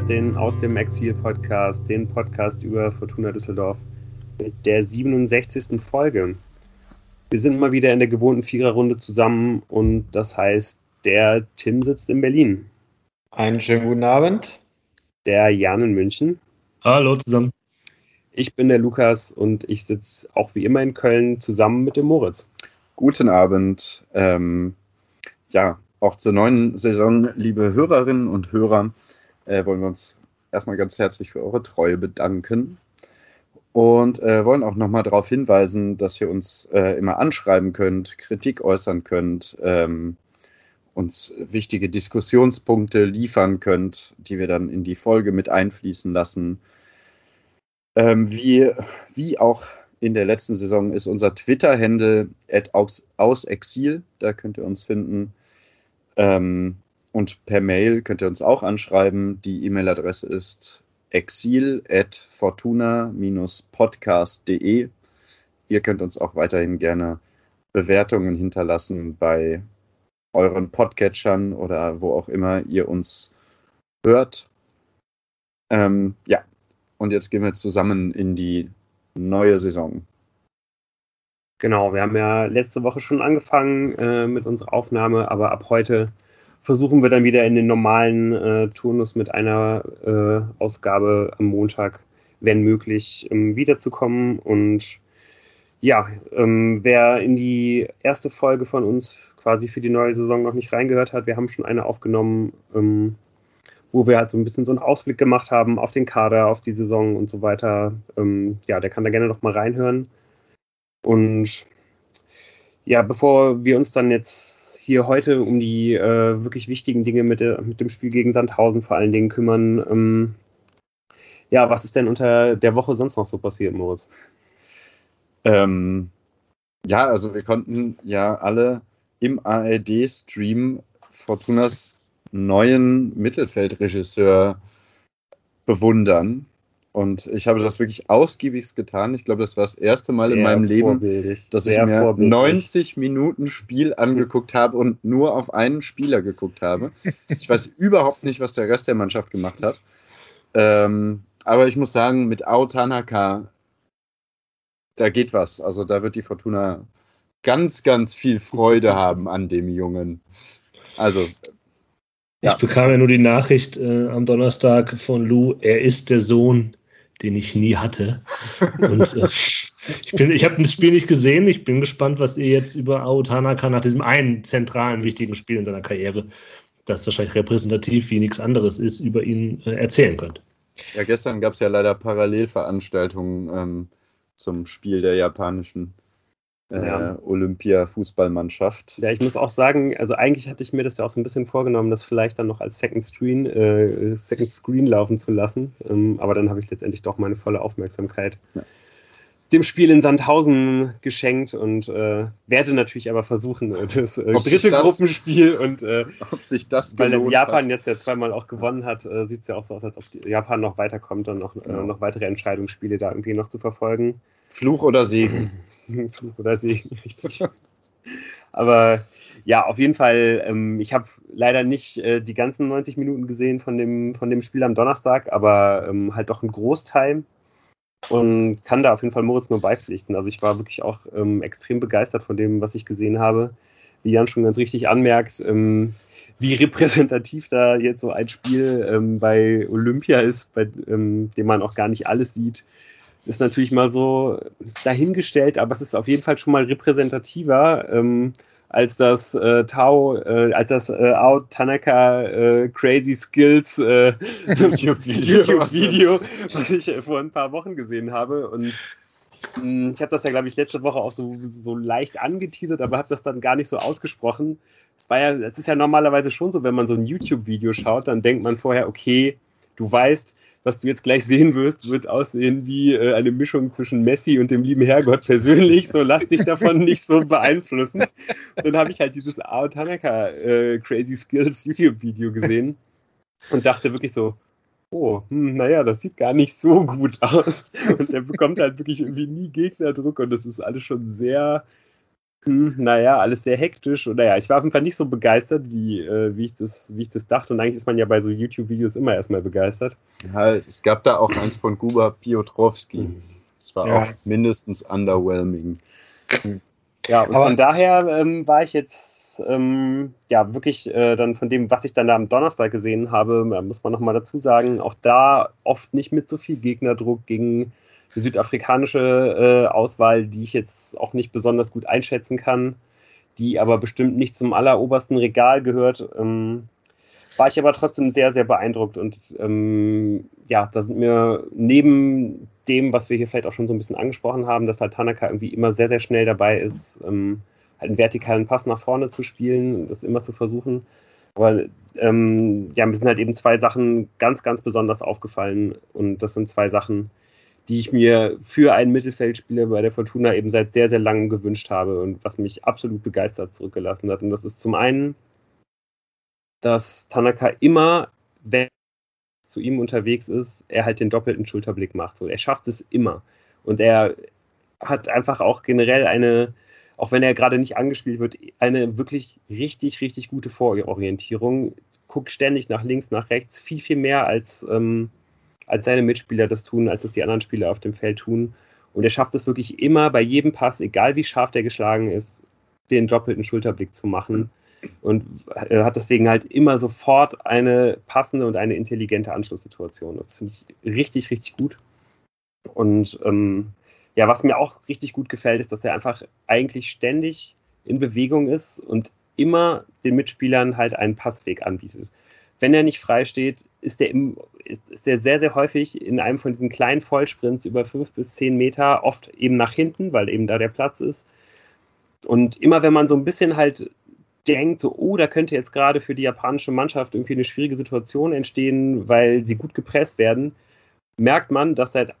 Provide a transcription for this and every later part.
hört den Aus dem Exil Podcast, den Podcast über Fortuna Düsseldorf mit der 67. Folge. Wir sind mal wieder in der gewohnten Viererrunde zusammen und das heißt, der Tim sitzt in Berlin. Einen schönen guten Abend. Der Jan in München. Hallo zusammen. Ich bin der Lukas und ich sitze auch wie immer in Köln zusammen mit dem Moritz. Guten Abend. Ähm, ja, auch zur neuen Saison, liebe Hörerinnen und Hörer, äh, wollen wir uns erstmal ganz herzlich für eure Treue bedanken und äh, wollen auch nochmal darauf hinweisen, dass ihr uns äh, immer anschreiben könnt, Kritik äußern könnt, ähm, uns wichtige Diskussionspunkte liefern könnt, die wir dann in die Folge mit einfließen lassen. Ähm, wie, wie auch in der letzten Saison ist unser Twitter-Handle aus, aus Exil, da könnt ihr uns finden. Ähm, und per Mail könnt ihr uns auch anschreiben. Die E-Mail-Adresse ist exil.fortuna-podcast.de. Ihr könnt uns auch weiterhin gerne Bewertungen hinterlassen bei euren Podcatchern oder wo auch immer ihr uns hört. Ähm, ja, und jetzt gehen wir zusammen in die neue Saison. Genau, wir haben ja letzte Woche schon angefangen äh, mit unserer Aufnahme, aber ab heute versuchen wir dann wieder in den normalen äh, Turnus mit einer äh, Ausgabe am Montag, wenn möglich, ähm, wiederzukommen. Und ja, ähm, wer in die erste Folge von uns quasi für die neue Saison noch nicht reingehört hat, wir haben schon eine aufgenommen, ähm, wo wir halt so ein bisschen so einen Ausblick gemacht haben auf den Kader, auf die Saison und so weiter. Ähm, ja, der kann da gerne noch mal reinhören. Und ja, bevor wir uns dann jetzt hier heute um die äh, wirklich wichtigen Dinge mit, der, mit, dem Spiel gegen Sandhausen vor allen Dingen kümmern, ähm, ja, was ist denn unter der Woche sonst noch so passiert, Moritz? Ähm, ja, also wir konnten ja alle im ARD-Stream Fortunas neuen Mittelfeldregisseur bewundern. Und ich habe das wirklich ausgiebigst getan. Ich glaube, das war das erste Mal Sehr in meinem Leben, dass ich mir 90 Minuten Spiel angeguckt habe und nur auf einen Spieler geguckt habe. Ich weiß überhaupt nicht, was der Rest der Mannschaft gemacht hat. Ähm, aber ich muss sagen, mit Ao Tanaka, da geht was. Also da wird die Fortuna ganz, ganz viel Freude haben an dem Jungen. Also ja. Ich bekam ja nur die Nachricht äh, am Donnerstag von Lou, er ist der Sohn, den ich nie hatte. Und äh, ich, ich habe das Spiel nicht gesehen. Ich bin gespannt, was ihr jetzt über Ao Tanaka nach diesem einen zentralen, wichtigen Spiel in seiner Karriere, das wahrscheinlich repräsentativ wie nichts anderes ist, über ihn äh, erzählen könnt. Ja, gestern gab es ja leider Parallelveranstaltungen ähm, zum Spiel der japanischen ja. Äh, Olympia-Fußballmannschaft. Ja, ich muss auch sagen, also eigentlich hatte ich mir das ja auch so ein bisschen vorgenommen, das vielleicht dann noch als Second Screen, äh, Second Screen laufen zu lassen. Ähm, aber dann habe ich letztendlich doch meine volle Aufmerksamkeit ja. dem Spiel in Sandhausen geschenkt und äh, werde natürlich aber versuchen, äh, das äh, dritte das, Gruppenspiel und äh, ob sich das weil Japan hat. jetzt ja zweimal auch gewonnen hat, sieht es ja auch so aus, als ob Japan noch weiterkommt und noch, genau. noch weitere Entscheidungsspiele da irgendwie noch zu verfolgen. Fluch oder Segen? Fluch oder Segen, richtig. Aber ja, auf jeden Fall, ähm, ich habe leider nicht äh, die ganzen 90 Minuten gesehen von dem, von dem Spiel am Donnerstag, aber ähm, halt doch einen Großteil und kann da auf jeden Fall Moritz nur beipflichten. Also ich war wirklich auch ähm, extrem begeistert von dem, was ich gesehen habe. Wie Jan schon ganz richtig anmerkt, ähm, wie repräsentativ da jetzt so ein Spiel ähm, bei Olympia ist, bei ähm, dem man auch gar nicht alles sieht ist natürlich mal so dahingestellt, aber es ist auf jeden Fall schon mal repräsentativer ähm, als das äh, Tao, äh, als das äh, Ao Tanaka äh, Crazy Skills äh, YouTube-Video, YouTube was ich äh, vor ein paar Wochen gesehen habe. Und mh, hm, ich habe das ja, glaube ich, letzte Woche auch so, so leicht angeteasert, aber habe das dann gar nicht so ausgesprochen. Es war ja, es ist ja normalerweise schon so, wenn man so ein YouTube-Video schaut, dann denkt man vorher, okay, du weißt, was du jetzt gleich sehen wirst, wird aussehen wie äh, eine Mischung zwischen Messi und dem lieben Herrgott persönlich. So lass dich davon nicht so beeinflussen. Dann habe ich halt dieses Ao Tanaka äh, Crazy Skills YouTube-Video gesehen und dachte wirklich so, oh, hm, naja, das sieht gar nicht so gut aus. Und der bekommt halt wirklich irgendwie nie Gegnerdruck und das ist alles schon sehr naja, alles sehr hektisch. Und naja, ich war auf jeden Fall nicht so begeistert, wie, äh, wie, ich, das, wie ich das dachte. Und eigentlich ist man ja bei so YouTube-Videos immer erstmal begeistert. Ja, es gab da auch eins von Guba Piotrowski. Das war ja. auch mindestens underwhelming. Ja, und Aber von daher ähm, war ich jetzt ähm, ja wirklich äh, dann von dem, was ich dann da am Donnerstag gesehen habe, muss man nochmal dazu sagen, auch da oft nicht mit so viel Gegnerdruck gegen südafrikanische äh, Auswahl, die ich jetzt auch nicht besonders gut einschätzen kann, die aber bestimmt nicht zum allerobersten Regal gehört. Ähm, war ich aber trotzdem sehr, sehr beeindruckt. Und ähm, ja, da sind mir neben dem, was wir hier vielleicht auch schon so ein bisschen angesprochen haben, dass halt Tanaka irgendwie immer sehr, sehr schnell dabei ist, ähm, halt einen vertikalen Pass nach vorne zu spielen und das immer zu versuchen. Aber ähm, ja, mir sind halt eben zwei Sachen ganz, ganz besonders aufgefallen. Und das sind zwei Sachen, die ich mir für einen Mittelfeldspieler bei der Fortuna eben seit sehr, sehr langem gewünscht habe und was mich absolut begeistert zurückgelassen hat. Und das ist zum einen, dass Tanaka immer, wenn zu ihm unterwegs ist, er halt den doppelten Schulterblick macht. So, er schafft es immer. Und er hat einfach auch generell eine, auch wenn er gerade nicht angespielt wird, eine wirklich richtig, richtig gute Vororientierung. Guckt ständig nach links, nach rechts, viel, viel mehr als ähm, als seine Mitspieler das tun, als es die anderen Spieler auf dem Feld tun. Und er schafft es wirklich immer bei jedem Pass, egal wie scharf der geschlagen ist, den doppelten Schulterblick zu machen. Und er hat deswegen halt immer sofort eine passende und eine intelligente Anschlusssituation. Das finde ich richtig, richtig gut. Und ähm, ja, was mir auch richtig gut gefällt, ist, dass er einfach eigentlich ständig in Bewegung ist und immer den Mitspielern halt einen Passweg anbietet wenn er nicht frei steht, ist der, im, ist, ist der sehr, sehr häufig in einem von diesen kleinen Vollsprints über fünf bis zehn Meter, oft eben nach hinten, weil eben da der Platz ist. Und immer wenn man so ein bisschen halt denkt, so, oh, da könnte jetzt gerade für die japanische Mannschaft irgendwie eine schwierige Situation entstehen, weil sie gut gepresst werden, merkt man, dass seit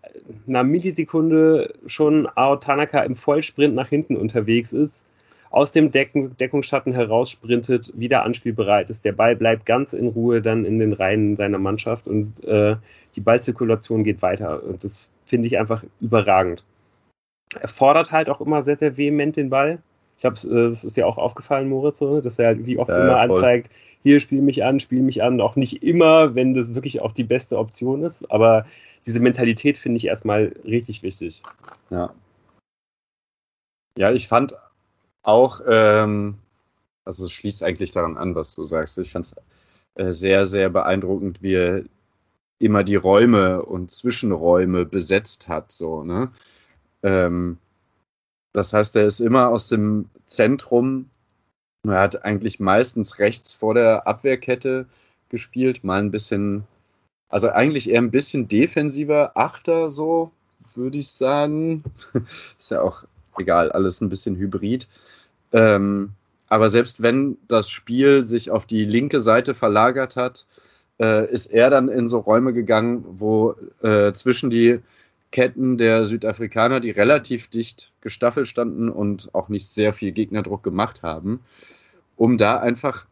einer Millisekunde schon Ao Tanaka im Vollsprint nach hinten unterwegs ist aus dem Decken, Deckungsschatten heraussprintet, wieder anspielbereit ist. Der Ball bleibt ganz in Ruhe dann in den Reihen seiner Mannschaft und äh, die Ballzirkulation geht weiter. Und das finde ich einfach überragend. Er fordert halt auch immer sehr, sehr vehement den Ball. Ich glaube, es ist ja auch aufgefallen, Moritz, dass er halt wie oft ja, immer voll. anzeigt, hier spiel mich an, spiel mich an. Auch nicht immer, wenn das wirklich auch die beste Option ist. Aber diese Mentalität finde ich erstmal richtig wichtig. Ja. Ja, ich fand auch, ähm, also es schließt eigentlich daran an, was du sagst. Ich fand es äh, sehr, sehr beeindruckend, wie er immer die Räume und Zwischenräume besetzt hat. So, ne? Ähm, das heißt, er ist immer aus dem Zentrum, er hat eigentlich meistens rechts vor der Abwehrkette gespielt, mal ein bisschen, also eigentlich eher ein bisschen defensiver Achter, so würde ich sagen. ist ja auch egal, alles ein bisschen hybrid. Ähm, aber selbst wenn das Spiel sich auf die linke Seite verlagert hat, äh, ist er dann in so Räume gegangen, wo äh, zwischen die Ketten der Südafrikaner, die relativ dicht gestaffelt standen und auch nicht sehr viel Gegnerdruck gemacht haben, um da einfach,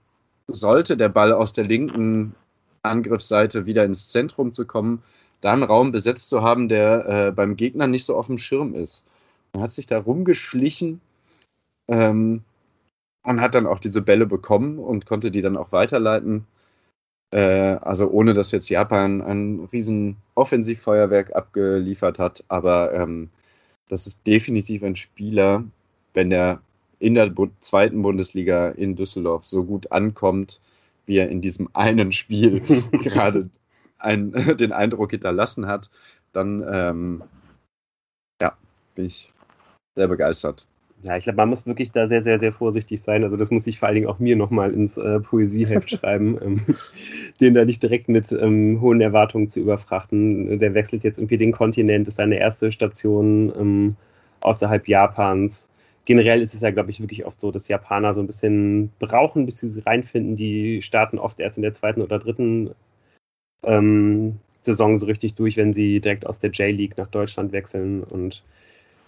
sollte der Ball aus der linken Angriffsseite wieder ins Zentrum zu kommen, da einen Raum besetzt zu haben, der äh, beim Gegner nicht so auf dem Schirm ist. Man hat sich da rumgeschlichen ähm, und hat dann auch diese Bälle bekommen und konnte die dann auch weiterleiten. Äh, also ohne dass jetzt Japan ein riesen Offensivfeuerwerk abgeliefert hat, aber ähm, das ist definitiv ein Spieler, wenn der in der zweiten Bundesliga in Düsseldorf so gut ankommt, wie er in diesem einen Spiel gerade ein, den Eindruck hinterlassen hat, dann ähm, ja, bin ich sehr begeistert. Ja, ich glaube, man muss wirklich da sehr, sehr, sehr vorsichtig sein. Also das muss ich vor allen Dingen auch mir nochmal ins äh, Poesieheft schreiben, ähm, den da nicht direkt mit ähm, hohen Erwartungen zu überfrachten. Der wechselt jetzt irgendwie den Kontinent, ist seine erste Station ähm, außerhalb Japans. Generell ist es ja, glaube ich, wirklich oft so, dass Japaner so ein bisschen brauchen, bis sie reinfinden. Die starten oft erst in der zweiten oder dritten ähm, Saison so richtig durch, wenn sie direkt aus der J-League nach Deutschland wechseln und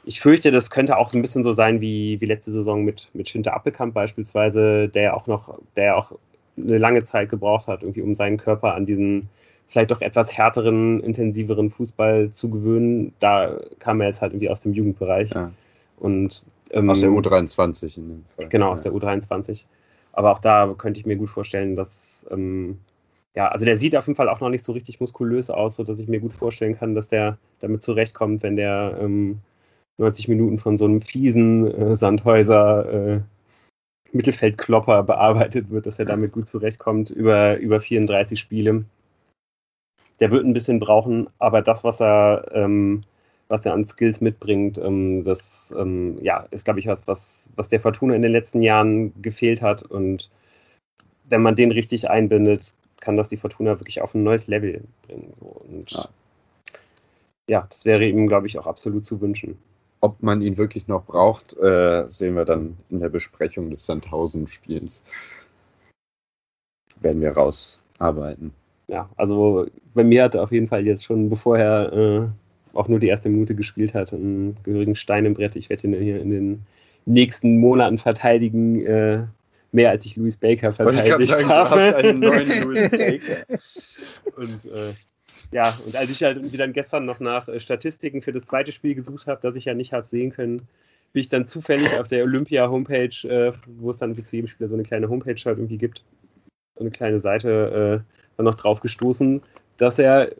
ich fürchte, das könnte auch so ein bisschen so sein wie, wie letzte Saison mit, mit Schinter Appelkamp beispielsweise, der auch noch, der auch eine lange Zeit gebraucht hat, irgendwie um seinen Körper an diesen vielleicht doch etwas härteren, intensiveren Fußball zu gewöhnen. Da kam er jetzt halt irgendwie aus dem Jugendbereich. Ja. Und Ähm, aus der U23 in dem Fall. Genau, aus der U23. Aber auch da könnte ich mir gut vorstellen, dass, ähm, ja, also der sieht auf jeden Fall auch noch nicht so richtig muskulös aus, sodass ich mir gut vorstellen kann, dass der damit zurechtkommt, wenn der ähm, 90 Minuten von so einem fiesen äh, Sandhäuser äh, Mittelfeldklopper bearbeitet wird, dass er damit gut zurechtkommt über, über 34 Spiele. Der wird ein bisschen brauchen, aber das, was er, ähm, was er an Skills mitbringt, ähm, das ähm, ja, ist, glaube ich, was, was, was der Fortuna in den letzten Jahren gefehlt hat. Und wenn man den richtig einbindet, kann das die Fortuna wirklich auf ein neues Level bringen. So. Und ja. ja, das wäre ihm, glaube ich, auch absolut zu wünschen. Ob man ihn wirklich noch braucht, äh, sehen wir dann in der Besprechung des Sandhausen-Spiels. Werden wir rausarbeiten. Ja, also bei mir hat er auf jeden Fall jetzt schon, bevor er äh, auch nur die erste Minute gespielt hat, einen gehörigen Stein im Brett. Ich werde ihn hier in den nächsten Monaten verteidigen, äh, mehr als ich Louis Baker verteidigt ich habe. Du hast einen neuen Louis Baker. Und äh, ja, und als ich halt irgendwie dann gestern noch nach äh, Statistiken für das zweite Spiel gesucht habe, das ich ja nicht habe sehen können, bin ich dann zufällig auf der Olympia-Homepage, äh, wo es dann wie zu jedem Spieler so eine kleine Homepage halt irgendwie gibt, so eine kleine Seite, äh, dann noch drauf gestoßen, dass er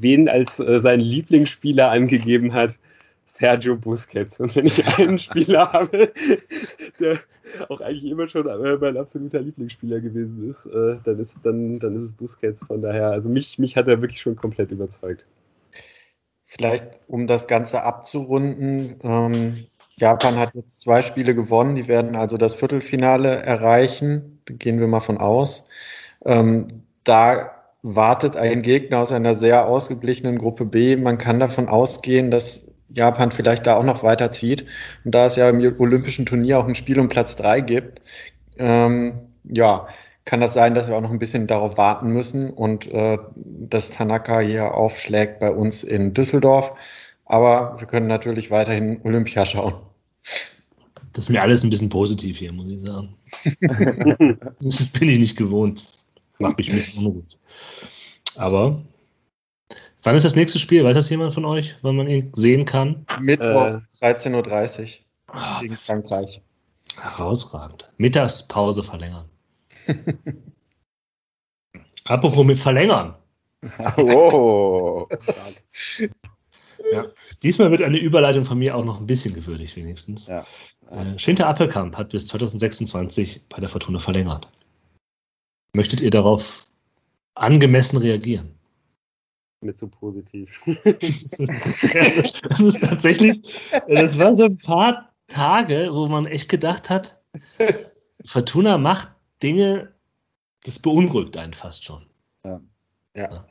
wen als äh, seinen Lieblingsspieler angegeben hat, Sergio Busquets. Und wenn ich einen Spieler habe, der auch eigentlich immer schon äh, mein absoluter Lieblingsspieler gewesen ist, äh, dann, ist dann, dann ist es Busquets. Von daher, also mich, mich hat er wirklich schon komplett überzeugt. Vielleicht, um das Ganze abzurunden, ähm, Japan hat jetzt zwei Spiele gewonnen, die werden also das Viertelfinale erreichen, da gehen wir mal von aus. Ähm, da wartet ein Gegner aus einer sehr ausgeglichenen Gruppe B. Man kann davon ausgehen, dass Japan vielleicht da auch noch weiterzieht. Und da es ja im Olympischen Turnier auch ein Spiel um Platz drei gibt, ähm, ja, kann das sein, dass wir auch noch ein bisschen darauf warten müssen und äh, dass Tanaka hier aufschlägt bei uns in Düsseldorf. Aber wir können natürlich weiterhin Olympia schauen. Das ist mir alles ein bisschen positiv hier, muss ich sagen. das bin ich nicht gewohnt. Macht mich ein bisschen unruhig. Aber Wann ist das nächste Spiel? Weiß das jemand von euch, wann man ihn sehen kann? Mittwoch, äh, 13.30 Uhr gegen Frankreich. Herausragend. Mittagspause verlängern. Apropos mit verlängern. Oh. ja. Diesmal wird eine Überleitung von mir auch noch ein bisschen gewürdigt, wenigstens. Ja. Äh, Schinter Appelkamp hat bis 2026 bei der Fortuna verlängert. Möchtet ihr darauf angemessen reagieren? Nicht so positiv. das ist tatsächlich, das war so ein paar Tage, wo man echt gedacht hat, Fortuna macht Dinge, das beunruhigt einen fast schon. Ja. Ja,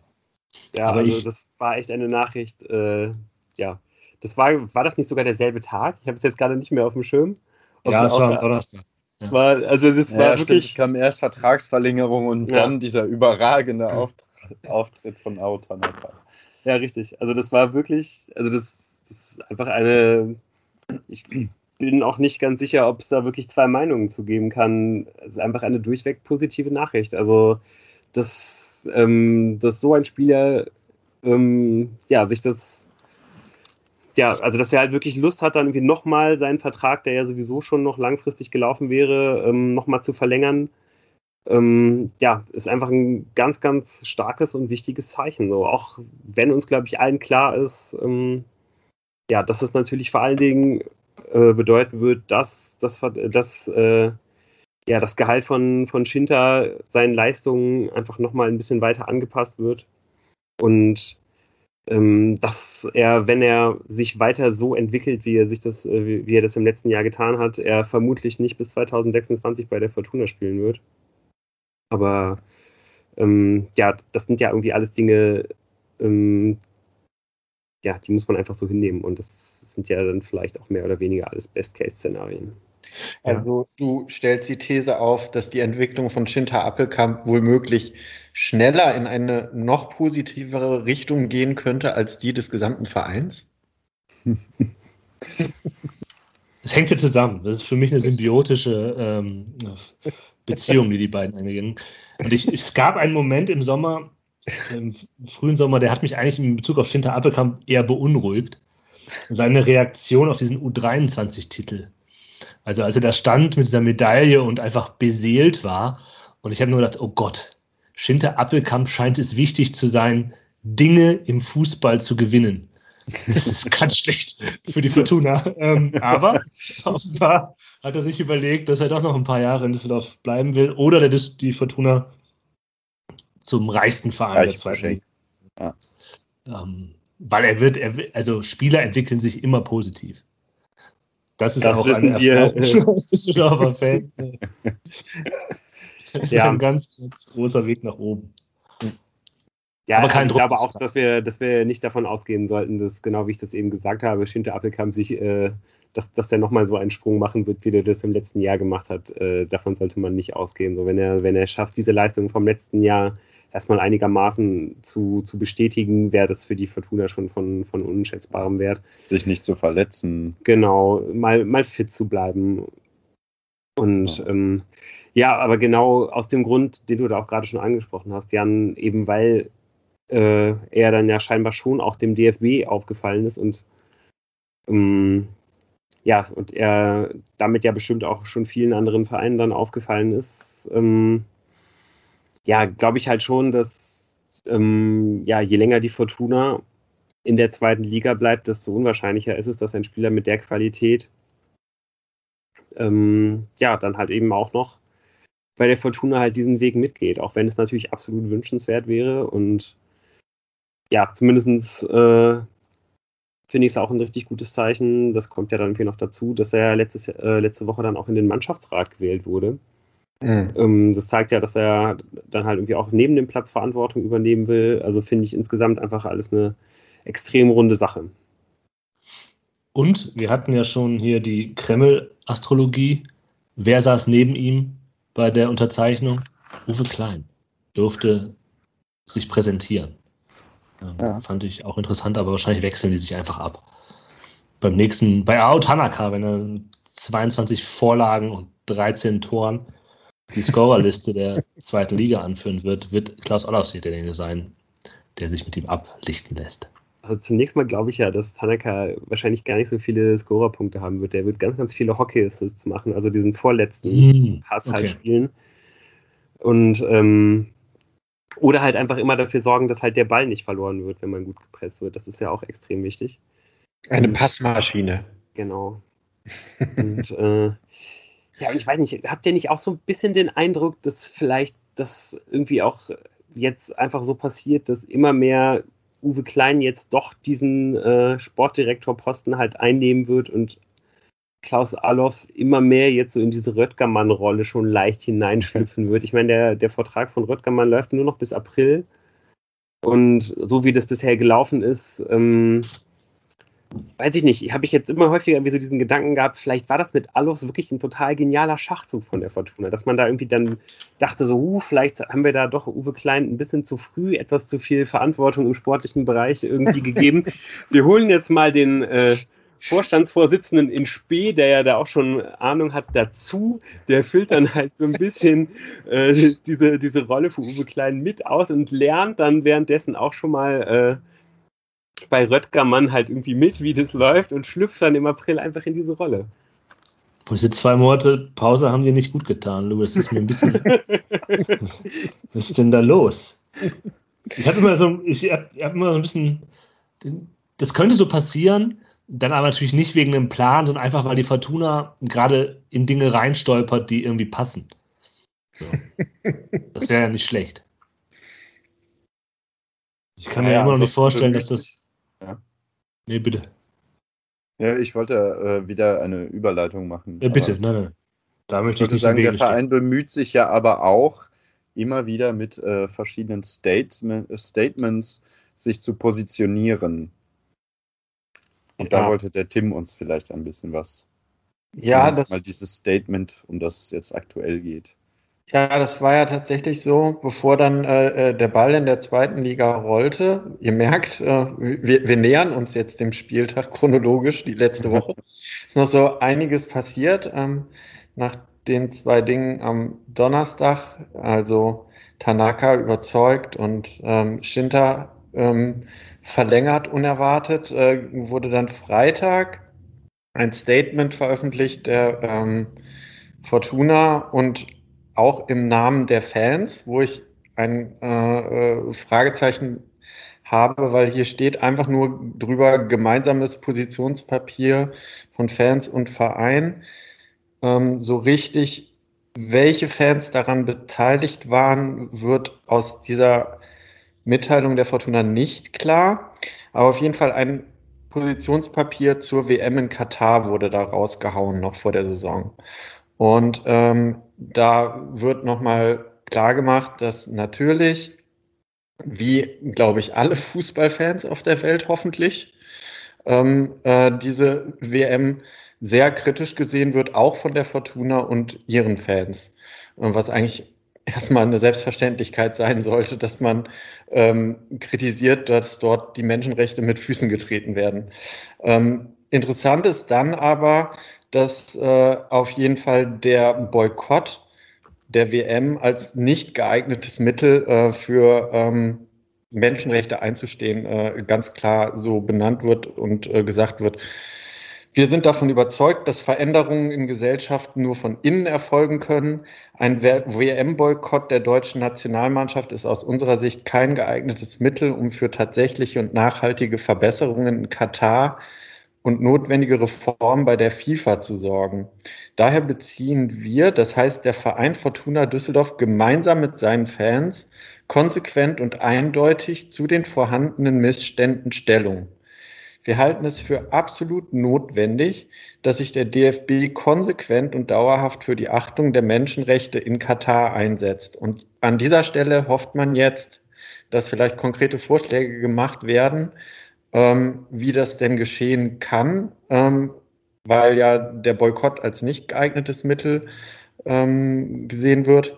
ja aber also ich, das war echt eine Nachricht, äh, ja. Das war, war das nicht sogar derselbe Tag? Ich habe es jetzt gerade nicht mehr auf dem Schirm. ja, es war am Donnerstag. Das war, also das ja, war wirklich. Stimmt, es kam erst Vertragsverlängerung und ja. dann dieser überragende Auftritt. Auftritt von Aotanaka. Ja, richtig. Also das war wirklich, also das, das ist einfach eine, ich bin auch nicht ganz sicher, ob es da wirklich zwei Meinungen zu geben kann. Es ist einfach eine durchweg positive Nachricht. Also, dass, ähm, dass so ein Spieler ähm, ja, sich das ja, also dass er halt wirklich Lust hat, dann irgendwie nochmal seinen Vertrag, der ja sowieso schon noch langfristig gelaufen wäre, ähm, nochmal zu verlängern ähm, ja, ist einfach ein ganz, ganz starkes und wichtiges Zeichen. So. Auch wenn uns, glaube ich, allen klar ist, ähm, ja, dass es natürlich vor allen Dingen äh, bedeuten wird, dass, dass, dass äh, ja, das Gehalt von, von Shinta seinen Leistungen einfach nochmal ein bisschen weiter angepasst wird. Und ähm, dass er, wenn er sich weiter so entwickelt, wie er sich das, äh, wie er das im letzten Jahr getan hat, er vermutlich nicht bis 2026 bei der Fortuna spielen wird. Aber ähm, ja, das sind ja irgendwie alles Dinge, ähm, ja, die muss man einfach so hinnehmen. Und das sind ja dann vielleicht auch mehr oder weniger alles Best-Case-Szenarien. Also du stellst die These auf, dass die Entwicklung von Shinta Appelkamp wohl möglich schneller in eine noch positivere Richtung gehen könnte als die des gesamten Vereins? Es hängt ja zusammen. Das ist für mich eine symbiotische ähm, Beziehung, die die beiden eingehen. Und ich, es gab einen Moment im Sommer, im frühen Sommer, der hat mich eigentlich in Bezug auf Schinter Appelkamp eher beunruhigt. Seine Reaktion auf diesen U23-Titel. Also als er da stand mit dieser Medaille und einfach beseelt war. Und ich habe nur gedacht, oh Gott, Schinter Appelkamp scheint es wichtig zu sein, Dinge im Fußball zu gewinnen. Das ist ganz schlecht für die Fortuna. Ähm, aber offenbar hat er sich überlegt, dass er doch noch ein paar Jahre in Düsseldorf bleiben will oder der, die Fortuna zum reichsten Verein Reich der zweiten ja. ähm, Weil er wird, er, also Spieler entwickeln sich immer positiv. Das ist das auch wissen wir. Düsseldorfer Fan. Das ist ja. ein ganz, ganz großer Weg nach oben. Ja, aber kein also ich glaube auch, dass wir, dass wir nicht davon ausgehen sollten, dass, genau wie ich das eben gesagt habe, Schinter Appelkamp sich, äh, dass, dass der nochmal so einen Sprung machen wird, wie der das im letzten Jahr gemacht hat. Äh, davon sollte man nicht ausgehen. So, wenn er, wenn er schafft, diese Leistung vom letzten Jahr erstmal einigermaßen zu, zu bestätigen, wäre das für die Fortuna schon von, von unschätzbarem Wert. Sich nicht zu verletzen. Genau, mal, mal fit zu bleiben. Und ja. Ähm, ja, aber genau aus dem Grund, den du da auch gerade schon angesprochen hast, Jan, eben weil äh, er dann ja scheinbar schon auch dem DFB aufgefallen ist und ähm, ja, und er damit ja bestimmt auch schon vielen anderen Vereinen dann aufgefallen ist, ähm, ja, glaube ich halt schon, dass ähm, ja, je länger die Fortuna in der zweiten Liga bleibt, desto unwahrscheinlicher ist es, dass ein Spieler mit der Qualität ähm, ja dann halt eben auch noch bei der Fortuna halt diesen Weg mitgeht, auch wenn es natürlich absolut wünschenswert wäre und ja, zumindest äh, finde ich es auch ein richtig gutes Zeichen. Das kommt ja dann irgendwie noch dazu, dass er letztes, äh, letzte Woche dann auch in den Mannschaftsrat gewählt wurde. Mhm. Ähm, das zeigt ja, dass er dann halt irgendwie auch neben dem Platz Verantwortung übernehmen will. Also finde ich insgesamt einfach alles eine extrem runde Sache. Und wir hatten ja schon hier die Kreml-Astrologie. Wer saß neben ihm bei der Unterzeichnung? Uwe Klein durfte sich präsentieren. Ja. Fand ich auch interessant, aber wahrscheinlich wechseln die sich einfach ab. Beim nächsten, bei Ao Tanaka, wenn er 22 Vorlagen und 13 Toren die Scorerliste der zweiten Liga anführen wird, wird Klaus Olafsee derjenige sein, der sich mit ihm ablichten lässt. Also zunächst mal glaube ich ja, dass Tanaka wahrscheinlich gar nicht so viele Scorerpunkte haben wird. Der wird ganz, ganz viele Hockey-Assists machen, also diesen vorletzten mm, Pass halt okay. halt spielen. Und ähm, oder halt einfach immer dafür sorgen, dass halt der Ball nicht verloren wird, wenn man gut gepresst wird. Das ist ja auch extrem wichtig. Eine Passmaschine. Genau. Und äh, ja, ich weiß nicht, habt ihr nicht auch so ein bisschen den Eindruck, dass vielleicht das irgendwie auch jetzt einfach so passiert, dass immer mehr Uwe Klein jetzt doch diesen äh, Sportdirektorposten halt einnehmen wird und Klaus Allofs immer mehr jetzt so in diese Röttgermann-Rolle schon leicht hineinschlüpfen wird. Ich meine, der, der Vertrag von Röttgermann läuft nur noch bis April. Und so wie das bisher gelaufen ist, ähm, weiß ich nicht, habe ich jetzt immer häufiger irgendwie so diesen Gedanken gehabt, vielleicht war das mit Alofs wirklich ein total genialer Schachzug von der Fortuna, dass man da irgendwie dann dachte so, uh, vielleicht haben wir da doch Uwe Klein ein bisschen zu früh etwas zu viel Verantwortung im sportlichen Bereich irgendwie gegeben. Wir holen jetzt mal den äh, Vorstandsvorsitzenden in Spee, der ja da auch schon Ahnung hat, dazu. Der füllt dann halt so ein bisschen äh, diese, diese Rolle für Uwe Klein mit aus und lernt dann währenddessen auch schon mal äh, bei Röttgermann halt irgendwie mit, wie das läuft und schlüpft dann im April einfach in diese Rolle. Diese zwei Monate Pause haben dir nicht gut getan, Louis. Das ist mir ein bisschen. Was ist denn da los? Ich habe immer so, ich habe hab immer so ein bisschen. Das könnte so passieren, dann aber natürlich nicht wegen einem Plan, sondern einfach, weil die Fortuna gerade in Dinge reinstolpert, die irgendwie passen. So. Das wäre ja nicht schlecht. Ich kann mir ja, immer noch nicht vorstellen, dass das. Ja. Nee, bitte. Ja, ich wollte äh, wieder eine Überleitung machen. Ja, bitte, nein, nein. Da möchte ich, ich sagen, der Verein stehen. bemüht sich ja aber auch immer wieder mit äh, verschiedenen Statement, Statements sich zu positionieren. Und ja. da wollte der Tim uns vielleicht ein bisschen was. Ja, das mal dieses Statement, um das es jetzt aktuell geht. Ja, das war ja tatsächlich so, bevor dann äh, äh, der Ball in der zweiten Liga rollte. Ihr merkt, äh, wir, wir nähern uns jetzt dem Spieltag chronologisch, die letzte Woche. ist noch so einiges passiert. Ähm, nach den zwei Dingen am Donnerstag, also Tanaka überzeugt und ähm, Shinta ähm, verlängert unerwartet, äh, wurde dann Freitag ein Statement veröffentlicht der ähm, Fortuna und auch im Namen der Fans, wo ich ein äh, äh, Fragezeichen habe, weil hier steht einfach nur drüber gemeinsames Positionspapier von Fans und Verein. Ähm, so richtig, welche Fans daran beteiligt waren, wird aus dieser Mitteilung der Fortuna nicht klar. Aber auf jeden Fall ein Positionspapier zur WM in Katar wurde da rausgehauen, noch vor der Saison. Und ähm, da wird nochmal klar gemacht, dass natürlich, wie glaube ich alle Fußballfans auf der Welt hoffentlich, ähm, äh, diese WM sehr kritisch gesehen wird, auch von der Fortuna und ihren Fans. Was eigentlich erstmal eine Selbstverständlichkeit sein sollte, dass man ähm, kritisiert, dass dort die Menschenrechte mit Füßen getreten werden. Ähm, interessant ist dann aber, dass äh, auf jeden Fall der Boykott der WM als nicht geeignetes Mittel äh, für ähm, Menschenrechte einzustehen äh, ganz klar so benannt wird und äh, gesagt wird. Wir sind davon überzeugt, dass Veränderungen in Gesellschaften nur von innen erfolgen können. Ein WM-Boykott der deutschen Nationalmannschaft ist aus unserer Sicht kein geeignetes Mittel, um für tatsächliche und nachhaltige Verbesserungen in Katar und notwendige Reformen bei der FIFA zu sorgen. Daher beziehen wir, das heißt der Verein Fortuna Düsseldorf, gemeinsam mit seinen Fans konsequent und eindeutig zu den vorhandenen Missständen Stellung. Wir halten es für absolut notwendig, dass sich der DFB konsequent und dauerhaft für die Achtung der Menschenrechte in Katar einsetzt. Und an dieser Stelle hofft man jetzt, dass vielleicht konkrete Vorschläge gemacht werden, ähm, wie das denn geschehen kann, ähm, weil ja der Boykott als nicht geeignetes Mittel ähm, gesehen wird.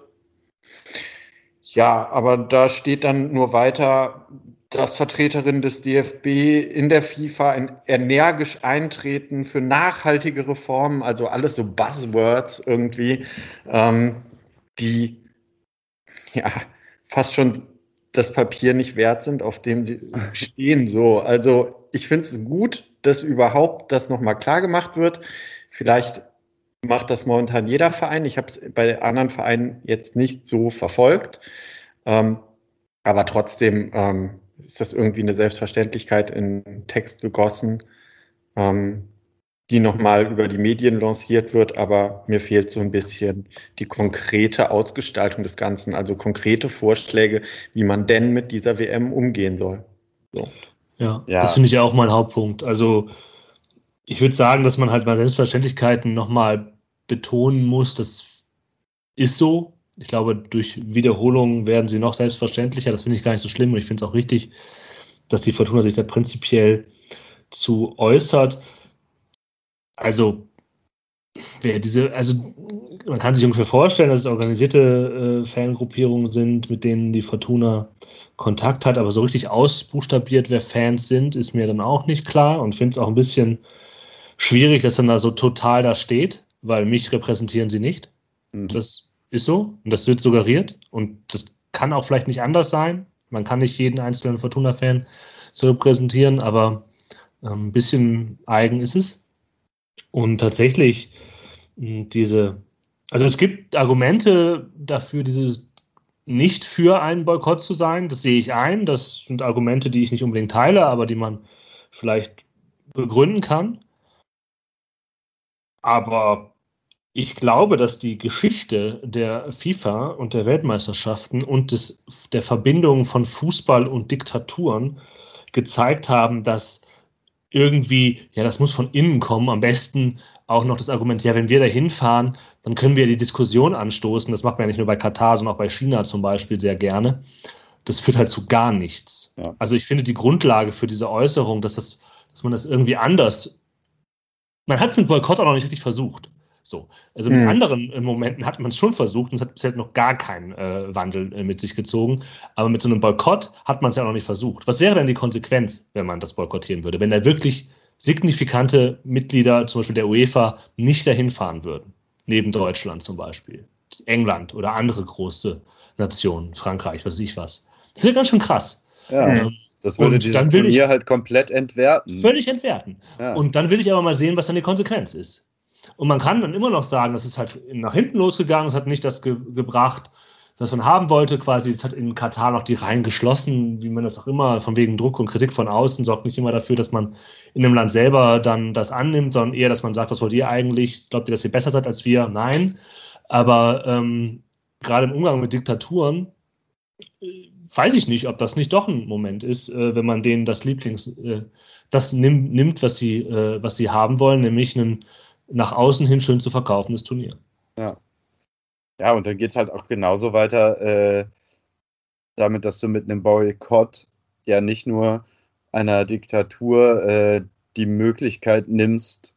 Ja, aber da steht dann nur weiter, dass Vertreterinnen des DFB in der FIFA ein energisch eintreten für nachhaltige Reformen, also alles so Buzzwords irgendwie, ähm, die ja fast schon das Papier nicht wert sind, auf dem sie stehen. So, also ich finde es gut, dass überhaupt das nochmal klar gemacht wird. Vielleicht macht das momentan jeder Verein. Ich habe es bei anderen Vereinen jetzt nicht so verfolgt. Ähm, aber trotzdem ähm, ist das irgendwie eine Selbstverständlichkeit in Text gegossen, ähm, die nochmal über die Medien lanciert wird, aber mir fehlt so ein bisschen die konkrete Ausgestaltung des Ganzen, also konkrete Vorschläge, wie man denn mit dieser WM umgehen soll. So. Ja, ja, das finde ich ja auch mein Hauptpunkt. Also ich würde sagen, dass man halt mal Selbstverständlichkeiten nochmal betonen muss. Das ist so. Ich glaube, durch Wiederholungen werden sie noch selbstverständlicher. Das finde ich gar nicht so schlimm und ich finde es auch richtig, dass die Fortuna sich da prinzipiell zu äußert. Also, wer diese, also man kann sich ungefähr vorstellen, dass es organisierte äh, Fangruppierungen sind, mit denen die Fortuna Kontakt hat, aber so richtig ausbuchstabiert, wer Fans sind, ist mir dann auch nicht klar und finde es auch ein bisschen schwierig, dass dann da so total da steht, weil mich repräsentieren sie nicht. Mhm. Das ist so und das wird suggeriert und das kann auch vielleicht nicht anders sein. Man kann nicht jeden einzelnen Fortuna-Fan so repräsentieren, aber äh, ein bisschen eigen ist es. Und tatsächlich hm, diese, also es gibt Argumente dafür, diese nicht für einen Boykott zu sein. Das sehe ich ein. Das sind Argumente, die ich nicht unbedingt teile, aber die man vielleicht begründen kann. Aber ich glaube, dass die Geschichte der FIFA und der Weltmeisterschaften und des, der Verbindung von Fußball und Diktaturen gezeigt haben, dass irgendwie, ja, das muss von innen kommen, am besten auch noch das Argument, ja, wenn wir da hinfahren, dann können wir die Diskussion anstoßen. Das macht man ja nicht nur bei Katar, sondern auch bei China zum Beispiel sehr gerne. Das führt halt zu gar nichts. Ja. Also ich finde die Grundlage für diese Äußerung, dass, das, dass man das irgendwie anders. Man hat es mit Boykott auch noch nicht richtig versucht. So. Also mit mhm. anderen äh, Momenten hat man es schon versucht und es hat bisher noch gar keinen äh, Wandel äh, mit sich gezogen. Aber mit so einem Boykott hat man es ja noch nicht versucht. Was wäre denn die Konsequenz, wenn man das boykottieren würde? Wenn da wirklich signifikante Mitglieder, zum Beispiel der UEFA, nicht dahin fahren würden? Neben Deutschland zum Beispiel. England oder andere große Nationen, Frankreich, was weiß ich was. Das wäre ganz schön krass. Ja. Ähm, Das würde Und dieses Turnier halt komplett entwerten. Völlig entwerten. Ja. Und dann will ich aber mal sehen, was dann die Konsequenz ist. Und man kann dann immer noch sagen, das ist halt nach hinten losgegangen, es hat nicht das ge gebracht, was man haben wollte. Quasi, es hat in Katar noch die Reihen geschlossen, wie man das auch immer, von wegen Druck und Kritik von außen, sorgt nicht immer dafür, dass man in einem Land selber dann das annimmt, sondern eher, dass man sagt, was wollt ihr eigentlich? Glaubt ihr, dass ihr besser seid als wir? Nein. Aber ähm, gerade im Umgang mit Diktaturen äh, weiß ich nicht, ob das nicht doch ein Moment ist, äh, wenn man denen das Lieblings, äh, das nimm, nimmt, was sie, äh, was sie haben wollen, nämlich ein nach außen hin schön zu verkaufendes Turnier. Ja, und dann geht es halt auch genauso weiter, äh, damit, dass du mit einem Boykott ja nicht nur einer Diktatur äh, die Möglichkeit nimmst,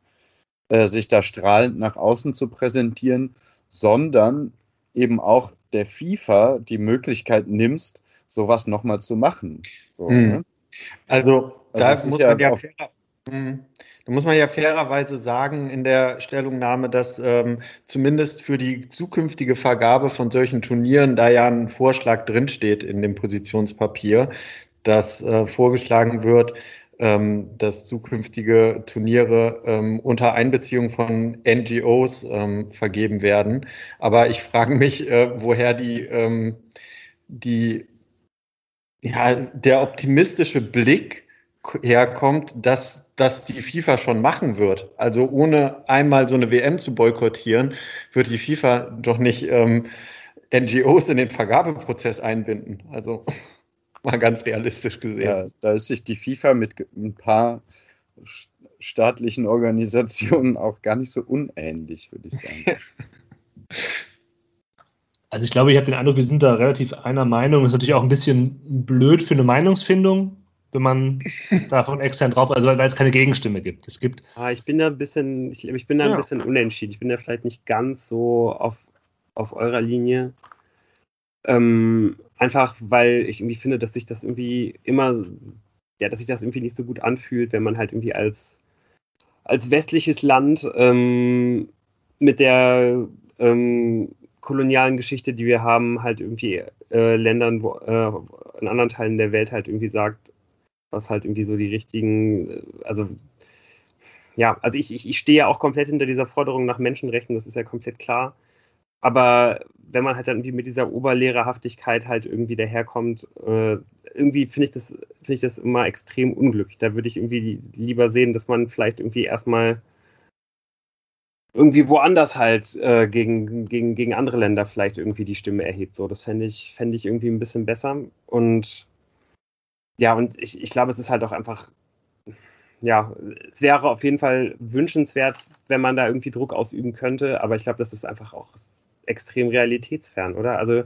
äh, sich da strahlend nach außen zu präsentieren, sondern eben auch der FIFA die Möglichkeit nimmst, sowas nochmal zu machen. So, Hm. ne? Also, Also da, muss ja man ja fairer, Mhm. Da muss man ja fairerweise sagen in der Stellungnahme, dass ähm, zumindest für die zukünftige Vergabe von solchen Turnieren da ja ein Vorschlag drinsteht in dem Positionspapier, dass äh, vorgeschlagen wird, ähm, dass zukünftige Turniere ähm, unter Einbeziehung von NGOs ähm, vergeben werden. Aber ich frage mich, äh, woher die, ähm, die ja, der optimistische Blick herkommt, dass das die FIFA schon machen wird. Also ohne einmal so eine WM zu boykottieren, wird die FIFA doch nicht ähm, NGOs in den Vergabeprozess einbinden. Also mal ganz realistisch gesehen. Ja, da ist sich die FIFA mit ein paar st- staatlichen Organisationen auch gar nicht so unähnlich, würde ich sagen. Also ich glaube, ich habe den Eindruck, wir sind da relativ einer Meinung. Das ist natürlich auch ein bisschen blöd für eine Meinungsfindung, wenn man davon extern drauf, also weil es keine Gegenstimme gibt. Es gibt Ah, ich bin da ein bisschen, ich, ich bin da Ja. ein bisschen unentschieden. Ich bin da vielleicht nicht ganz so auf, auf eurer Linie. Ähm, einfach, weil ich irgendwie finde, dass sich das irgendwie immer, ja, dass sich das irgendwie nicht so gut anfühlt, wenn man halt irgendwie als, als westliches Land ähm, mit der ähm, kolonialen Geschichte, die wir haben, halt irgendwie äh, Ländern, wo, äh, in anderen Teilen der Welt halt irgendwie sagt, was halt irgendwie so die richtigen, äh, also ja, also ich, ich, ich stehe ja auch komplett hinter dieser Forderung nach Menschenrechten, das ist ja komplett klar. Aber wenn man halt dann irgendwie mit dieser Oberlehrerhaftigkeit halt irgendwie daherkommt, äh, irgendwie finde ich das, finde ich das immer extrem unglücklich. Da würde ich irgendwie lieber sehen, dass man vielleicht irgendwie erstmal irgendwie woanders halt äh, gegen, gegen, gegen andere Länder vielleicht irgendwie die Stimme erhebt. So, das fände ich, fände ich irgendwie ein bisschen besser. Und ja, und ich, ich glaube, es ist halt auch einfach, ja, es wäre auf jeden Fall wünschenswert, wenn man da irgendwie Druck ausüben könnte, aber ich glaube, das ist einfach auch extrem realitätsfern, oder? Also,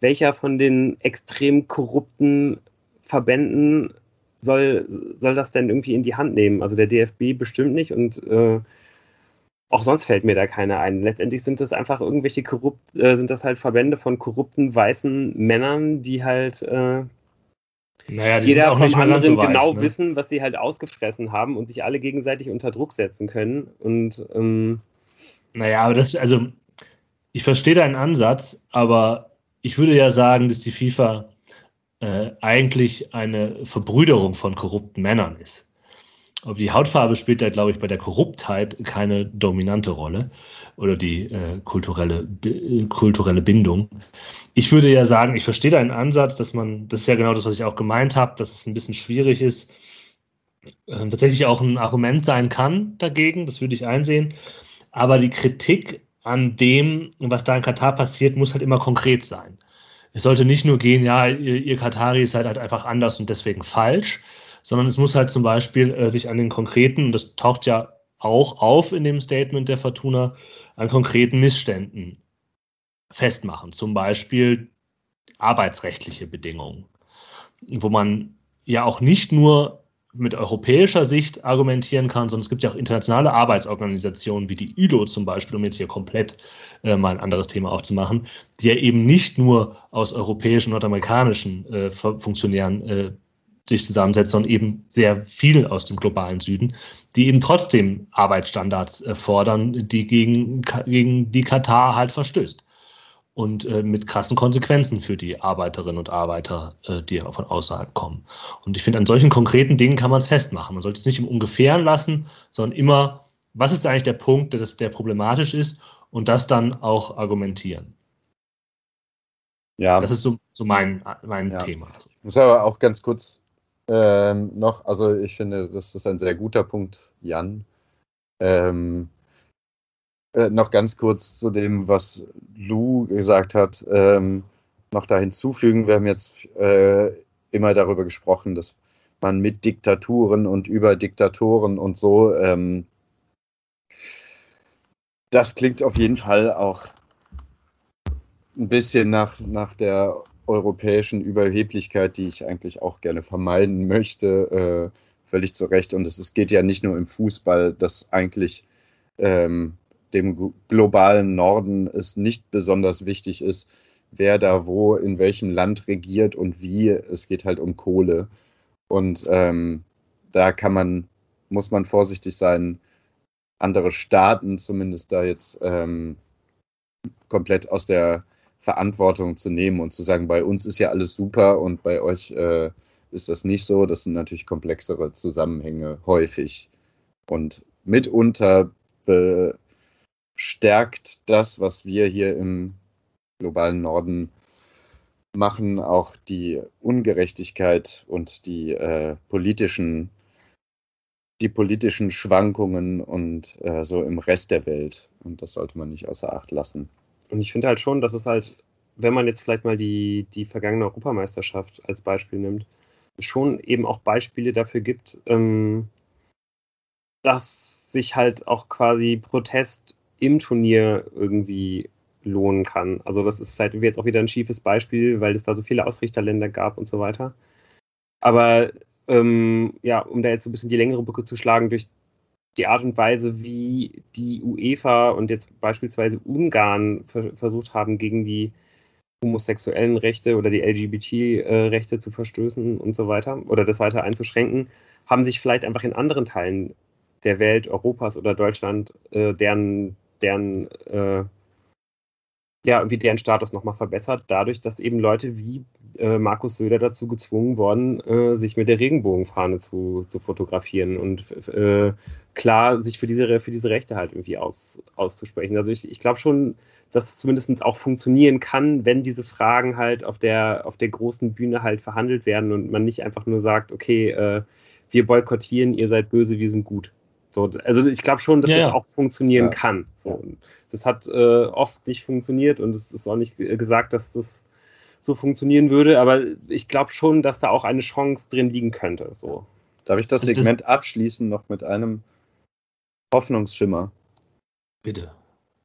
welcher von den extrem korrupten Verbänden soll, soll das denn irgendwie in die Hand nehmen? Also der DFB bestimmt nicht und äh, auch sonst fällt mir da keiner ein. Letztendlich sind das einfach irgendwelche korrupt, äh, sind das halt Verbände von korrupten weißen Männern, die halt äh, naja, die jeder auch vom nicht anderen so weiß, genau ne? wissen, was sie halt ausgefressen haben und sich alle gegenseitig unter Druck setzen können. Und ähm, Naja, aber das, also ich verstehe deinen Ansatz, aber ich würde ja sagen, dass die FIFA äh, eigentlich eine Verbrüderung von korrupten Männern ist. Aber die Hautfarbe spielt da, glaube ich, bei der Korruptheit keine dominante Rolle oder die äh, kulturelle, bi- kulturelle Bindung. Ich würde ja sagen, ich verstehe deinen Ansatz, dass man, das ist ja genau das, was ich auch gemeint habe, dass es ein bisschen schwierig ist, äh, tatsächlich auch ein Argument sein kann dagegen, das würde ich einsehen. Aber die Kritik an dem, was da in Katar passiert, muss halt immer konkret sein. Es sollte nicht nur gehen, ja, ihr, ihr Kataris seid halt einfach anders und deswegen falsch, sondern es muss halt zum Beispiel äh, sich an den konkreten, und das taucht ja auch auf in dem Statement der Fortuna, an konkreten Missständen festmachen. Zum Beispiel arbeitsrechtliche Bedingungen, wo man ja auch nicht nur mit europäischer Sicht argumentieren kann, sondern es gibt ja auch internationale Arbeitsorganisationen wie die ILO zum Beispiel, um jetzt hier komplett äh, mal ein anderes Thema aufzumachen, die ja eben nicht nur aus europäischen, nordamerikanischen äh, Fu- Funktionären äh, sich zusammensetzt, sondern eben sehr viel aus dem globalen Süden, die eben trotzdem Arbeitsstandards äh, fordern, die gegen, gegen die Katar halt verstößt. und äh, mit krassen Konsequenzen für die Arbeiterinnen und Arbeiter, äh, die von außerhalb kommen. Und ich finde, an solchen konkreten Dingen kann man es festmachen. Man sollte es nicht im Ungefähren lassen, sondern immer, was ist eigentlich der Punkt, der, der problematisch ist und das dann auch argumentieren. Ja. Das ist so, so mein, mein ja. Thema. Ich muss aber auch ganz kurz ähm, noch, also ich finde, das ist ein sehr guter Punkt, Jan. Ähm, äh, noch ganz kurz zu dem, was Lou gesagt hat, ähm, noch da hinzufügen. Wir haben jetzt äh, immer darüber gesprochen, dass man mit Diktaturen und über Diktatoren und so, ähm, das klingt auf jeden Fall auch ein bisschen nach, nach der europäischen Überheblichkeit, die ich eigentlich auch gerne vermeiden möchte, äh, völlig zu Recht. Und es, geht ja nicht nur im Fußball, dass eigentlich ähm, dem globalen Norden es nicht besonders wichtig ist, wer da wo in welchem Land regiert und wie. Es geht halt um Kohle. Und ähm, da kann man, muss man vorsichtig sein, andere Staaten zumindest da jetzt ähm, komplett aus der Verantwortung zu nehmen und zu sagen, bei uns ist ja alles super und bei euch äh, ist das nicht so. Das sind natürlich komplexere Zusammenhänge häufig. Und mitunter be stärkt das, was wir hier im globalen Norden machen, auch die Ungerechtigkeit und die äh, politischen die politischen Schwankungen und äh, so im Rest der Welt. Und das sollte man nicht außer Acht lassen. Und ich finde halt schon, dass es halt, wenn man jetzt vielleicht mal die, die vergangene Europameisterschaft als Beispiel nimmt, schon eben auch Beispiele dafür gibt, ähm, dass sich halt auch quasi Protest im Turnier irgendwie lohnen kann. Also das ist vielleicht jetzt auch wieder ein schiefes Beispiel, weil es da so viele Ausrichterländer gab und so weiter. Aber ähm, ja, um da jetzt so ein bisschen die längere Brücke zu schlagen, durch die Art und Weise, wie die UEFA und jetzt beispielsweise Ungarn ver versucht haben, gegen die homosexuellen Rechte oder die LGBT-Rechte zu verstößen und so weiter oder das weiter einzuschränken, haben sich vielleicht einfach in anderen Teilen der Welt, Europas oder Deutschland, äh, deren deren, äh, ja, wie deren Status nochmal verbessert, dadurch, dass eben Leute wie äh, Markus Söder dazu gezwungen worden, äh, sich mit der Regenbogenfahne zu, zu fotografieren und äh, klar sich für diese, für diese Rechte halt irgendwie aus, auszusprechen. Also ich, ich glaube schon, dass es zumindest auch funktionieren kann, wenn diese Fragen halt auf der, auf der großen Bühne halt verhandelt werden und man nicht einfach nur sagt, okay, äh, wir boykottieren, ihr seid böse, wir sind gut. So, also ich glaube schon, dass ja, das ja. auch funktionieren ja. kann. So, das hat äh, oft nicht funktioniert und es ist auch nicht gesagt, dass das so funktionieren würde, aber ich glaube schon, dass da auch eine Chance drin liegen könnte. So. Darf ich das Segment das abschließen noch mit einem Hoffnungsschimmer? Bitte.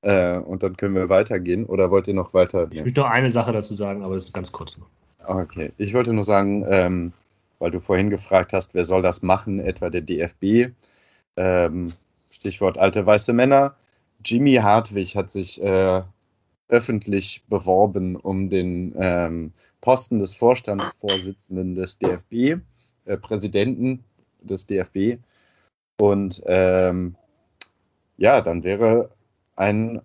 Äh, und dann können wir weitergehen oder wollt ihr noch weiter? Ich will nur eine Sache dazu sagen, aber das ist ganz kurz nur. Okay, ich wollte nur sagen, ähm, weil du vorhin gefragt hast, wer soll das machen, etwa der DFB ähm, Stichwort alte weiße Männer. Jimmy Hartwig hat sich äh, öffentlich beworben um den ähm, Posten des Vorstandsvorsitzenden des DFB, äh, Präsidenten des DFB. Und ähm, ja, dann wäre ein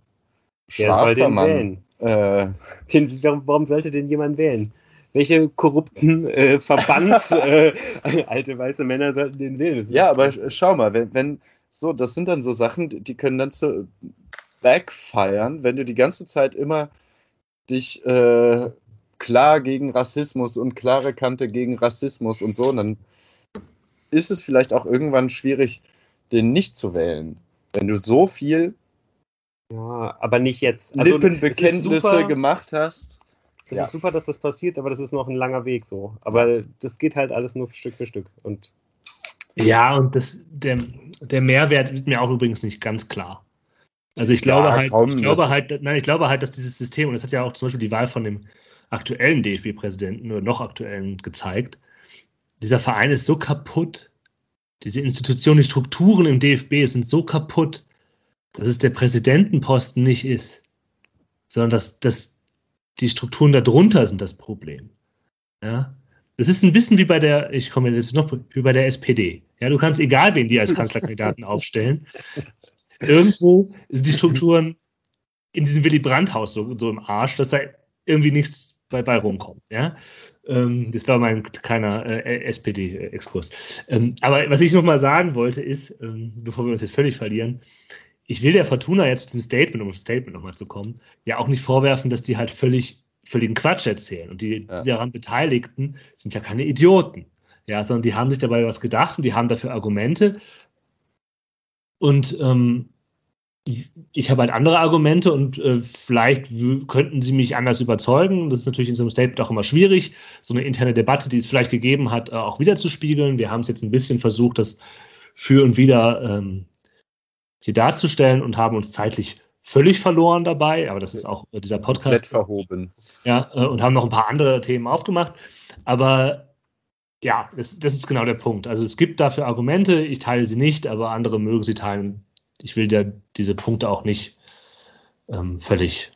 schwarzer Mann. Äh, den, warum sollte denn jemand wählen? Welche korrupten äh, Verbands äh, alte weiße Männer sollten den wählen? Ja, aber schau mal, wenn, wenn, so, das sind dann so Sachen, die können dann zu backfeiern, wenn du die ganze Zeit immer dich äh, klar gegen Rassismus und klare Kante gegen Rassismus und so, dann ist es vielleicht auch irgendwann schwierig, den nicht zu wählen. Wenn du so viel ja, aber nicht jetzt. Also, Lippenbekenntnisse gemacht hast. Das ja. ist super, dass das passiert, aber das ist noch ein langer Weg so. Aber das geht halt alles nur Stück für Stück. Und ja, und das, der, der Mehrwert ist mir auch übrigens nicht ganz klar. Also ich glaube ja, halt, komm, ich glaube halt, nein, ich glaube halt, dass dieses System, und das hat ja auch zum Beispiel die Wahl von dem aktuellen DFB-Präsidenten oder noch aktuellen gezeigt, dieser Verein ist so kaputt, diese Institutionen, die Strukturen im DFB sind so kaputt, dass es der Präsidentenposten nicht ist, sondern dass, dass die Strukturen darunter sind das Problem. Ja? Das ist ein bisschen wie bei der, ich komme jetzt noch, wie bei der SPD. Ja, du kannst egal wen die als Kanzlerkandidaten aufstellen. Irgendwo sind die Strukturen in diesem Willy Brandt-Haus so, so im Arsch, dass da irgendwie nichts bei, bei rumkommt. Ja? Ähm, das war mein kleiner äh, SPD-Exkurs. Ähm, aber was ich nochmal sagen wollte, ist, ähm, bevor wir uns jetzt völlig verlieren, ich will der Fortuna jetzt mit dem Statement, um auf das Statement nochmal zu kommen, ja auch nicht vorwerfen, dass die halt völlig völligen Quatsch erzählen. Und die, ja. die daran Beteiligten sind ja keine Idioten. Ja, sondern die haben sich dabei was gedacht und die haben dafür Argumente. Und ähm, ich habe halt andere Argumente und äh, vielleicht könnten sie mich anders überzeugen. Das ist natürlich in so einem Statement auch immer schwierig, so eine interne Debatte, die es vielleicht gegeben hat, äh, auch wiederzuspiegeln. Wir haben es jetzt ein bisschen versucht, das für und wieder ähm, hier darzustellen und haben uns zeitlich völlig verloren dabei, aber das ist auch äh, dieser Podcast. Komplett verhoben. Ja, äh, und haben noch ein paar andere Themen aufgemacht. Aber ja, das, das ist genau der Punkt. Also es gibt dafür Argumente, ich teile sie nicht, aber andere mögen sie teilen ich will ja diese Punkte auch nicht ähm, völlig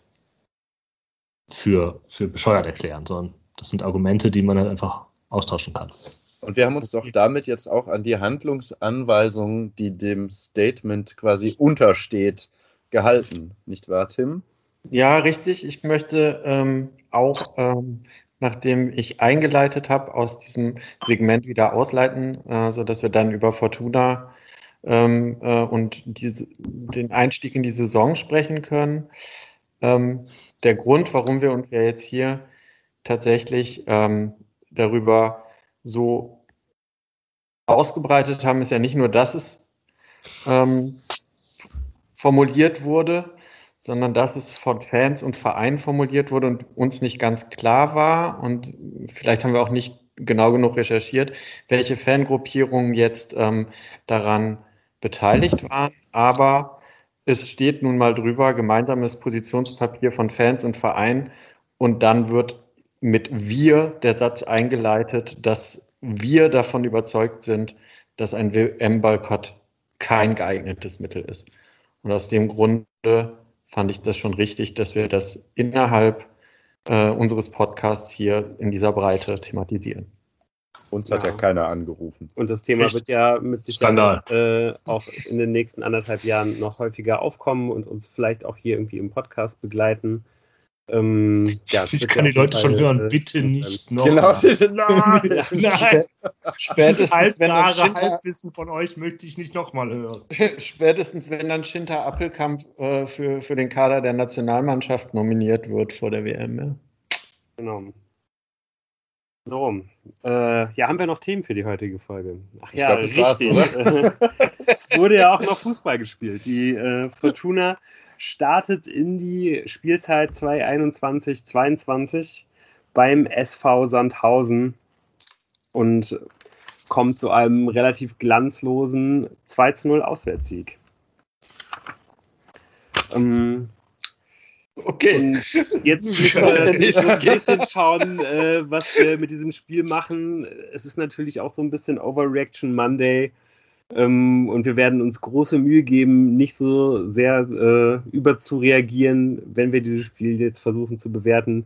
für, für bescheuert erklären, sondern das sind Argumente, die man halt einfach austauschen kann. Und wir haben uns doch damit jetzt auch an die Handlungsanweisung, die dem Statement quasi untersteht, gehalten, nicht wahr, Tim? Ja, richtig. Ich möchte ähm, auch, ähm, nachdem ich eingeleitet habe, aus diesem Segment wieder ausleiten, äh, sodass wir dann über Fortuna ähm, äh, und diese, den Einstieg in die Saison sprechen können. Ähm, der Grund, warum wir uns ja jetzt hier tatsächlich ähm, darüber so ausgebreitet haben, ist ja nicht nur, dass es ähm, formuliert wurde, sondern dass es von Fans und Vereinen formuliert wurde und uns nicht ganz klar war. Und vielleicht haben wir auch nicht genau genug recherchiert, welche Fangruppierungen jetzt ähm, daran beteiligt waren, aber es steht nun mal drüber, gemeinsames Positionspapier von Fans und Verein und dann wird mit wir der Satz eingeleitet, dass wir davon überzeugt sind, dass ein WM-Boykott kein geeignetes Mittel ist. Und aus dem Grunde fand ich das schon richtig, dass wir das innerhalb äh, unseres Podcasts hier in dieser Breite thematisieren. Uns hat ja, ja keiner angerufen. Und das Thema Echt? wird ja mit Sicherheit äh, auch in den nächsten anderthalb Jahren noch häufiger aufkommen und uns vielleicht auch hier irgendwie im Podcast begleiten. Ähm, ja, ich kann ja die Leute Fall, schon hören, äh, bitte nicht noch. Genau, nein, nein. Spätestens wenn dann Schinter, Halbwissen von euch möchte ich nicht nochmal hören. Spätestens wenn dann Schinter Appelkamp äh, für, für den Kader der Nationalmannschaft nominiert wird vor der WM. Ja. Genau. So, äh, ja, haben wir noch Themen für die heutige Folge? Ach ich ja, glaub, richtig. es wurde ja auch noch Fußball gespielt. Die äh, Fortuna startet in die Spielzeit 2021-22 beim SV Sandhausen und kommt zu einem relativ glanzlosen 2 0 Auswärtssieg. Ähm, Okay. Und jetzt müssen wir natürlich ein bisschen schauen, äh, was wir mit diesem Spiel machen. Es ist natürlich auch so ein bisschen Overreaction Monday. Ähm, und wir werden uns große Mühe geben, nicht so sehr äh, überzureagieren, wenn wir dieses Spiel jetzt versuchen zu bewerten,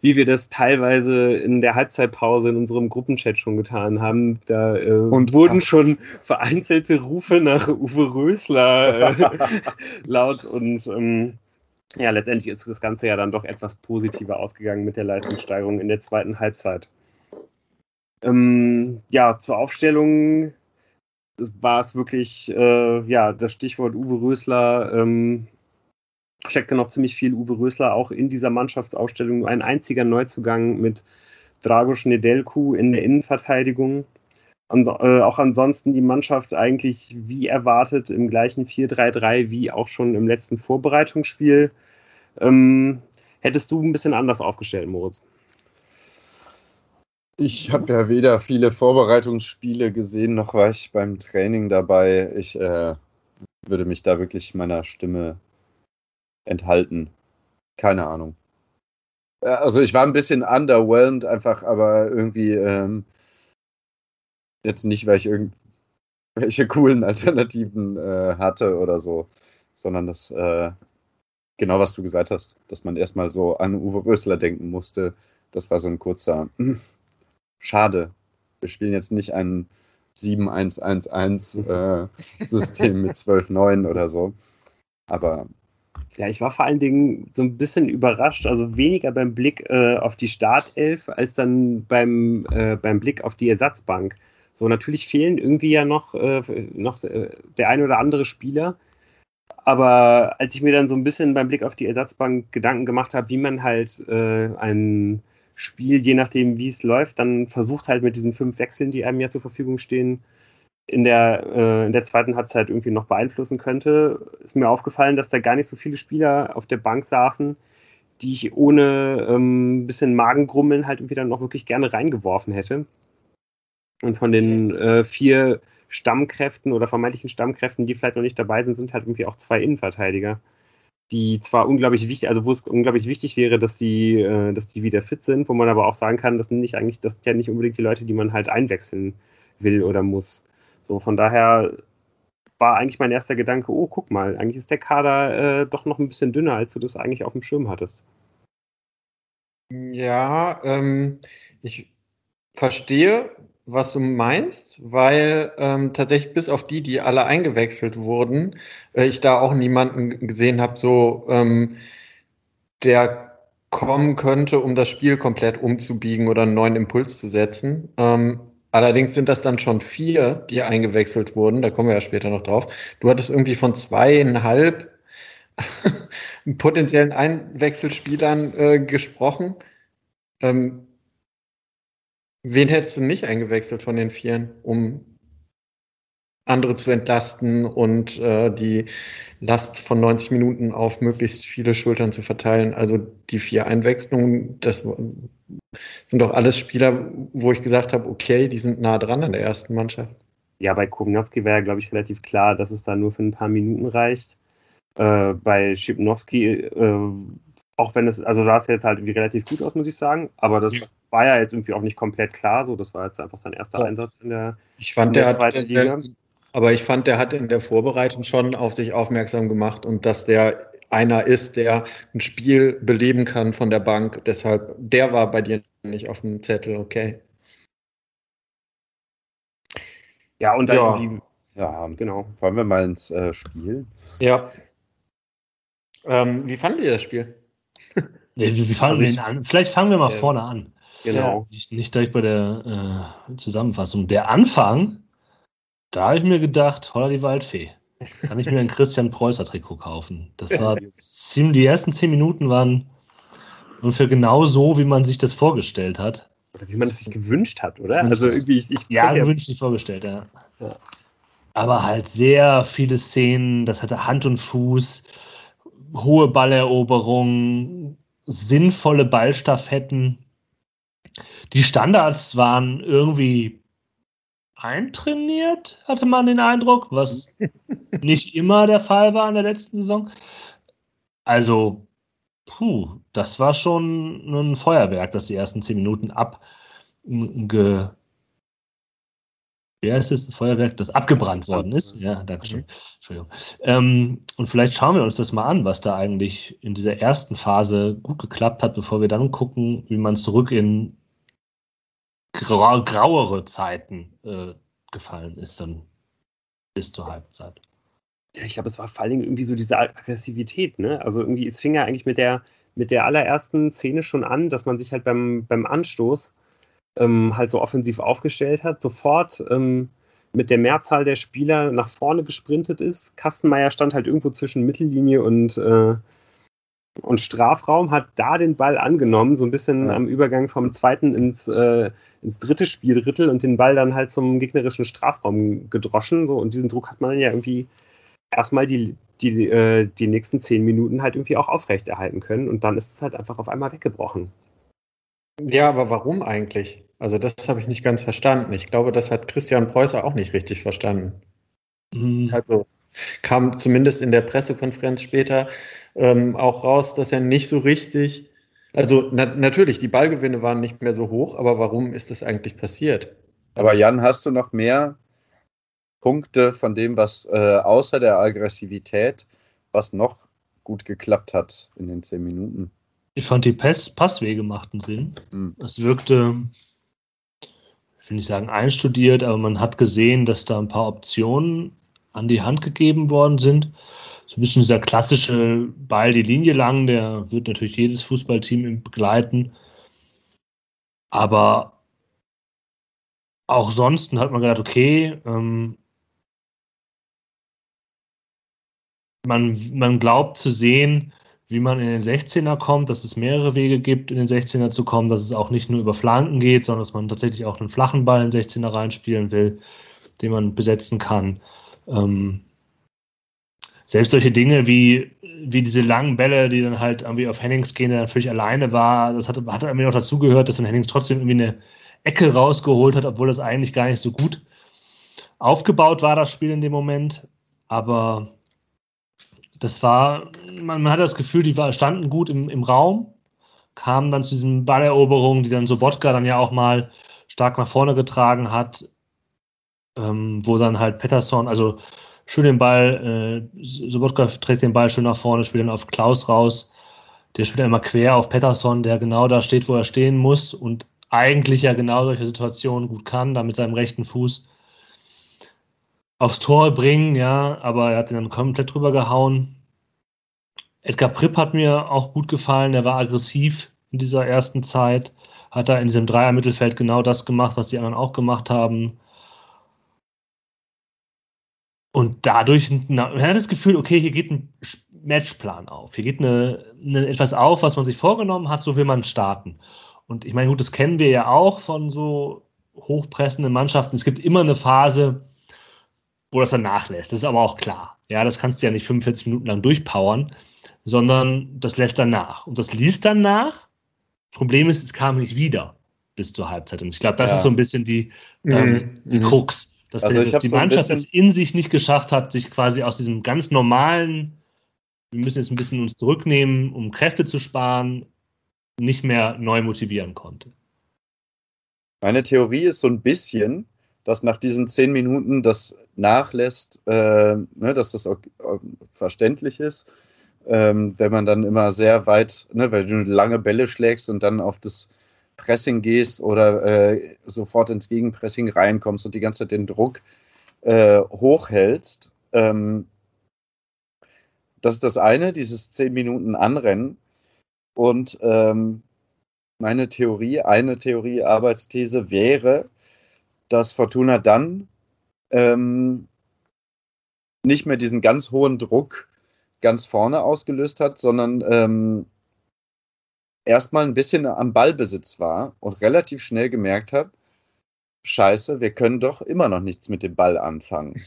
wie wir das teilweise in der Halbzeitpause in unserem Gruppenchat schon getan haben. Da äh, und wurden schon vereinzelte Rufe nach Uwe Rösler äh, laut und ähm, ja, letztendlich ist das Ganze ja dann doch etwas positiver ausgegangen mit der Leistungssteigerung in der zweiten Halbzeit. Ähm, ja, zur Aufstellung war es wirklich, äh, ja, das Stichwort Uwe Rösler. Ähm, steckte noch ziemlich viel Uwe Rösler auch in dieser Mannschaftsaufstellung. Ein einziger Neuzugang mit Dragos Nedelku in der Innenverteidigung. Und, äh, auch ansonsten die Mannschaft eigentlich wie erwartet im gleichen 4-3-3 wie auch schon im letzten Vorbereitungsspiel. Ähm, hättest du ein bisschen anders aufgestellt, Moritz? Ich habe ja weder viele Vorbereitungsspiele gesehen, noch war ich beim Training dabei. Ich äh, würde mich da wirklich meiner Stimme enthalten. Keine Ahnung. Also ich war ein bisschen underwhelmed einfach, aber irgendwie ähm, Jetzt nicht, weil ich irgendwelche coolen Alternativen äh, hatte oder so, sondern das, äh, genau was du gesagt hast, dass man erstmal so an Uwe Rösler denken musste. Das war so ein kurzer, schade. Wir spielen jetzt nicht ein 7-1-1-1-System äh, mit 12-9 oder so. Aber Ja, ich war vor allen Dingen so ein bisschen überrascht, also weniger beim Blick äh, auf die Startelf als dann beim, äh, beim Blick auf die Ersatzbank. So, natürlich fehlen irgendwie ja noch, äh, noch äh, der ein oder andere Spieler. Aber als ich mir dann so ein bisschen beim Blick auf die Ersatzbank Gedanken gemacht habe, wie man halt äh, ein Spiel, je nachdem wie es läuft, dann versucht halt mit diesen fünf Wechseln, die einem ja zur Verfügung stehen, in der, äh, in der zweiten Halbzeit irgendwie noch beeinflussen könnte, ist mir aufgefallen, dass da gar nicht so viele Spieler auf der Bank saßen, die ich ohne ein ähm, bisschen Magengrummeln halt irgendwie dann noch wirklich gerne reingeworfen hätte. Und von den äh, vier Stammkräften oder vermeintlichen Stammkräften, die vielleicht noch nicht dabei sind, sind halt irgendwie auch zwei Innenverteidiger, die zwar unglaublich wichtig, also wo es unglaublich wichtig wäre, dass die, äh, dass die wieder fit sind, wo man aber auch sagen kann, das sind nicht eigentlich, das sind ja nicht unbedingt die Leute, die man halt einwechseln will oder muss. So, von daher war eigentlich mein erster Gedanke, oh, guck mal, eigentlich ist der Kader äh, doch noch ein bisschen dünner, als du das eigentlich auf dem Schirm hattest. Ja, ähm, ich verstehe, was du meinst, weil ähm, tatsächlich bis auf die, die alle eingewechselt wurden, äh, ich da auch niemanden gesehen habe, so ähm, der kommen könnte, um das Spiel komplett umzubiegen oder einen neuen Impuls zu setzen. Ähm, Allerdings sind das dann schon vier, die eingewechselt wurden. Da kommen wir ja später noch drauf. Du hattest irgendwie von zweieinhalb potenziellen Einwechselspielern äh, gesprochen. Ähm, wen hättest du nicht eingewechselt von den Vieren, um andere zu entlasten und äh, die Last von 90 Minuten auf möglichst viele Schultern zu verteilen. Also die vier Einwechslungen, das sind doch alles Spieler, wo ich gesagt habe, okay, die sind nah dran an der ersten Mannschaft. Ja, bei Kognowski wäre glaube ich, relativ klar, dass es da nur für ein paar Minuten reicht. Äh, bei Schipnowski, äh, auch wenn es, also sah es jetzt halt irgendwie relativ gut aus, muss ich sagen, aber das ja. war ja jetzt irgendwie auch nicht komplett klar so. Das war jetzt einfach sein erster ja. Einsatz in der, ich fand, in der, der zweiten hat, Liga. Der, aber ich fand, der hat in der Vorbereitung schon auf sich aufmerksam gemacht und dass der einer ist, der ein Spiel beleben kann von der Bank. Deshalb, der war bei dir nicht auf dem Zettel, okay. Ja, und dann ja. irgendwie. Ja, genau. Wollen wir mal ins äh, Spiel? Ja. Ähm, wie fandet ihr das Spiel? Wie, wie fangen also wir an? Vielleicht fangen wir mal äh, vorne an. Genau. Nicht, nicht direkt bei der äh, Zusammenfassung. Der Anfang da habe ich mir gedacht, holla die Waldfee. Kann ich mir ein Christian Preußer Trikot kaufen? Das war ziemlich, die ersten zehn Minuten waren ungefähr genau so, wie man sich das vorgestellt hat. Oder wie man es sich gewünscht hat, oder? Also irgendwie, ich, ich ja, gewünscht nicht vorgestellt, ja. ja. Aber halt sehr viele Szenen, das hatte Hand und Fuß, hohe Balleroberung, sinnvolle Ballstaffetten. Die Standards waren irgendwie eintrainiert, hatte man den Eindruck, was nicht immer der Fall war in der letzten Saison. Also, puh, das war schon ein Feuerwerk, das die ersten zehn Minuten ab heißt es, ein Feuerwerk, das abgebrannt worden ist. Ja, danke schön. Mhm. Entschuldigung. Ähm, und vielleicht schauen wir uns das mal an, was da eigentlich in dieser ersten Phase gut geklappt hat, bevor wir dann gucken, wie man zurück in grau grauere Zeiten äh, gefallen ist dann bis zur Halbzeit. Ja, ich glaube, es war vor allen Dingen irgendwie so diese Aggressivität, ne? Also irgendwie, es fing ja eigentlich mit der, mit der allerersten Szene schon an, dass man sich halt beim, beim Anstoß ähm, halt so offensiv aufgestellt hat, sofort ähm, mit der Mehrzahl der Spieler nach vorne gesprintet ist. Kastenmeier stand halt irgendwo zwischen Mittellinie und äh, und Strafraum hat da den Ball angenommen, so ein bisschen ja. am Übergang vom zweiten ins, äh, ins dritte Spieldrittel und den Ball dann halt zum gegnerischen Strafraum gedroschen. So, und diesen Druck hat man ja irgendwie erstmal die, die, äh, die nächsten zehn Minuten halt irgendwie auch aufrechterhalten können und dann ist es halt einfach auf einmal weggebrochen. Ja, aber warum eigentlich? Also das habe ich nicht ganz verstanden. Ich glaube, das hat Christian Preußer auch nicht richtig verstanden. Mhm. Also kam zumindest in der Pressekonferenz später ähm, auch raus, dass er nicht so richtig, also na natürlich, die Ballgewinne waren nicht mehr so hoch, aber warum ist das eigentlich passiert? Aber Jan, hast du noch mehr Punkte von dem, was äh, außer der Aggressivität, was noch gut geklappt hat in den zehn Minuten? Ich fand die Pass Passwege machten Sinn. Hm. Es wirkte, ich will nicht sagen einstudiert, aber man hat gesehen, dass da ein paar Optionen an die Hand gegeben worden sind so ein bisschen dieser klassische Ball die Linie lang, der wird natürlich jedes Fußballteam begleiten. Aber auch sonst hat man gedacht, okay, ähm, man, man glaubt zu sehen, wie man in den 16er kommt, dass es mehrere Wege gibt, in den 16er zu kommen, dass es auch nicht nur über Flanken geht, sondern dass man tatsächlich auch einen flachen Ball in den 16er reinspielen will, den man besetzen kann. Ähm, selbst solche Dinge wie, wie diese langen Bälle, die dann halt irgendwie auf Hennings gehen, der dann völlig alleine war, das hat, hat irgendwie noch dazugehört, dass dann Hennings trotzdem irgendwie eine Ecke rausgeholt hat, obwohl das eigentlich gar nicht so gut aufgebaut war, das Spiel in dem Moment. Aber das war, man, man hat das Gefühl, die war, standen gut im, im Raum, kamen dann zu diesen Balleroberungen, die dann Sobotka dann ja auch mal stark nach vorne getragen hat, ähm, wo dann halt Pettersson, also schön den Ball, äh, Sobotka trägt den Ball schön nach vorne, spielt dann auf Klaus raus. Der spielt dann immer quer auf Pettersson, der genau da steht, wo er stehen muss und eigentlich ja genau solche Situationen gut kann, da mit seinem rechten Fuß aufs Tor bringen, ja, aber er hat ihn dann komplett drüber gehauen. Edgar Pripp hat mir auch gut gefallen, er war aggressiv in dieser ersten Zeit, hat da in diesem Dreier-Mittelfeld genau das gemacht, was die anderen auch gemacht haben. Und dadurch, man hat das Gefühl, okay, hier geht ein Matchplan auf. Hier geht eine, eine, etwas auf, was man sich vorgenommen hat, so will man starten. Und ich meine, gut, das kennen wir ja auch von so hochpressenden Mannschaften. Es gibt immer eine Phase, wo das dann nachlässt. Das ist aber auch klar. Ja, das kannst du ja nicht 45 Minuten lang durchpowern, sondern das lässt dann nach. Und das liest dann nach. Problem ist, es kam nicht wieder bis zur Halbzeit. Und ich glaube, das ja. ist so ein bisschen die, mhm. ähm, die mhm. Krux dass, also der, dass die so Mannschaft es in sich nicht geschafft hat, sich quasi aus diesem ganz normalen, wir müssen jetzt ein bisschen uns zurücknehmen, um Kräfte zu sparen, nicht mehr neu motivieren konnte. Meine Theorie ist so ein bisschen, dass nach diesen zehn Minuten das nachlässt, äh, ne, dass das verständlich ist, ähm, wenn man dann immer sehr weit, ne, weil du lange Bälle schlägst und dann auf das Pressing gehst oder äh, sofort ins Gegenpressing reinkommst und die ganze Zeit den Druck äh, hochhältst. Ähm, das ist das eine, dieses 10 Minuten Anrennen. Und ähm, meine Theorie, eine Theorie, Arbeitsthese wäre, dass Fortuna dann ähm, nicht mehr diesen ganz hohen Druck ganz vorne ausgelöst hat, sondern ähm, erstmal ein bisschen am Ballbesitz war und relativ schnell gemerkt habe, scheiße, wir können doch immer noch nichts mit dem Ball anfangen.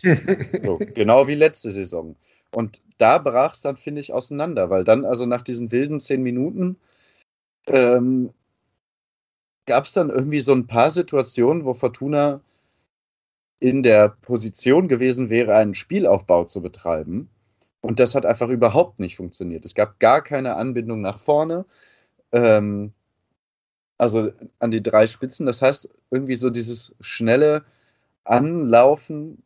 so, genau wie letzte Saison. Und da brach es dann, finde ich, auseinander, weil dann, also nach diesen wilden zehn Minuten, ähm, gab es dann irgendwie so ein paar Situationen, wo Fortuna in der Position gewesen wäre, einen Spielaufbau zu betreiben. Und das hat einfach überhaupt nicht funktioniert. Es gab gar keine Anbindung nach vorne ähm, also an die drei Spitzen. Das heißt, irgendwie so dieses schnelle Anlaufen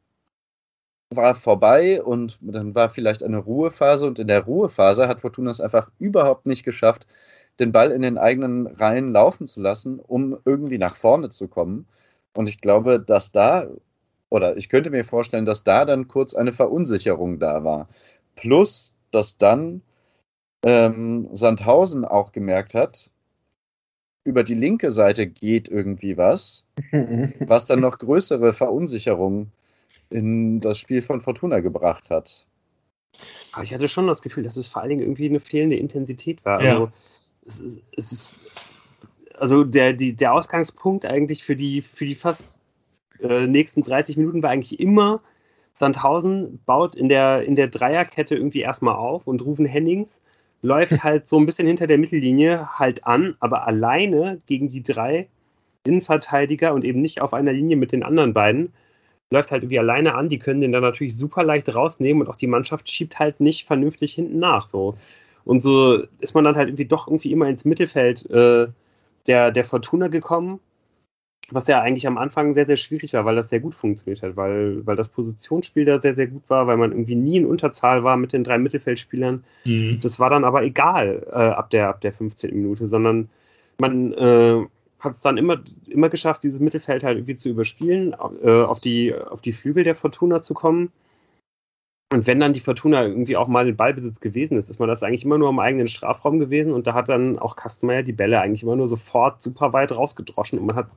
war vorbei und dann war vielleicht eine Ruhephase und in der Ruhephase hat Fortuna es einfach überhaupt nicht geschafft, den Ball in den eigenen Reihen laufen zu lassen, um irgendwie nach vorne zu kommen. Und ich glaube, dass da, oder ich könnte mir vorstellen, dass da dann kurz eine Verunsicherung da war. Plus, dass dann ähm, Sandhausen auch gemerkt hat, über die linke Seite geht irgendwie was, was dann noch größere Verunsicherung in das Spiel von Fortuna gebracht hat. Aber ich hatte schon das Gefühl, dass es vor allen Dingen irgendwie eine fehlende Intensität war. Ja. Also, es, ist, es ist, also der, die, der Ausgangspunkt eigentlich für die, für die fast äh, nächsten 30 Minuten war eigentlich immer, Sandhausen baut in der, in der Dreierkette irgendwie erstmal auf und rufen Hennings läuft halt so ein bisschen hinter der Mittellinie halt an, aber alleine gegen die drei Innenverteidiger und eben nicht auf einer Linie mit den anderen beiden. Läuft halt irgendwie alleine an, die können den dann natürlich super leicht rausnehmen und auch die Mannschaft schiebt halt nicht vernünftig hinten nach. So. Und so ist man dann halt irgendwie doch irgendwie immer ins Mittelfeld äh, der, der Fortuna gekommen was ja eigentlich am Anfang sehr, sehr schwierig war, weil das sehr gut funktioniert hat, weil, weil das Positionsspiel da sehr, sehr gut war, weil man irgendwie nie in Unterzahl war mit den drei Mittelfeldspielern. Mhm. Das war dann aber egal äh, ab, der, ab der 15. Minute, sondern man äh, hat es dann immer, immer geschafft, dieses Mittelfeld halt irgendwie zu überspielen, äh, auf, die, auf die Flügel der Fortuna zu kommen. Und wenn dann die Fortuna irgendwie auch mal in Ballbesitz gewesen ist, ist man das eigentlich immer nur im eigenen Strafraum gewesen und da hat dann auch Kastenmeier die Bälle eigentlich immer nur sofort super weit rausgedroschen und man hat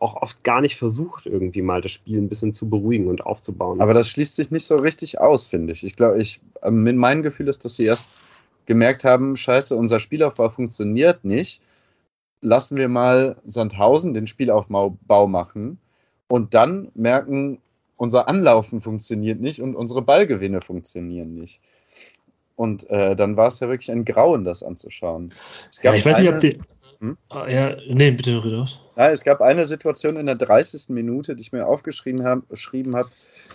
auch oft gar nicht versucht, irgendwie mal das Spiel ein bisschen zu beruhigen und aufzubauen. Aber das schließt sich nicht so richtig aus, finde ich. Ich glaube, ich, ähm, mein Gefühl ist, dass sie erst gemerkt haben, scheiße, unser Spielaufbau funktioniert nicht. Lassen wir mal Sandhausen den Spielaufbau machen und dann merken, unser Anlaufen funktioniert nicht und unsere Ballgewinne funktionieren nicht. Und äh, dann war es ja wirklich ein Grauen, das anzuschauen. ja, ich weiß eine, nicht, ob die. Hm? Ah, ja, nee, bitte, Ridos. Ja, es gab eine Situation in der 30. Minute, die ich mir aufgeschrieben habe, hab,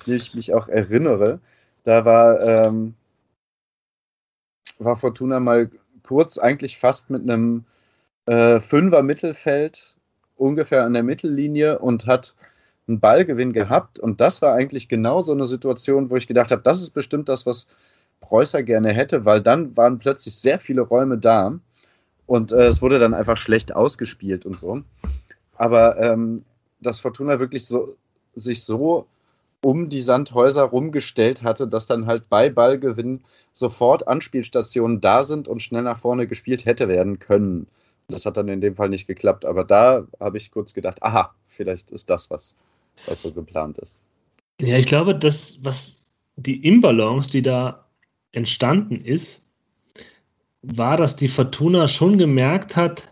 die ich mich auch erinnere. Da war, ähm, war Fortuna mal kurz eigentlich fast mit einem äh, Fünfer Mittelfeld ungefähr an der Mittellinie und hat einen Ballgewinn gehabt. Und das war eigentlich genau so eine Situation, wo ich gedacht habe, das ist bestimmt das, was Preußer gerne hätte, weil dann waren plötzlich sehr viele Räume da und äh, es wurde dann einfach schlecht ausgespielt und so. Aber ähm, dass Fortuna wirklich so, sich so um die Sandhäuser rumgestellt hatte, dass dann halt bei Ballgewinn sofort Anspielstationen da sind und schnell nach vorne gespielt hätte werden können. Das hat dann in dem Fall nicht geklappt, aber da habe ich kurz gedacht, aha, vielleicht ist das was was so geplant ist. Ja, ich glaube, das, was die Imbalance, die da entstanden ist, war, dass die Fortuna schon gemerkt hat,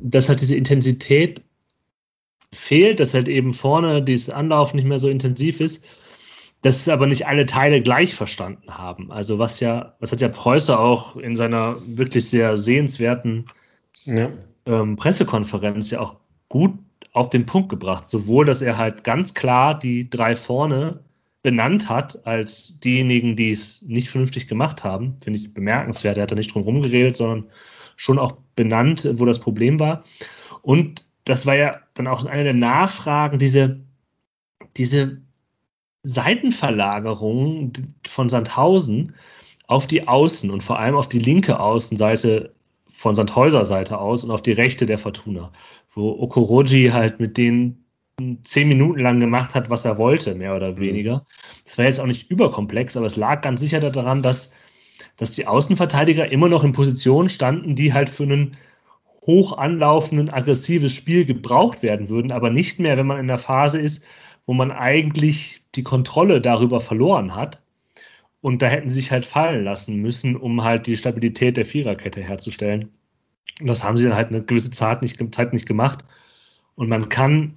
dass halt diese Intensität fehlt, dass halt eben vorne dieses Anlauf nicht mehr so intensiv ist, dass es aber nicht alle Teile gleich verstanden haben. Also was ja, was hat ja Preußer auch in seiner wirklich sehr sehenswerten ja. ähm, Pressekonferenz ja auch gut auf den Punkt gebracht. Sowohl, dass er halt ganz klar die drei vorne benannt hat als diejenigen, die es nicht vernünftig gemacht haben. Finde ich bemerkenswert. Er hat da nicht drum rumgeredet, sondern schon auch benannt, wo das Problem war. Und das war ja dann auch eine der Nachfragen, diese, diese Seitenverlagerung von Sandhausen auf die Außen und vor allem auf die linke Außenseite von Sandhäuser Seite aus und auf die rechte der Fortuna wo Okoroji halt mit denen zehn Minuten lang gemacht hat, was er wollte, mehr oder mhm. weniger. Das war jetzt auch nicht überkomplex, aber es lag ganz sicher daran, dass, dass die Außenverteidiger immer noch in Positionen standen, die halt für einen hoch anlaufenden, aggressives Spiel gebraucht werden würden, aber nicht mehr, wenn man in der Phase ist, wo man eigentlich die Kontrolle darüber verloren hat. Und da hätten sie sich halt fallen lassen müssen, um halt die Stabilität der Viererkette herzustellen. Und das haben sie dann halt eine gewisse Zeit nicht, Zeit nicht gemacht. Und man kann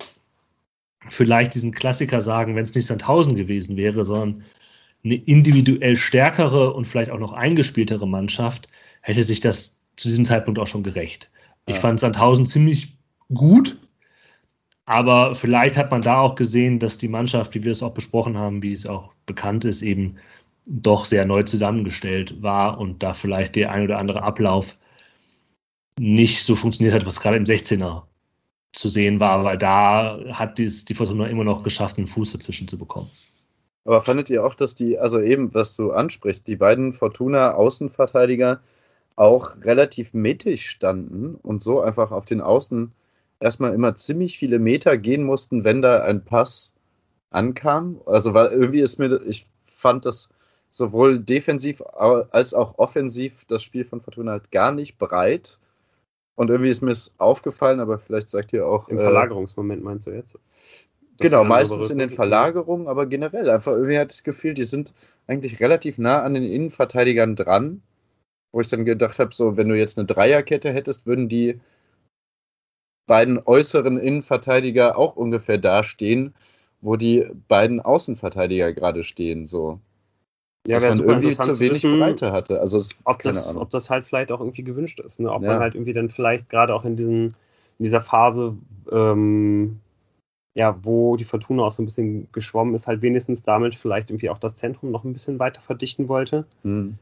vielleicht diesen Klassiker sagen, wenn es nicht Sandhausen gewesen wäre, sondern eine individuell stärkere und vielleicht auch noch eingespieltere Mannschaft, hätte sich das zu diesem Zeitpunkt auch schon gerecht. Ich ja. fand Sandhausen ziemlich gut, aber vielleicht hat man da auch gesehen, dass die Mannschaft, wie wir es auch besprochen haben, wie es auch bekannt ist, eben doch sehr neu zusammengestellt war und da vielleicht der ein oder andere Ablauf nicht so funktioniert hat, was gerade im 16er zu sehen war, weil da hat dies, die Fortuna immer noch geschafft, einen Fuß dazwischen zu bekommen. Aber fandet ihr auch, dass die, also eben, was du ansprichst, die beiden Fortuna-Außenverteidiger auch relativ mittig standen und so einfach auf den Außen erstmal immer ziemlich viele Meter gehen mussten, wenn da ein Pass ankam? Also, weil irgendwie ist mir, ich fand das sowohl defensiv als auch offensiv das Spiel von Fortuna halt gar nicht breit. Und irgendwie ist mir es aufgefallen, aber vielleicht sagt ihr auch. Im äh, Verlagerungsmoment meinst du jetzt? Genau, meistens in den Verlagerungen, aber generell einfach irgendwie hat das Gefühl, die sind eigentlich relativ nah an den Innenverteidigern dran. Wo ich dann gedacht habe, so, wenn du jetzt eine Dreierkette hättest, würden die beiden äußeren Innenverteidiger auch ungefähr dastehen, wo die beiden Außenverteidiger gerade stehen. So. Ja, dass man irgendwie zu wenig wissen, Breite hatte. Also das, ob, das, ob das halt vielleicht auch irgendwie gewünscht ist. Ne? Ob ja. man halt irgendwie dann vielleicht gerade auch in, diesen, in dieser Phase, ähm, ja, wo die Fortuna auch so ein bisschen geschwommen ist, halt wenigstens damit vielleicht irgendwie auch das Zentrum noch ein bisschen weiter verdichten wollte. Hm.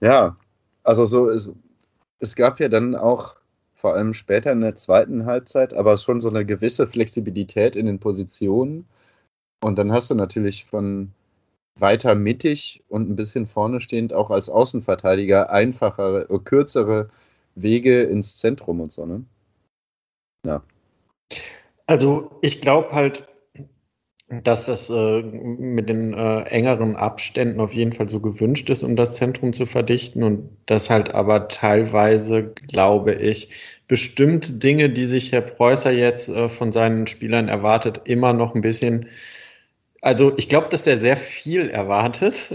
Ja, also so ist, es gab ja dann auch vor allem später in der zweiten Halbzeit, aber schon so eine gewisse Flexibilität in den Positionen. Und dann hast du natürlich von weiter mittig und ein bisschen vorne stehend auch als Außenverteidiger einfachere, äh, kürzere Wege ins Zentrum und so, ne? Ja. Also ich glaube halt, dass das äh, mit den äh, engeren Abständen auf jeden Fall so gewünscht ist, um das Zentrum zu verdichten und dass halt aber teilweise, glaube ich, bestimmte Dinge, die sich Herr Preußer jetzt äh, von seinen Spielern erwartet, immer noch ein bisschen also ich glaube, dass der sehr viel erwartet.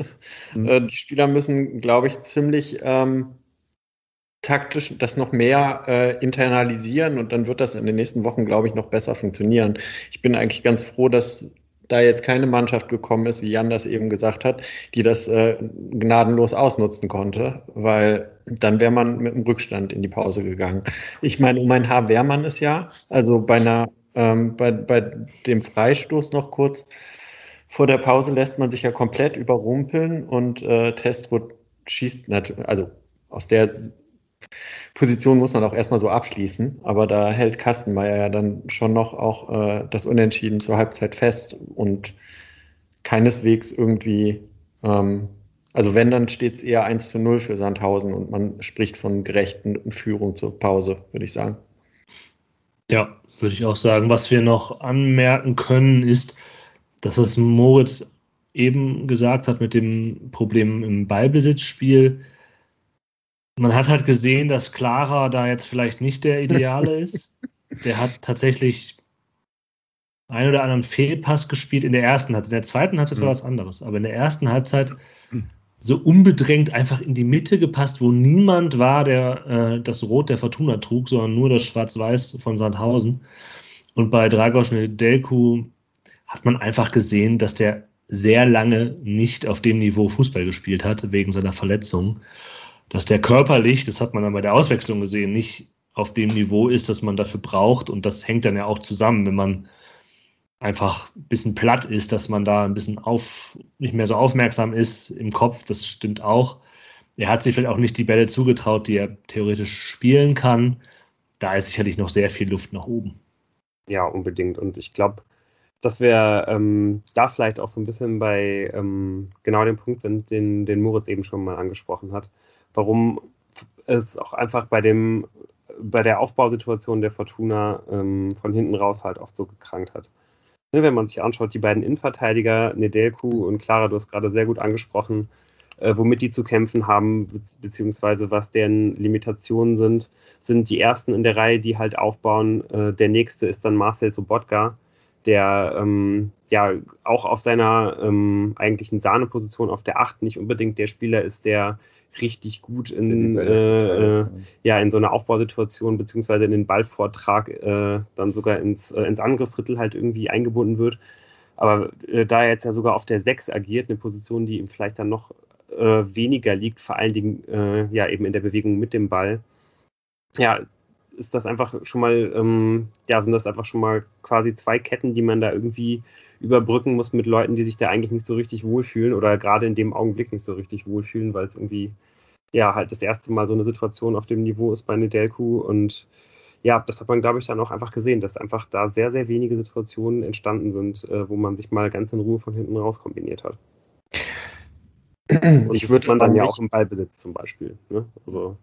Mhm. Äh, die Spieler müssen, glaube ich, ziemlich ähm, taktisch das noch mehr äh, internalisieren und dann wird das in den nächsten Wochen, glaube ich, noch besser funktionieren. Ich bin eigentlich ganz froh, dass da jetzt keine Mannschaft gekommen ist, wie Jan das eben gesagt hat, die das äh, gnadenlos ausnutzen konnte, weil dann wäre man mit einem Rückstand in die Pause gegangen. Ich meine, um ein Haar wäre man es ja. Also bei einer, ähm, bei, bei dem Freistoß noch kurz vor der Pause lässt man sich ja komplett überrumpeln und äh, Testrut schießt natürlich, also aus der Position muss man auch erstmal so abschließen, aber da hält Kastenmeier ja dann schon noch auch äh, das Unentschieden zur Halbzeit fest und keineswegs irgendwie, ähm, also wenn, dann steht es eher 1 zu 0 für Sandhausen und man spricht von gerechten Führung zur Pause, würde ich sagen. Ja, würde ich auch sagen. Was wir noch anmerken können, ist, das, was Moritz eben gesagt hat mit dem Problem im Ballbesitzspiel, man hat halt gesehen, dass Clara da jetzt vielleicht nicht der Ideale ist. Der hat tatsächlich einen oder anderen Fehlpass gespielt in der ersten Halbzeit. In der zweiten Halbzeit war mhm. was anderes. Aber in der ersten Halbzeit so unbedrängt einfach in die Mitte gepasst, wo niemand war, der äh, das Rot der Fortuna trug, sondern nur das Schwarz-Weiß von Sandhausen. Und bei Dragos Delku hat man einfach gesehen, dass der sehr lange nicht auf dem Niveau Fußball gespielt hat, wegen seiner Verletzung dass der körperlich, das hat man dann bei der Auswechslung gesehen, nicht auf dem Niveau ist, das man dafür braucht. Und das hängt dann ja auch zusammen, wenn man einfach ein bisschen platt ist, dass man da ein bisschen auf, nicht mehr so aufmerksam ist im Kopf. Das stimmt auch. Er hat sich vielleicht auch nicht die Bälle zugetraut, die er theoretisch spielen kann. Da ist sicherlich noch sehr viel Luft nach oben. Ja, unbedingt. Und ich glaube, dass wir ähm, da vielleicht auch so ein bisschen bei ähm, genau dem Punkt sind, den, den Moritz eben schon mal angesprochen hat warum es auch einfach bei dem bei der Aufbausituation der Fortuna ähm, von hinten raus halt oft so gekrankt hat. Ne, wenn man sich anschaut, die beiden Innenverteidiger, Nedelku und Clara, du hast gerade sehr gut angesprochen, äh, womit die zu kämpfen haben, be beziehungsweise was deren Limitationen sind, sind die ersten in der Reihe, die halt aufbauen. Äh, der nächste ist dann Marcel Sobotka, der ähm, ja auch auf seiner ähm, eigentlichen Sahneposition auf der 8 nicht unbedingt der Spieler ist, der richtig gut in, äh, äh, ja, in so einer Aufbausituation beziehungsweise in den Ballvortrag äh, dann sogar ins, äh, ins Angriffsdrittel halt irgendwie eingebunden wird. Aber äh, da er jetzt ja sogar auf der 6 agiert, eine Position, die ihm vielleicht dann noch äh, weniger liegt, vor allen Dingen ja eben in der Bewegung mit dem Ball, ja, ist das einfach schon mal, ähm, ja, sind das einfach schon mal quasi zwei Ketten, die man da irgendwie überbrücken muss mit Leuten, die sich da eigentlich nicht so richtig wohlfühlen oder gerade in dem Augenblick nicht so richtig wohlfühlen, weil es irgendwie ja halt das erste Mal so eine Situation auf dem Niveau ist bei Nedelku und ja, das hat man, glaube ich, dann auch einfach gesehen, dass einfach da sehr, sehr wenige Situationen entstanden sind, äh, wo man sich mal ganz in Ruhe von hinten raus kombiniert hat. Und ich würde man dann ja auch im Ballbesitz zum Beispiel. Ne? Also,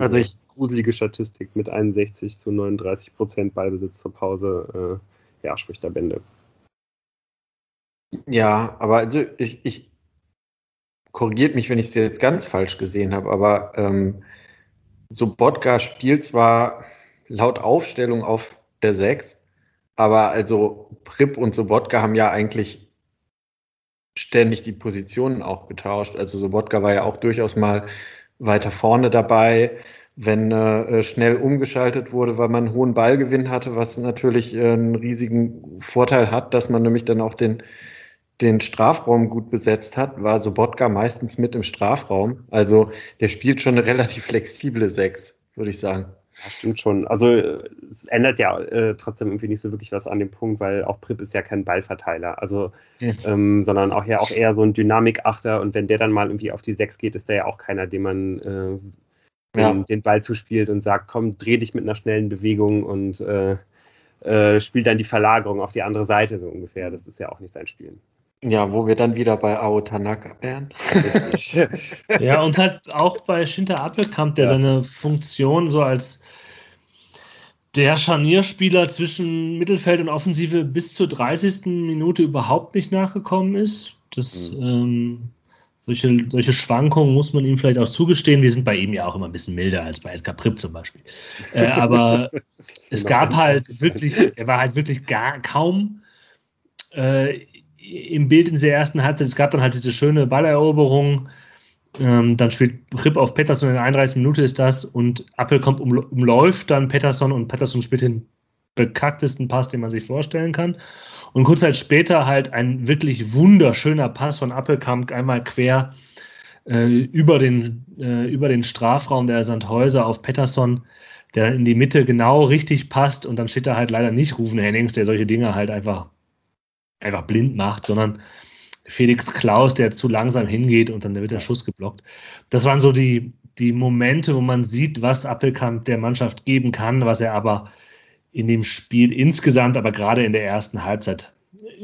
also ich gruselige Statistik mit 61 zu 39 Prozent Ballbesitz zur Pause, äh, ja, spricht der Bände. Ja, aber also ich, ich korrigiert mich, wenn ich es jetzt ganz falsch gesehen habe, aber ähm, Sobotka spielt zwar laut Aufstellung auf der 6, aber also Prip und Sobotka haben ja eigentlich ständig die Positionen auch getauscht. Also Sobotka war ja auch durchaus mal weiter vorne dabei, wenn äh, schnell umgeschaltet wurde, weil man einen hohen Ballgewinn hatte, was natürlich äh, einen riesigen Vorteil hat, dass man nämlich dann auch den den Strafraum gut besetzt hat, war Sobotka meistens mit im Strafraum. Also der spielt schon eine relativ flexible Sechs, würde ich sagen. Ja, stimmt schon. Also es ändert ja äh, trotzdem irgendwie nicht so wirklich was an dem Punkt, weil auch Prip ist ja kein Ballverteiler, also ähm, sondern auch ja auch eher so ein Dynamikachter und wenn der dann mal irgendwie auf die Sechs geht, ist der ja auch keiner, dem man äh, den, ja. den, Ball zuspielt und sagt, komm, dreh dich mit einer schnellen Bewegung und äh, äh, spielt dann die Verlagerung auf die andere Seite so ungefähr. Das ist ja auch nicht sein Spiel. Ja, wo wir dann wieder bei Ao Tanaka wären. ja, und halt auch bei Shinta Appelkamp, der ja. seine Funktion so als der Scharnierspieler zwischen Mittelfeld und Offensive bis zur 30. Minute überhaupt nicht nachgekommen ist. Das, mhm. ähm, solche, solche Schwankungen muss man ihm vielleicht auch zugestehen. Wir sind bei ihm ja auch immer ein bisschen milder als bei Edgar Pripp zum Beispiel. Äh, aber es gab halt wirklich, er war halt wirklich gar kaum äh, im Bild in der ersten Halbzeit. Es gab dann halt diese schöne Balleroberung ähm, dann spielt Ripp auf Pettersson in der 31. Minute ist das und Appel kommt um, umläuft dann Pettersson und Pettersson spielt den bekacktesten Pass, den man sich vorstellen kann. Und kurz Zeit später halt ein wirklich wunderschöner Pass von Appelkamp einmal quer äh, über, den, äh, über den Strafraum der Sandhäuser auf Pettersson, der in die Mitte genau richtig passt und dann steht da halt leider nicht Rufen Hennings, der solche Dinge halt einfach, einfach blind macht, sondern Felix Klaus, der zu langsam hingeht und dann wird der Schuss geblockt. Das waren so die, die Momente, wo man sieht, was Appelkamp der Mannschaft geben kann, was er aber in dem Spiel insgesamt, aber gerade in der ersten Halbzeit,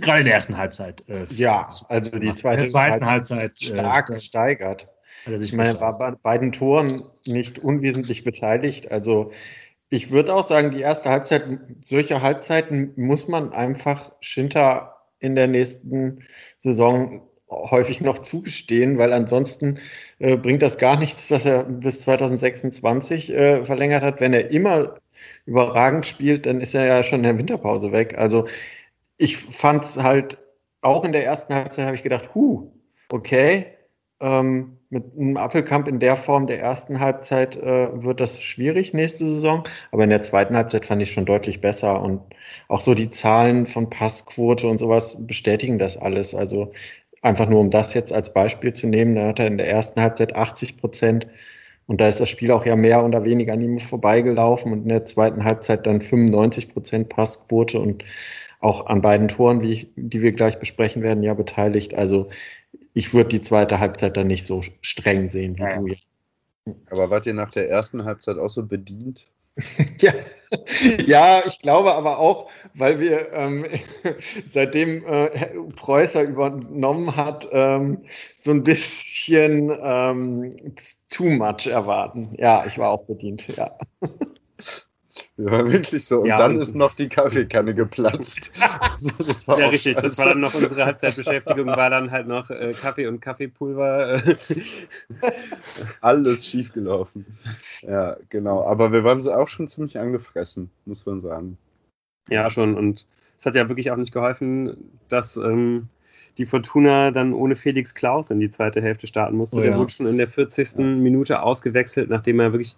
gerade in der ersten Halbzeit. Äh, ja, also die zweite in der zweiten Halbzeit, Halbzeit stark äh, gesteigert. ich meine, war bei beiden Toren nicht unwesentlich beteiligt. Also ich würde auch sagen, die erste Halbzeit, solche Halbzeiten muss man einfach Schinter in der nächsten Saison häufig noch zugestehen, weil ansonsten äh, bringt das gar nichts, dass er bis 2026 äh, verlängert hat. Wenn er immer überragend spielt, dann ist er ja schon in der Winterpause weg. Also ich fand es halt auch in der ersten Halbzeit, habe ich gedacht, hu, okay, ähm, mit einem Appelkamp in der Form der ersten Halbzeit äh, wird das schwierig nächste Saison, aber in der zweiten Halbzeit fand ich schon deutlich besser. Und auch so die Zahlen von Passquote und sowas bestätigen das alles. Also einfach nur um das jetzt als Beispiel zu nehmen, da hat er in der ersten Halbzeit 80 Prozent. Und da ist das Spiel auch ja mehr oder weniger an ihm vorbeigelaufen. Und in der zweiten Halbzeit dann 95 Prozent Passquote. Und auch an beiden Toren, wie, die wir gleich besprechen werden, ja beteiligt. Also ich würde die zweite Halbzeit dann nicht so streng sehen wie ja. du jetzt. Aber wart ihr nach der ersten Halbzeit auch so bedient? ja. ja, ich glaube aber auch, weil wir ähm, seitdem äh, Preußer übernommen hat, ähm, so ein bisschen ähm, too much erwarten. Ja, ich war auch bedient, ja. Ja, war wirklich so. Und ja, dann und ist noch die Kaffeekanne geplatzt. das war ja, richtig. Scheiße. Das war dann noch unsere Halbzeitbeschäftigung, war dann halt noch äh, Kaffee und Kaffeepulver. Alles schiefgelaufen. Ja, genau. Aber wir waren auch schon ziemlich angefressen, muss man sagen. Ja, schon. Und es hat ja wirklich auch nicht geholfen, dass ähm, die Fortuna dann ohne Felix Klaus in die zweite Hälfte starten musste. Oh, Der wurde schon in der 40. Ja. Minute ausgewechselt, nachdem er wirklich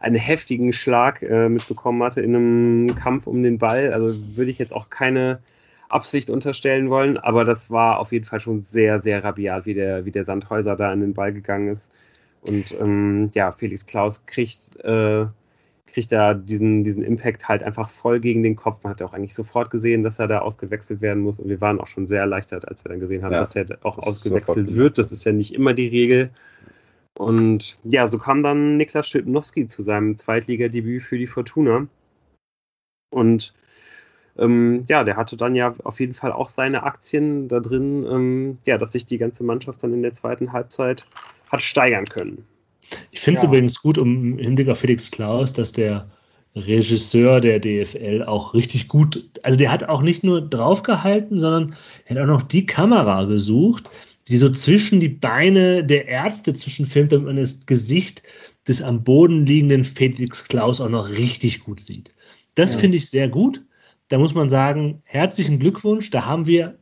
einen heftigen Schlag äh, mitbekommen hatte in einem Kampf um den Ball. Also würde ich jetzt auch keine Absicht unterstellen wollen, aber das war auf jeden Fall schon sehr, sehr rabiat, wie der, wie der Sandhäuser da an den Ball gegangen ist. Und ähm, ja, Felix Klaus kriegt, äh, kriegt da diesen, diesen Impact halt einfach voll gegen den Kopf. Man hat ja auch eigentlich sofort gesehen, dass er da ausgewechselt werden muss. Und wir waren auch schon sehr erleichtert, als wir dann gesehen haben, ja, dass er auch das ausgewechselt wird. Das ist ja nicht immer die Regel. Und ja, so kam dann Niklas Schipnowski zu seinem Zweitligadebüt für die Fortuna. Und ähm, ja, der hatte dann ja auf jeden Fall auch seine Aktien da drin, ähm, ja, dass sich die ganze Mannschaft dann in der zweiten Halbzeit hat steigern können. Ich finde es ja. übrigens gut, um im Hinblick auf Felix Klaus, dass der Regisseur der DFL auch richtig gut, also der hat auch nicht nur draufgehalten, sondern er hat auch noch die Kamera gesucht, die so zwischen die Beine der Ärzte zwischenfilmt, damit man das Gesicht des am Boden liegenden Felix Klaus auch noch richtig gut sieht. Das ja. finde ich sehr gut. Da muss man sagen, herzlichen Glückwunsch. Da haben wir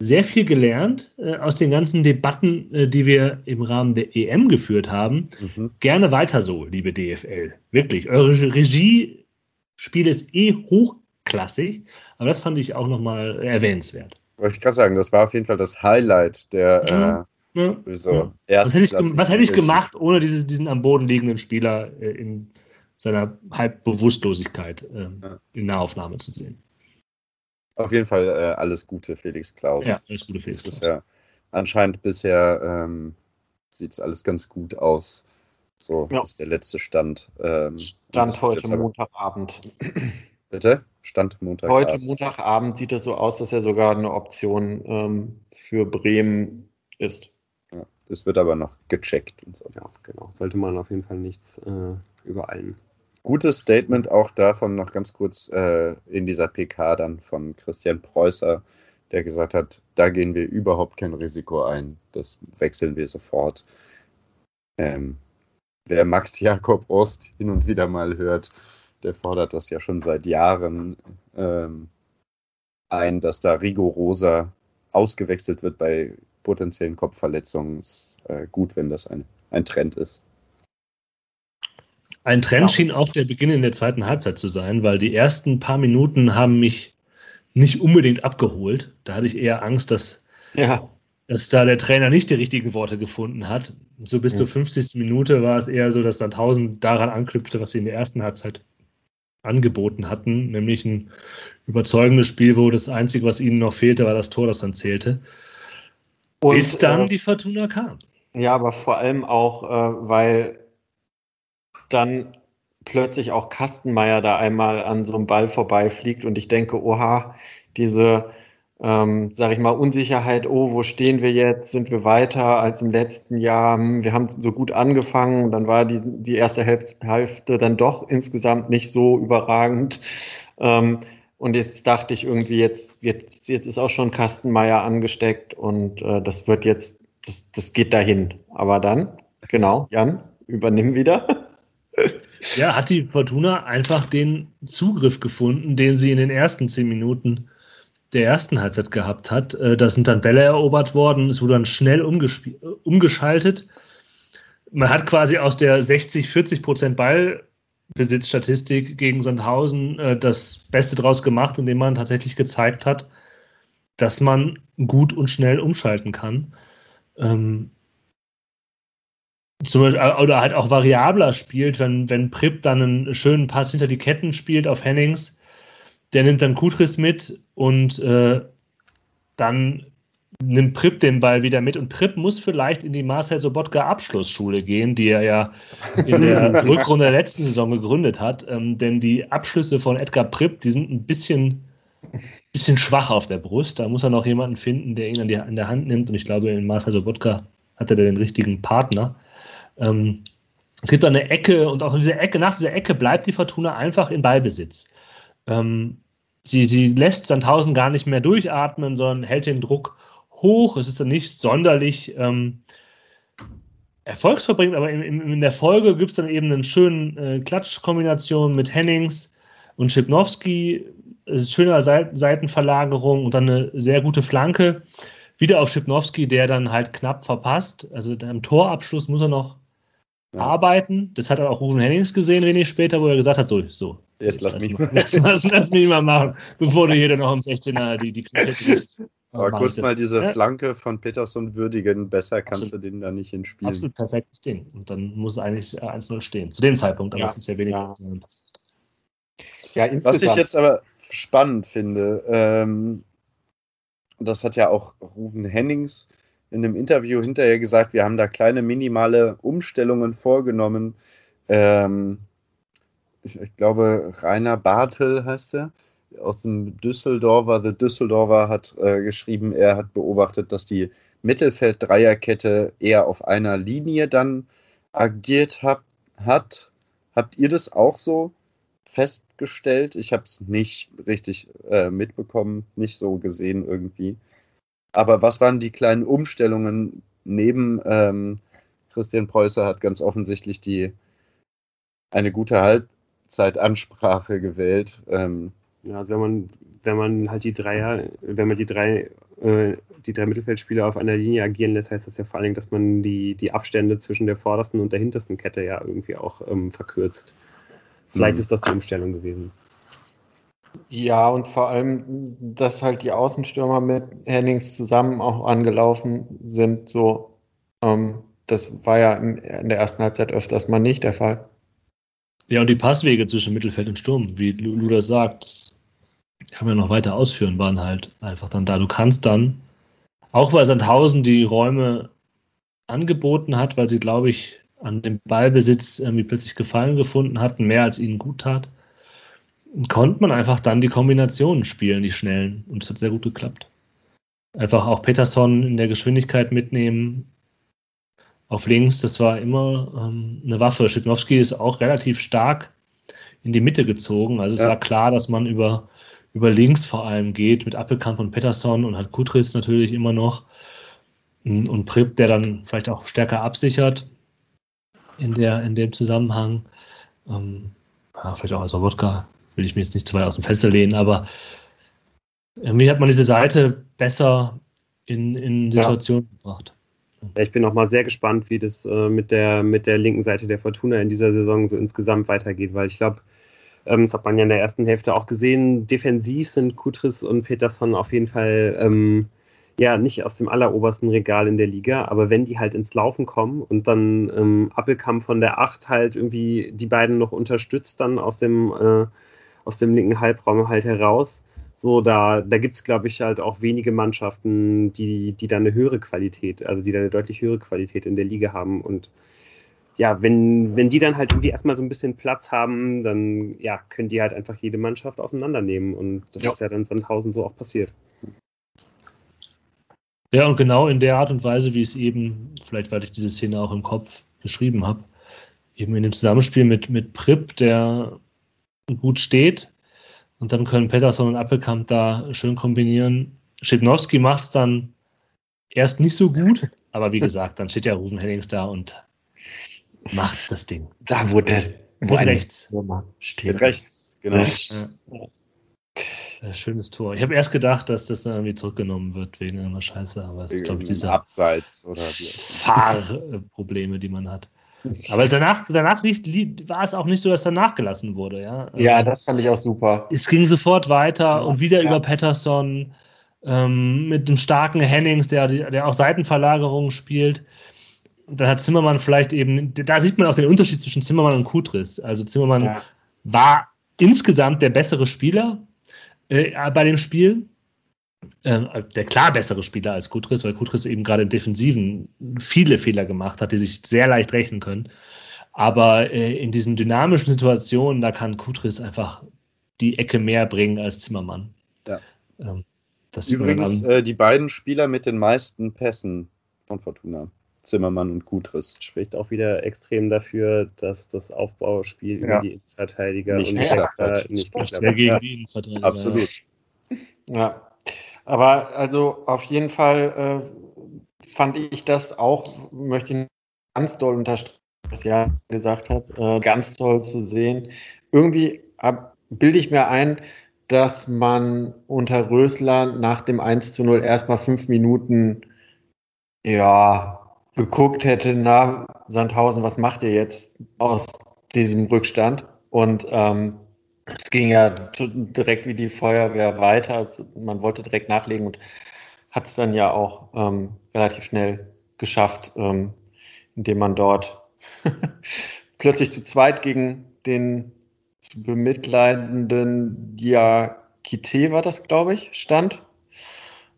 sehr viel gelernt äh, aus den ganzen Debatten, äh, die wir im Rahmen der EM geführt haben. Mhm. Gerne weiter so, liebe DFL. Wirklich. Eure Regie-Spiel ist eh hochklassig, aber das fand ich auch nochmal erwähnenswert. Wollte ich gerade sagen, das war auf jeden Fall das Highlight der ja. Äh, ja. So ja. Was, hätte ich, was hätte ich gemacht ohne dieses, diesen am Boden liegenden Spieler äh, in seiner Halbbewusstlosigkeit äh, in Nahaufnahme zu sehen? Auf jeden Fall äh, alles Gute, Felix Klaus. Ja, alles Gute, Felix Klaus. Ja, anscheinend bisher ähm, sieht es alles ganz gut aus. So ja. ist der letzte Stand. Ähm, Stand heute Montagabend. Bitte? Stand Montag. Heute Montagabend sieht es so aus, dass er sogar eine Option ähm, für Bremen ist. Ja, es wird aber noch gecheckt. So. Ja, genau. Sollte man auf jeden Fall nichts äh, übereilen. gutes Statement auch davon noch ganz kurz äh, in dieser PK dann von Christian Preußer, der gesagt hat, da gehen wir überhaupt kein Risiko ein. Das wechseln wir sofort. Ähm, wer Max Jakob Ost hin und wieder mal hört, der fordert das ja schon seit Jahren ähm, ein, dass da rigoroser ausgewechselt wird bei potenziellen Kopfverletzungen. Ist äh, gut, wenn das ein, ein Trend ist. Ein Trend ja. schien auch der Beginn in der zweiten Halbzeit zu sein, weil die ersten paar Minuten haben mich nicht unbedingt abgeholt. Da hatte ich eher Angst, dass, ja. dass da der Trainer nicht die richtigen Worte gefunden hat. So bis ja. zur 50. Minute war es eher so, dass dann 1000 daran anknüpfte, was sie in der ersten Halbzeit angeboten hatten, nämlich ein überzeugendes Spiel, wo das Einzige, was ihnen noch fehlte, war das Tor, das dann zählte. Und, bis dann äh, die Fortuna kam. Ja, aber vor allem auch, äh, weil dann plötzlich auch Kastenmeier da einmal an so einem Ball vorbeifliegt und ich denke, oha, diese, ähm, sag ich mal, Unsicherheit, oh, wo stehen wir jetzt? Sind wir weiter als im letzten Jahr? Hm, wir haben so gut angefangen, dann war die, die erste Hälfte dann doch insgesamt nicht so überragend. Ähm, und jetzt dachte ich irgendwie, jetzt, jetzt, jetzt ist auch schon Kastenmeier angesteckt und äh, das wird jetzt, das, das geht dahin. Aber dann, genau, Jan, übernimm wieder. Ja, hat die Fortuna einfach den Zugriff gefunden, den sie in den ersten zehn Minuten der ersten Halbzeit gehabt hat. Äh, da sind dann Bälle erobert worden, es wurde dann schnell umgeschaltet. Man hat quasi aus der 60, 40 Prozent Ballbesitzstatistik gegen Sandhausen äh, das Beste draus gemacht, indem man tatsächlich gezeigt hat, dass man gut und schnell umschalten kann. Ähm, zum Beispiel, oder halt auch variabler spielt, wenn, wenn Prip dann einen schönen Pass hinter die Ketten spielt auf Hennings, der nimmt dann Kutris mit und äh, dann nimmt Prip den Ball wieder mit und Prip muss vielleicht in die Marcel Sobotka Abschlussschule gehen, die er ja in der Rückrunde der letzten Saison gegründet hat, ähm, denn die Abschlüsse von Edgar Prip, die sind ein bisschen, bisschen schwach auf der Brust, da muss er noch jemanden finden, der ihn an, die, an der Hand nimmt und ich glaube, in Marcel Sobotka hat er den richtigen Partner. Ähm, es gibt eine Ecke und auch in dieser Ecke, nach dieser Ecke bleibt die Fortuna einfach in Ballbesitz. Ähm, sie, sie lässt Sandhausen gar nicht mehr durchatmen, sondern hält den Druck hoch. Es ist dann nicht sonderlich ähm, erfolgsverbringend, aber in, in, in der Folge gibt es dann eben eine schöne äh, Klatschkombination mit Hennings und Schipnowski. Es ist schöne Seitenverlagerung und dann eine sehr gute Flanke. Wieder auf Schipnowski, der dann halt knapp verpasst. Also im Torabschluss muss er noch ja. arbeiten. Das hat auch Rufen Hennings gesehen, wenig später, wo er gesagt hat: so, so. Jetzt lass, mich mal. Lass, lass, lass, mich mal machen, bevor du hier dann noch im 16er die, die Knöpfe kriegst. Aber kurz mal diese ja. Flanke von Peterson würdigen. Besser kannst Absolut. du den da nicht hinspielen. Absolut perfektes Ding. Und dann muss es eigentlich 1-0 stehen. Zu dem Zeitpunkt, aber ja. es ist ja wenigstens. Ja. ja Was ich jetzt aber spannend finde, ähm, das hat ja auch Rufen Hennings in dem Interview hinterher gesagt, wir haben da kleine minimale Umstellungen vorgenommen. Ähm, ich, ich, glaube, Rainer Bartel heißt er, aus dem Düsseldorfer. The Düsseldorfer hat äh, geschrieben, er hat beobachtet, dass die Mittelfeld-Dreierkette eher auf einer Linie dann agiert hab, hat. Habt ihr das auch so festgestellt? Ich habe es nicht richtig äh, mitbekommen, nicht so gesehen irgendwie. Aber was waren die kleinen Umstellungen neben ähm, Christian Preußer hat ganz offensichtlich die eine gute Halbzeitansprache gewählt. Ähm, ja, also wenn man, wenn man halt die Dreier, wenn man die drei, äh, die drei Mittelfeldspieler auf einer Linie agieren lässt, heißt das ja vor allem, dass man die, die Abstände zwischen der vordersten und der hintersten Kette ja irgendwie auch ähm, verkürzt. Vielleicht mhm. ist das die Umstellung gewesen. Ja, und vor allem, dass halt die Außenstürmer mit Hennings zusammen auch angelaufen sind, so, ähm, das war ja in, in der ersten Halbzeit öfters mal nicht der Fall. Ja, und die Passwege zwischen Mittelfeld und Sturm, wie Luda sagt, das kann man noch weiter ausführen, waren halt einfach dann da. Du kannst dann, auch weil Sandhausen die Räume angeboten hat, weil sie, glaube ich, an dem Ballbesitz irgendwie plötzlich Gefallen gefunden hatten, mehr als ihnen gut tat, konnte man einfach dann die Kombinationen spielen, die schnellen. Und es hat sehr gut geklappt. Einfach auch Peterson in der Geschwindigkeit mitnehmen. Auf links, das war immer ähm, eine Waffe. Schipnowski ist auch relativ stark in die Mitte gezogen. Also es ja. war klar, dass man über, über links vor allem geht, mit Appelkamp und Pettersson und hat Kutris natürlich immer noch. Und Prip, der dann vielleicht auch stärker absichert in, der, in dem Zusammenhang. Ähm, ja, vielleicht auch als Wodka, will ich mir jetzt nicht zu weit aus dem Fenster lehnen, aber irgendwie hat man diese Seite besser in, in Situationen ja. gebracht. Ich bin auch mal sehr gespannt, wie das äh, mit, der, mit der linken Seite der Fortuna in dieser Saison so insgesamt weitergeht, weil ich glaube, ähm, das hat man ja in der ersten Hälfte auch gesehen, defensiv sind Kutris und Peterson auf jeden Fall ähm, ja nicht aus dem allerobersten Regal in der Liga, aber wenn die halt ins Laufen kommen und dann ähm, Appelkamp von der 8 halt irgendwie die beiden noch unterstützt dann aus dem, äh, aus dem linken Halbraum halt heraus, so, da, da gibt es, glaube ich, halt auch wenige Mannschaften, die, die da eine höhere Qualität, also die da eine deutlich höhere Qualität in der Liga haben. Und ja, wenn, wenn die dann halt irgendwie erstmal so ein bisschen Platz haben, dann ja, können die halt einfach jede Mannschaft auseinandernehmen. Und das ja. ist ja dann Sandhausen so auch passiert. Ja, und genau in der Art und Weise, wie es eben, vielleicht weil ich diese Szene auch im Kopf beschrieben habe, eben in dem Zusammenspiel mit, mit Prip, der gut steht, und dann können Pettersson und Appelkamp da schön kombinieren. Schipnowski macht es dann erst nicht so gut, aber wie gesagt, dann steht ja Rufen Hennings da und macht das Ding. Da, wo der wo rechts steht. rechts, genau. Ja. Schönes Tor. Ich habe erst gedacht, dass das dann irgendwie zurückgenommen wird wegen einer Scheiße, aber das ist, glaube ich, diese Abseits oder Fahrprobleme, die man hat. Aber danach, danach lief, war es auch nicht so, dass danach gelassen wurde. Ja, ja das fand ich auch super. Es ging sofort weiter und wieder ja. über Patterson ähm, mit dem starken Hennings, der, der auch Seitenverlagerungen spielt. Und dann hat Zimmermann vielleicht eben, da sieht man auch den Unterschied zwischen Zimmermann und Kutris. Also Zimmermann ja. war insgesamt der bessere Spieler äh, bei dem Spiel der klar bessere Spieler als Kutris, weil Kutris eben gerade im Defensiven viele Fehler gemacht hat, die sich sehr leicht rechnen können. Aber äh, in diesen dynamischen Situationen, da kann Kutris einfach die Ecke mehr bringen als Zimmermann. Ja. Ähm, Übrigens äh, die beiden Spieler mit den meisten Pässen von Fortuna. Zimmermann und Kutris. Spricht auch wieder extrem dafür, dass das Aufbauspiel ja. über die Innenverteidiger nicht und ja, nicht sehr gegen die Innenverteidiger. Absolut. Ja, aber also auf jeden Fall äh, fand ich das auch, möchte ich ganz doll unterstreichen, was ja gesagt hat, äh, ganz toll zu sehen. Irgendwie bilde ich mir ein, dass man unter Rösler nach dem 1 zu 0 erstmal fünf Minuten ja geguckt hätte, na, Sandhausen, was macht ihr jetzt aus diesem Rückstand? Und ähm, es ging ja direkt wie die Feuerwehr weiter. Also man wollte direkt nachlegen und hat es dann ja auch ähm, relativ schnell geschafft, ähm, indem man dort plötzlich zu zweit gegen den zu bemitleidenden Diakite war das, glaube ich, stand.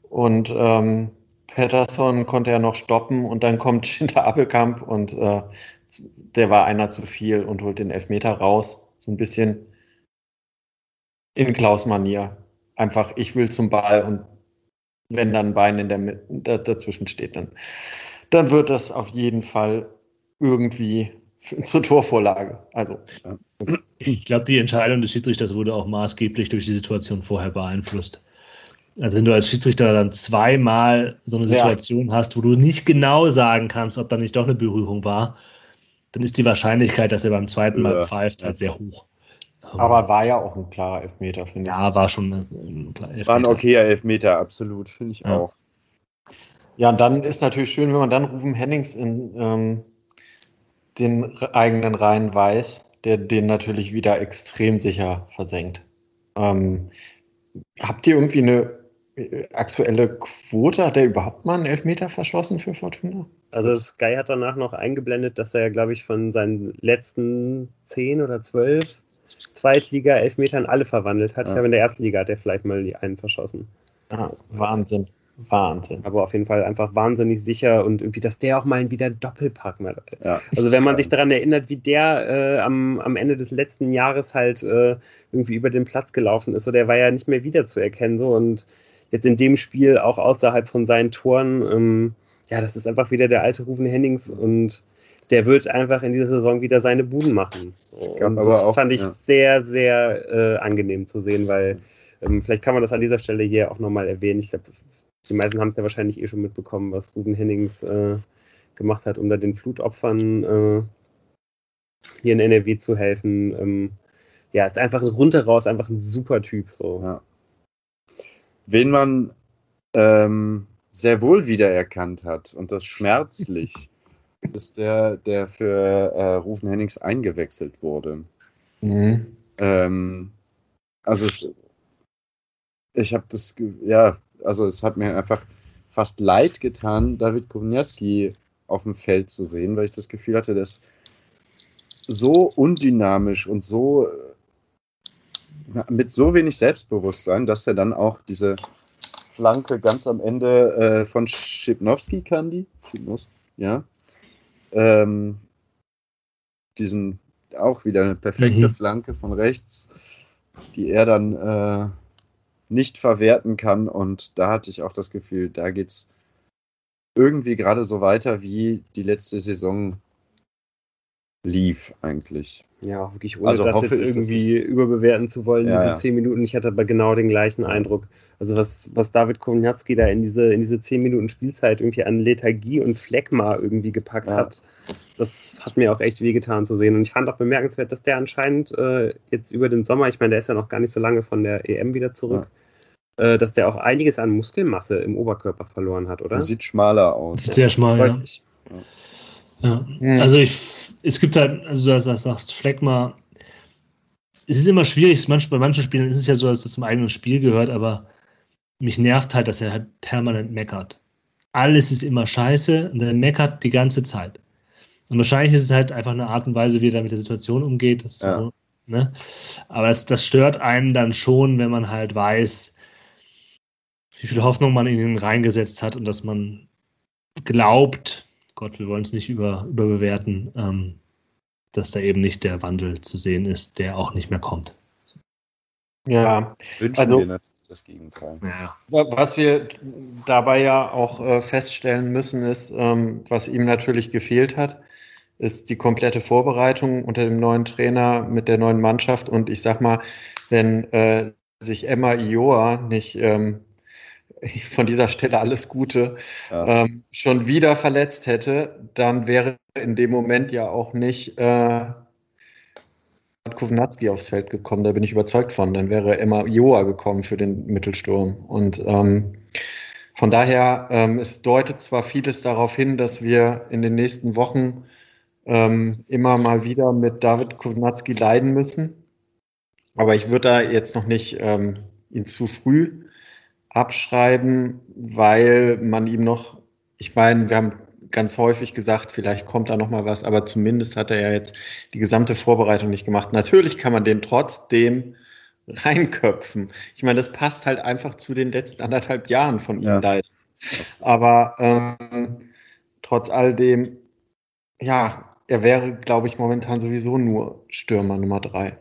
Und ähm, Patterson konnte ja noch stoppen und dann kommt Schinter Appelkamp und äh, der war einer zu viel und holt den Elfmeter raus. So ein bisschen in Klaus-Manier. Einfach, ich will zum Ball und wenn dann ein Bein in der Mitte dazwischen steht, dann, dann wird das auf jeden Fall irgendwie zur Torvorlage. Also. Ich glaube, die Entscheidung des Schiedsrichters wurde auch maßgeblich durch die Situation vorher beeinflusst. Also wenn du als Schiedsrichter dann zweimal so eine Situation ja. hast, wo du nicht genau sagen kannst, ob da nicht doch eine Berührung war, dann ist die Wahrscheinlichkeit, dass er beim zweiten Mal ja. pfeift, halt sehr hoch. Aber war ja auch ein klarer Elfmeter, finde ich. Ja, war schon ein klarer Elfmeter. War ein okayer Elfmeter, absolut, finde ich ja. auch. Ja, und dann ist natürlich schön, wenn man dann Rufen Hennings in ähm, den eigenen Reihen weiß, der den natürlich wieder extrem sicher versenkt. Ähm, habt ihr irgendwie eine äh, aktuelle Quote? Hat er überhaupt mal einen Elfmeter verschossen für Fortuna? Also Sky hat danach noch eingeblendet, dass er, glaube ich, von seinen letzten zehn oder zwölf Zweitliga-Elfmetern alle verwandelt hat. Ja. Ich glaube, in der ersten Liga hat er vielleicht mal die einen verschossen. Ah, Wahnsinn. Wahnsinn. Aber auf jeden Fall einfach wahnsinnig sicher und irgendwie, dass der auch mal wieder Doppelpack macht. Ja. Also wenn man sich daran erinnert, wie der äh, am, am Ende des letzten Jahres halt äh, irgendwie über den Platz gelaufen ist, so der war ja nicht mehr wiederzuerkennen so und jetzt in dem Spiel auch außerhalb von seinen Toren, ähm, ja, das ist einfach wieder der alte Rufen Hennings und der wird einfach in dieser Saison wieder seine Buden machen. glaub, das auch- fand ich ja. sehr, sehr äh, angenehm zu sehen, weil ähm, vielleicht kann man das an dieser Stelle hier auch nochmal erwähnen. Ich glaube, die meisten haben es ja wahrscheinlich eh schon mitbekommen, was Ruben Hennings äh, gemacht hat, um da den Flutopfern äh, hier in NRW zu helfen. Ähm, ja, ist einfach rundheraus einfach ein super Typ. So. Ja. Wen man ähm, sehr wohl wiedererkannt hat und das schmerzlich, ist der, der für äh, Rufen Hennings eingewechselt wurde. Mhm. Ähm, also es- ich habe das, ja, also es hat mir einfach fast leid getan, David Kowniewski auf dem Feld zu sehen, weil ich das Gefühl hatte, ist so undynamisch und so äh, mit so wenig Selbstbewusstsein, dass er dann auch diese Flanke ganz am Ende äh, von Schipnowski kann, die, Schipnowski, ja, ähm, diesen auch wieder eine perfekte Mhm. Flanke von rechts, die er dann äh, nicht verwerten kann. Und da hatte ich auch das Gefühl, da geht's irgendwie gerade so weiter, wie die letzte Saison lief eigentlich. Ja, auch wirklich ohne Also das jetzt ich, irgendwie überbewerten zu wollen, Ja, diese ja. zehn Minuten. Ich hatte aber genau den gleichen Eindruck. Also was, was David Kowniatski da in diese, in diese zehn Minuten Spielzeit irgendwie an Lethargie und Phlegma irgendwie gepackt Ja. hat, das hat mir auch echt wehgetan zu sehen. Und ich fand auch bemerkenswert, dass der anscheinend äh, jetzt über den Sommer, ich meine, der ist ja noch gar nicht so lange von der EM wieder zurück, äh, dass der auch einiges an Muskelmasse im Oberkörper verloren hat, oder? Er sieht schmaler aus. Sehr schmal. Deutlich. Ja. Mhm. Also ich, es gibt halt, also du sagst, sagst Fleckma, es ist immer schwierig, manch, bei manchen Spielen ist es ja so, dass das zum eigenen Spiel gehört, aber mich nervt halt, dass er halt permanent meckert. Alles ist immer scheiße und er meckert die ganze Zeit. Und wahrscheinlich ist es halt einfach eine Art und Weise, wie er da mit der Situation umgeht. Ja. so, ne? Aber das, das stört einen dann schon, wenn man halt weiß, wie viel Hoffnung man in ihn reingesetzt hat und dass man glaubt, Gott, wir wollen es nicht über, überbewerten, ähm, dass da eben nicht der Wandel zu sehen ist, der auch nicht mehr kommt. Ja, Wünschen Also- wir natürlich das Gegenteil. Ja. was wir dabei ja auch äh, feststellen müssen, ist, ähm, was ihm natürlich gefehlt hat, ist die komplette Vorbereitung unter dem neuen Trainer mit der neuen Mannschaft. Und ich sag mal, wenn äh, sich Emma Ioa nicht ähm, von dieser Stelle alles Gute Ja. ähm, schon wieder verletzt hätte, dann wäre in dem Moment ja auch nicht äh, Kovnatski aufs Feld gekommen. Da bin ich überzeugt von. Dann wäre Emma Joa gekommen für den Mittelsturm. Und ähm, von daher, ähm, es deutet zwar vieles darauf hin, dass wir in den nächsten Wochen ähm, immer mal wieder mit David Kovnatski leiden müssen. Aber ich würde da jetzt noch nicht ähm, ihn zu früh abschreiben, weil man ihm noch, ich meine, wir haben ganz häufig gesagt, vielleicht kommt da noch mal was, aber zumindest hat er ja jetzt die gesamte Vorbereitung nicht gemacht. Natürlich kann man den trotzdem reinköpfen. Ich meine, das passt halt einfach zu den letzten anderthalb Jahren von ihm Ja. leider. Aber ähm, trotz all dem, ja, er wäre, glaube ich, momentan sowieso nur Stürmer Nummer drei.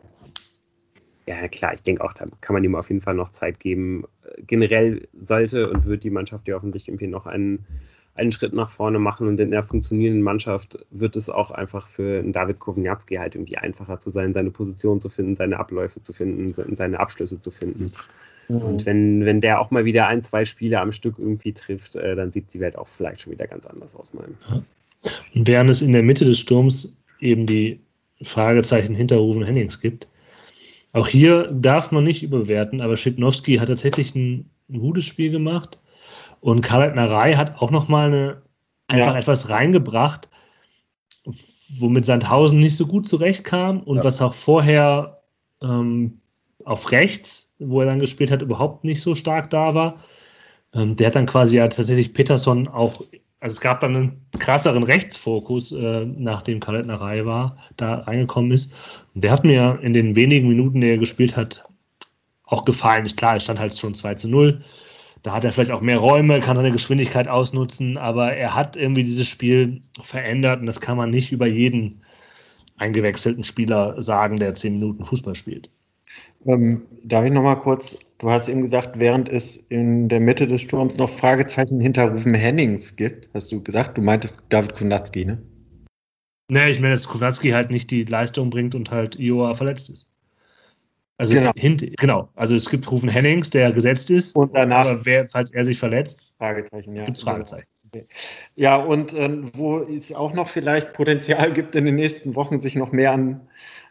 Ja, klar, ich denke auch, da kann man ihm auf jeden Fall noch Zeit geben. Äh, Generell sollte und wird die Mannschaft ja hoffentlich irgendwie noch einen, einen Schritt nach vorne machen und in der funktionierenden Mannschaft wird es auch einfach für einen David Kowniatski halt irgendwie einfacher zu sein, seine Position zu finden, seine Abläufe zu finden, se- seine Abschlüsse zu finden. Und wenn, wenn der auch mal wieder ein, zwei Spiele am Stück irgendwie trifft, äh, dann sieht die Welt auch vielleicht schon wieder ganz anders aus, meinem. Und während es in der Mitte des Sturms eben die Fragezeichen hinter Rufen Hennings gibt, auch hier darf man nicht überbewerten, aber Schipnowski hat tatsächlich ein, ein gutes Spiel gemacht und Karl Narei hat auch nochmal eine, einfach Ja. etwas reingebracht, womit Sandhausen nicht so gut zurechtkam und Ja. was auch vorher ähm, auf rechts, wo er dann gespielt hat, überhaupt nicht so stark da war. Ähm, der hat dann quasi ja tatsächlich Peterson auch, also es gab dann einen krasseren Rechtsfokus, äh, nachdem Kalettnerei war, da reingekommen ist. Und der hat mir in den wenigen Minuten, die er gespielt hat, auch gefallen. Ist klar, es stand halt schon 2 zu 0. Da hat er vielleicht auch mehr Räume, kann seine Geschwindigkeit ausnutzen, aber er hat irgendwie dieses Spiel verändert und das kann man nicht über jeden eingewechselten Spieler sagen, der 10 Minuten Fußball spielt. Ähm, darf ich noch mal kurz, du hast eben gesagt, während es in der Mitte des Sturms noch Fragezeichen hinter Rufen Hennings gibt, hast du gesagt, du meintest David Kunatski, ne? Nee, ich meine, dass Kownatski halt nicht die Leistung bringt und halt Ioa verletzt ist. Also genau. Hint, genau. Also es gibt Rufen Hennings, der gesetzt ist. Und danach. Aber wer, falls er sich verletzt, Fragezeichen, ja. Gibt es Fragezeichen. Okay. Ja, und äh, wo es auch noch vielleicht Potenzial gibt, in den nächsten Wochen sich noch mehr an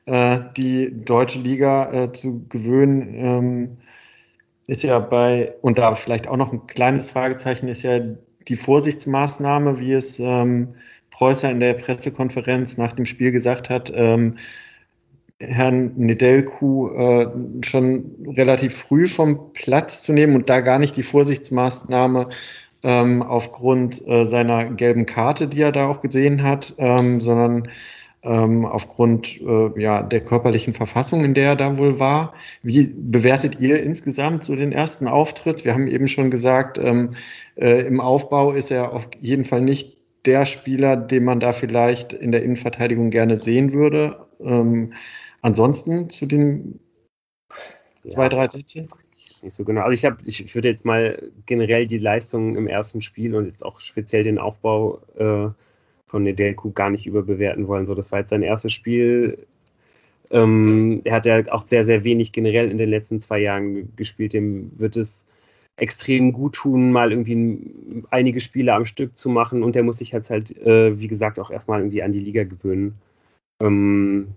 äh, die deutsche Liga äh, zu gewöhnen, ähm, ist ja bei, und da vielleicht auch noch ein kleines Fragezeichen, ist ja die Vorsichtsmaßnahme, wie es ähm, Preußer in der Pressekonferenz nach dem Spiel gesagt hat, ähm, Herrn Nedelku äh, schon relativ früh vom Platz zu nehmen und da gar nicht die Vorsichtsmaßnahme ähm, aufgrund äh, seiner gelben Karte, die er da auch gesehen hat, ähm, sondern ähm, aufgrund äh, ja, der körperlichen Verfassung, in der er da wohl war. Wie bewertet ihr insgesamt so den ersten Auftritt? Wir haben eben schon gesagt, ähm, äh, im Aufbau ist er auf jeden Fall nicht der Spieler, den man da vielleicht in der Innenverteidigung gerne sehen würde. Ähm, ansonsten zu den zwei, ja, drei Sätzen? Nicht so genau. Also ich glaube, ich würde jetzt mal generell die Leistung im ersten Spiel und jetzt auch speziell den Aufbau äh, von Nedelku gar nicht überbewerten wollen. So, das war jetzt sein erstes Spiel. Ähm, er hat ja auch sehr, sehr wenig generell in den letzten zwei Jahren gespielt. Dem wird es extrem gut tun, mal irgendwie einige Spiele am Stück zu machen und der muss sich jetzt halt, äh, wie gesagt, auch erstmal irgendwie an die Liga gewöhnen. Ähm,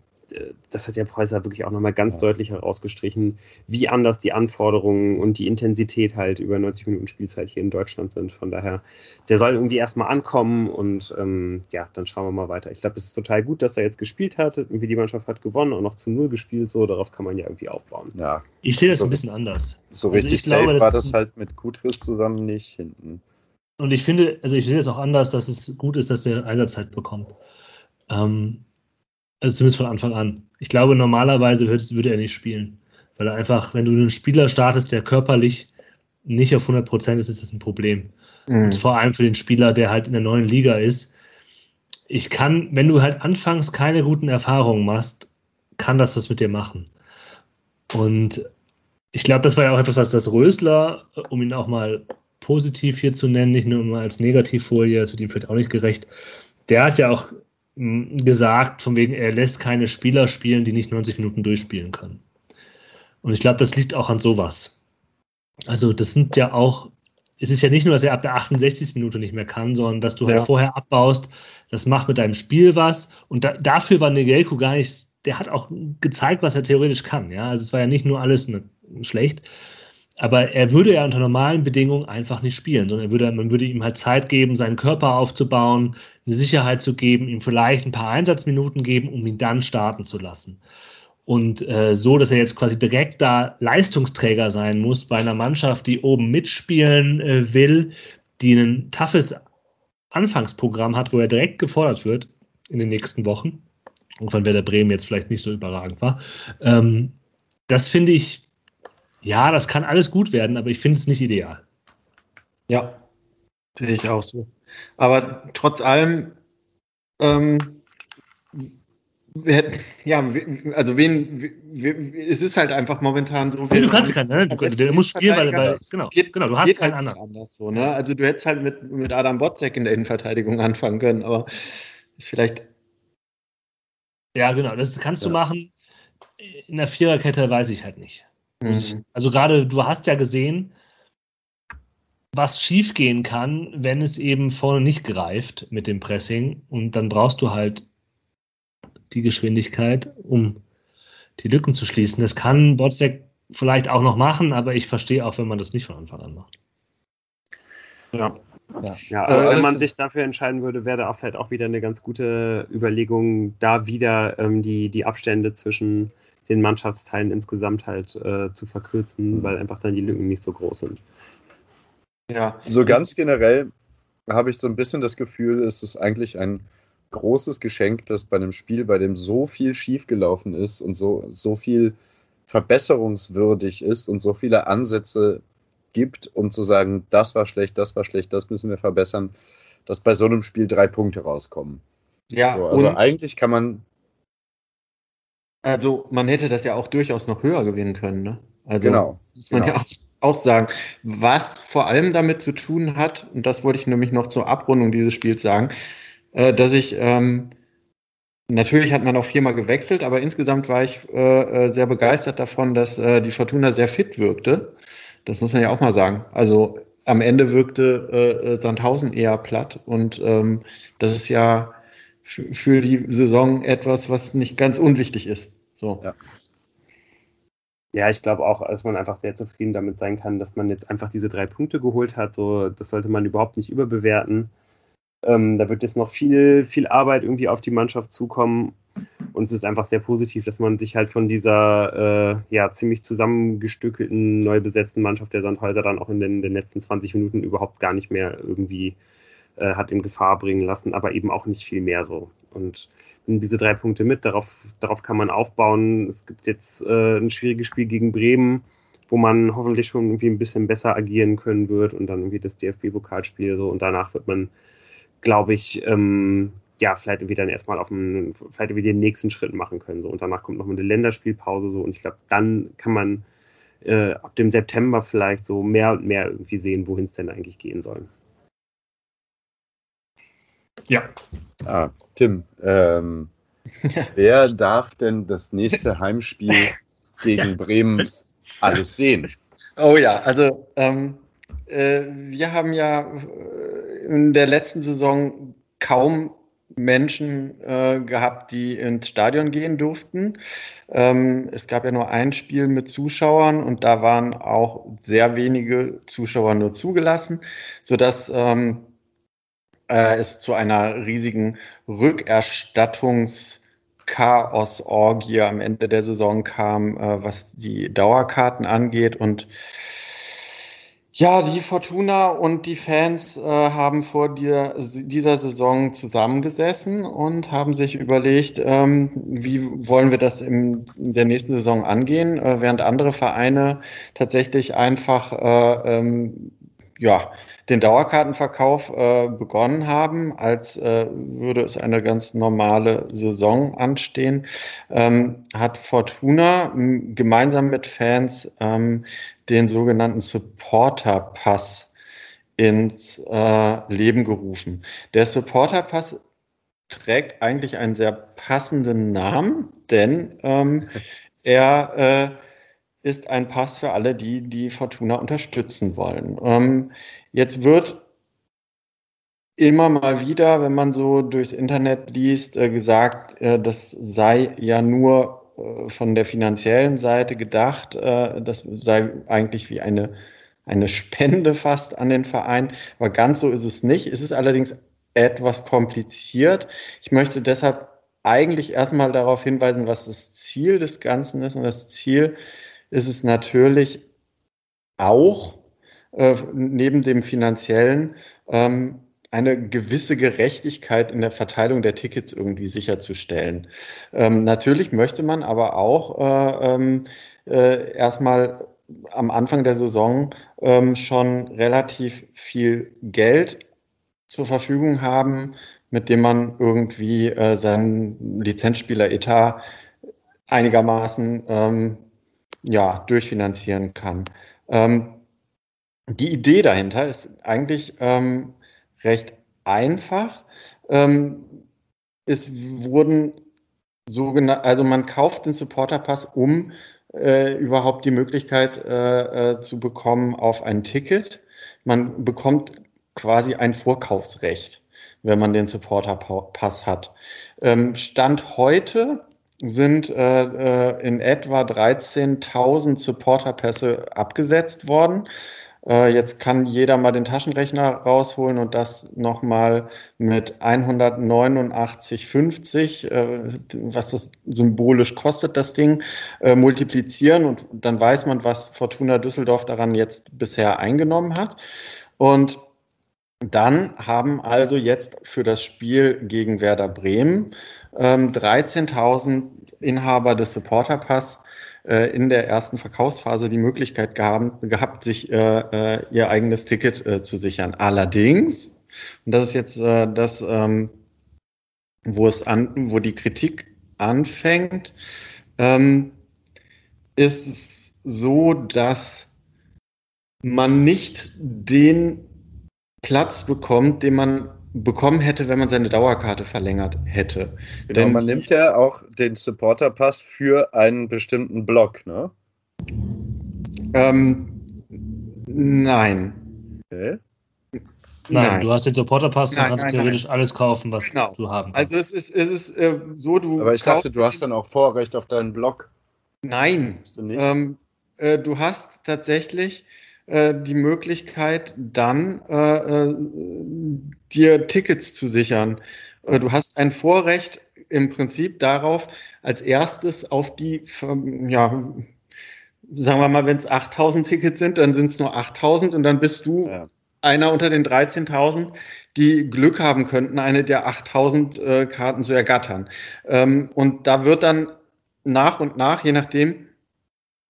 das hat der Preußer wirklich auch nochmal ganz ja. deutlich herausgestrichen, wie anders die Anforderungen und die Intensität halt über 90 Minuten Spielzeit hier in Deutschland sind. Von daher, der soll irgendwie erstmal ankommen und ähm, ja, dann schauen wir mal weiter. Ich glaube, es ist total gut, dass er jetzt gespielt hat. Irgendwie die Mannschaft hat gewonnen und noch zu Null gespielt, so darauf kann man ja irgendwie aufbauen. Ja. Ich sehe das so, ein bisschen anders. So also richtig safe glaube, war das halt mit Gutris zusammen nicht hinten. Und ich finde, also ich sehe das auch anders, dass es gut ist, dass der Einsatzzeit bekommt. Ähm, also zumindest von Anfang an. Ich glaube, normalerweise würde er nicht spielen. Weil er einfach, wenn du einen Spieler startest, der körperlich nicht auf 100 Prozent ist, ist das ein Problem. Mhm. Und vor allem für den Spieler, der halt in der neuen Liga ist. Ich kann, wenn du halt anfangs keine guten Erfahrungen machst, kann das was mit dir machen. Und ich glaube, das war ja auch etwas, was das Rösler, um ihn auch mal positiv hier zu nennen, nicht nur mal als Negativfolie, zu dem vielleicht auch nicht gerecht, der hat ja auch gesagt, von wegen, er lässt keine Spieler spielen, die nicht 90 Minuten durchspielen können. Und ich glaube, das liegt auch an sowas. Also, das sind ja auch, es ist ja nicht nur, dass er ab der 68. Minute nicht mehr kann, sondern dass du halt ja. halt vorher abbaust, das macht mit deinem Spiel was. Und da, dafür war Negelko gar nicht, der hat auch gezeigt, was er theoretisch kann. Ja, also es war ja nicht nur alles ne, schlecht, aber er würde ja unter normalen Bedingungen einfach nicht spielen, sondern er würde, man würde ihm halt Zeit geben, seinen Körper aufzubauen, eine Sicherheit zu geben, ihm vielleicht ein paar Einsatzminuten geben, um ihn dann starten zu lassen. Und äh, so, dass er jetzt quasi direkt da Leistungsträger sein muss bei einer Mannschaft, die oben mitspielen äh, will, die ein toughes Anfangsprogramm hat, wo er direkt gefordert wird in den nächsten Wochen. Und von Werder Bremen jetzt vielleicht nicht so überragend war. Ähm, das finde ich ja, das kann alles gut werden, aber ich finde es nicht ideal. Ja, sehe ich auch so. Aber trotz allem, ähm, wir, ja, also wen, es ist halt einfach momentan so. Nee, du kannst keinen, ne? Du, der muss spielen, weil, weil genau, geht, genau, du hast keinen halt anderen. Anders so, ne? Also du hättest halt mit, mit Adam Botzek in der Innenverteidigung anfangen können, aber ist vielleicht. Ja, genau, das kannst ja. du machen. In der Viererkette weiß ich halt nicht. Mhm. Also gerade, du hast ja gesehen, was schiefgehen kann, wenn es eben vorne nicht greift mit dem Pressing. Und dann brauchst du halt die Geschwindigkeit, um die Lücken zu schließen. Das kann Botzek vielleicht auch noch machen, aber ich verstehe auch, wenn man das nicht von Anfang an macht. Ja. Ja, ja also wenn man sich dafür entscheiden würde, wäre da vielleicht auch wieder eine ganz gute Überlegung, da wieder ähm, die, die Abstände zwischen den Mannschaftsteilen insgesamt halt äh, zu verkürzen, weil einfach dann die Lücken nicht so groß sind. Ja. So ganz generell habe ich so ein bisschen das Gefühl, es ist eigentlich ein großes Geschenk, dass bei einem Spiel, bei dem so viel schiefgelaufen ist und so, so viel verbesserungswürdig ist und so viele Ansätze gibt, um zu sagen, das war schlecht, das war schlecht, das müssen wir verbessern, dass bei so einem Spiel drei Punkte rauskommen. Ja, so, also eigentlich kann man also man hätte das ja auch durchaus noch höher gewinnen können. Ne? Also genau. muss man genau. ja auch, auch, sagen. Was vor allem damit zu tun hat, und das wollte ich nämlich noch zur Abrundung dieses Spiels sagen, äh, dass ich ähm, Natürlich hat man auch viermal gewechselt, aber insgesamt war ich äh, äh, sehr begeistert davon, dass äh, die Fortuna sehr fit wirkte. Das muss man ja auch mal sagen. Also am Ende wirkte äh, äh Sandhausen eher platt und ähm, das ist ja für die Saison etwas, was nicht ganz unwichtig ist. So. Ja. Ja, ich glaube auch, dass man einfach sehr zufrieden damit sein kann, dass man jetzt einfach diese drei Punkte geholt hat. So, das sollte man überhaupt nicht überbewerten. Ähm, da wird jetzt noch viel, viel Arbeit irgendwie auf die Mannschaft zukommen. Und es ist einfach sehr positiv, dass man sich halt von dieser äh, ja, ziemlich zusammengestückelten, neu besetzten Mannschaft der Sandhäuser dann auch in den, den letzten 20 Minuten überhaupt gar nicht mehr irgendwie äh, hat in Gefahr bringen lassen, aber eben auch nicht viel mehr so. Und diese drei Punkte mit, darauf, darauf kann man aufbauen. Es gibt jetzt äh, ein schwieriges Spiel gegen Bremen, wo man hoffentlich schon irgendwie ein bisschen besser agieren können wird und dann irgendwie das DFB-Pokalspiel so und danach wird man, glaube ich, ähm, ja, vielleicht irgendwie dann erstmal auf einen, vielleicht irgendwie den nächsten Schritt machen können. So. Und danach kommt nochmal eine Länderspielpause so und ich glaube, dann kann man äh, ab dem September vielleicht so mehr und mehr irgendwie sehen, wohin es denn eigentlich gehen soll. Ja. Ah, Tim, ähm, wer darf denn das nächste Heimspiel gegen Bremen alles sehen? Oh ja, also ähm, äh, wir haben ja äh, in der letzten Saison kaum Menschen äh, gehabt, die ins Stadion gehen durften. Ähm, es gab ja nur ein Spiel mit Zuschauern und da waren auch sehr wenige Zuschauer nur zugelassen, sodass ähm, äh, es zu einer riesigen Rückerstattungs-Chaos-Orgie am Ende der Saison kam, äh, was die Dauerkarten angeht. Und ja, die Fortuna und die Fans äh, haben vor dir, dieser Saison zusammengesessen und haben sich überlegt, ähm, wie wollen wir das im, in der nächsten Saison angehen, äh, während andere Vereine tatsächlich einfach äh, ähm, ja, den Dauerkartenverkauf äh, begonnen haben, als äh, würde es eine ganz normale Saison anstehen, ähm, hat Fortuna gemeinsam mit Fans ähm, den sogenannten Supporter-Pass ins äh, Leben gerufen. Der Supporter-Pass trägt eigentlich einen sehr passenden Namen, denn ähm, er äh, ist ein Pass für alle, die die Fortuna unterstützen wollen. Ähm, jetzt wird immer mal wieder, wenn man so durchs Internet liest, äh, gesagt, äh, das sei ja nur äh, von der finanziellen Seite gedacht. Äh, das sei eigentlich wie eine, eine Spende fast an den Verein. Aber ganz so ist es nicht. Es ist allerdings etwas kompliziert. Ich möchte deshalb eigentlich erstmal darauf hinweisen, was das Ziel des Ganzen ist. Und das Ziel ist es natürlich auch äh, neben dem finanziellen ähm, eine gewisse Gerechtigkeit in der Verteilung der Tickets irgendwie sicherzustellen. Ähm, natürlich möchte man aber auch äh, ähm, äh, erstmal am Anfang der Saison ähm, schon relativ viel Geld zur Verfügung haben, mit dem man irgendwie äh, seinen Lizenzspieler-Etat einigermaßen ähm, ja, durchfinanzieren kann. Ähm, die Idee dahinter ist eigentlich ähm, recht einfach. Ähm, es wurden sogenannte, also man kauft den Supporterpass, um äh, überhaupt die Möglichkeit äh, äh, zu bekommen auf ein Ticket. Man bekommt quasi ein Vorkaufsrecht, wenn man den Supporterpass hat. Ähm, Stand heute sind äh, äh in etwa 13.000 Supporterpässe abgesetzt worden. Äh, jetzt kann jeder mal den Taschenrechner rausholen und das nochmal mit 189,50, äh, was das symbolisch kostet, das Ding, äh, multiplizieren und dann weiß man, was Fortuna Düsseldorf daran jetzt bisher eingenommen hat. Und dann haben also jetzt für das Spiel gegen Werder Bremen ähm, 13.000 Inhaber des Supporterpass äh, in der ersten Verkaufsphase die Möglichkeit gehabt, gehabt sich äh, äh, ihr eigenes Ticket äh, zu sichern. Allerdings, und das ist jetzt äh, das, ähm, wo es an, wo die Kritik anfängt, ähm, ist es so, dass man nicht den Platz bekommt, den man bekommen hätte, wenn man seine Dauerkarte verlängert hätte. Genau, Denn man nimmt ja auch den Supporter-Pass für einen bestimmten Block, ne? ähm, nein. Okay. Nein, du hast den Supporter-Pass und Nein, kannst nein, theoretisch alles kaufen, was Genau. du haben kannst. Also es ist, es ist äh, so, du. Aber ich dachte, du hast dann auch Vorrecht auf deinen Block. Nein. Hast du nicht? Ähm, äh, du hast tatsächlich äh, die Möglichkeit, dann äh, äh, dir Tickets zu sichern. Äh, du hast ein Vorrecht im Prinzip darauf, als erstes auf die, ja, sagen wir mal, wenn es 8000 Tickets sind, dann sind es nur 8000 und dann bist du Ja. einer unter den 13.000, die Glück haben könnten, eine der 8.000 äh, Karten zu ergattern. Ähm, und da wird dann nach und nach, je nachdem,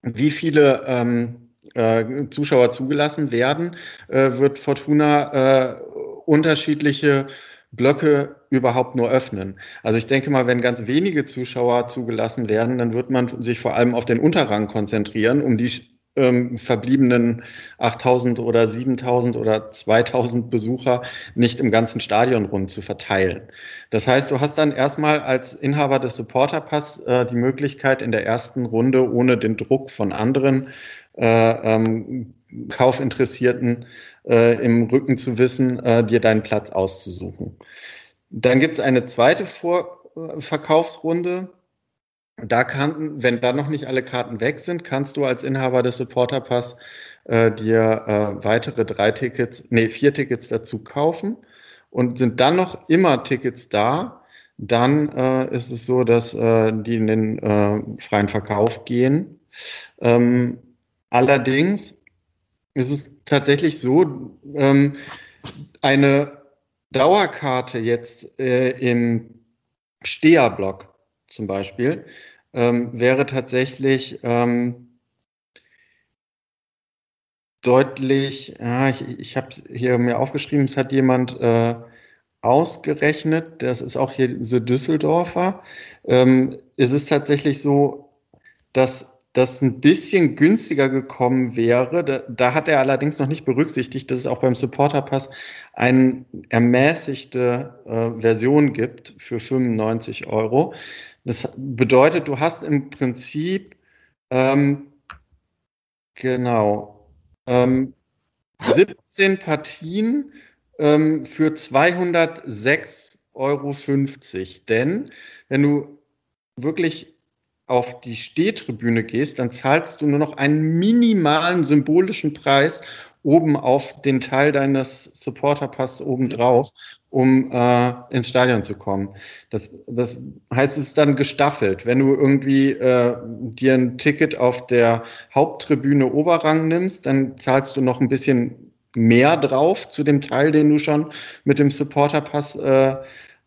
wie viele ähm, äh, Zuschauer zugelassen werden, äh, wird Fortuna äh, unterschiedliche Blöcke überhaupt nur öffnen. Also ich denke mal, wenn ganz wenige Zuschauer zugelassen werden, dann wird man sich vor allem auf den Unterrang konzentrieren, um die ähm, verbliebenen 8000 oder 7000 oder 2000 Besucher nicht im ganzen Stadion rund zu verteilen. Das heißt, du hast dann erstmal als Inhaber des Supporterpass äh, die Möglichkeit, in der ersten Runde ohne den Druck von anderen äh, ähm, Kaufinteressierten äh, im Rücken zu wissen, äh, dir deinen Platz auszusuchen. Dann gibt es eine zweite Vorverkaufsrunde. Da kann, wenn da noch nicht alle Karten weg sind, kannst du als Inhaber des Supporterpass äh, dir äh, weitere drei Tickets, nee, vier Tickets dazu kaufen. Und sind dann noch immer Tickets da, dann äh, ist es so, dass äh, die in den äh, freien Verkauf gehen. Ähm, allerdings ist es tatsächlich so, ähm, eine Dauerkarte jetzt äh, im Steherblock zum Beispiel ähm, wäre tatsächlich ähm, deutlich, ja, ich, ich habe es hier mir aufgeschrieben, es hat jemand äh, ausgerechnet, das ist auch hier The Düsseldorfer. Ähm, es ist tatsächlich so, dass das ein bisschen günstiger gekommen wäre. Da, da hat er allerdings noch nicht berücksichtigt, dass es auch beim Supporterpass eine ermäßigte äh, Version gibt für 95 Euro. Das bedeutet, du hast im Prinzip ähm, genau ähm, 17 Partien ähm, für 206,50 Euro. Denn wenn du wirklich auf die Stehtribüne gehst, dann zahlst du nur noch einen minimalen symbolischen Preis oben auf den Teil deines Supporterpass obendrauf, um äh, ins Stadion zu kommen. Das, das heißt, es ist dann gestaffelt. Wenn du irgendwie äh, dir ein Ticket auf der Haupttribüne Oberrang nimmst, dann zahlst du noch ein bisschen mehr drauf zu dem Teil, den du schon mit dem Supporterpass äh,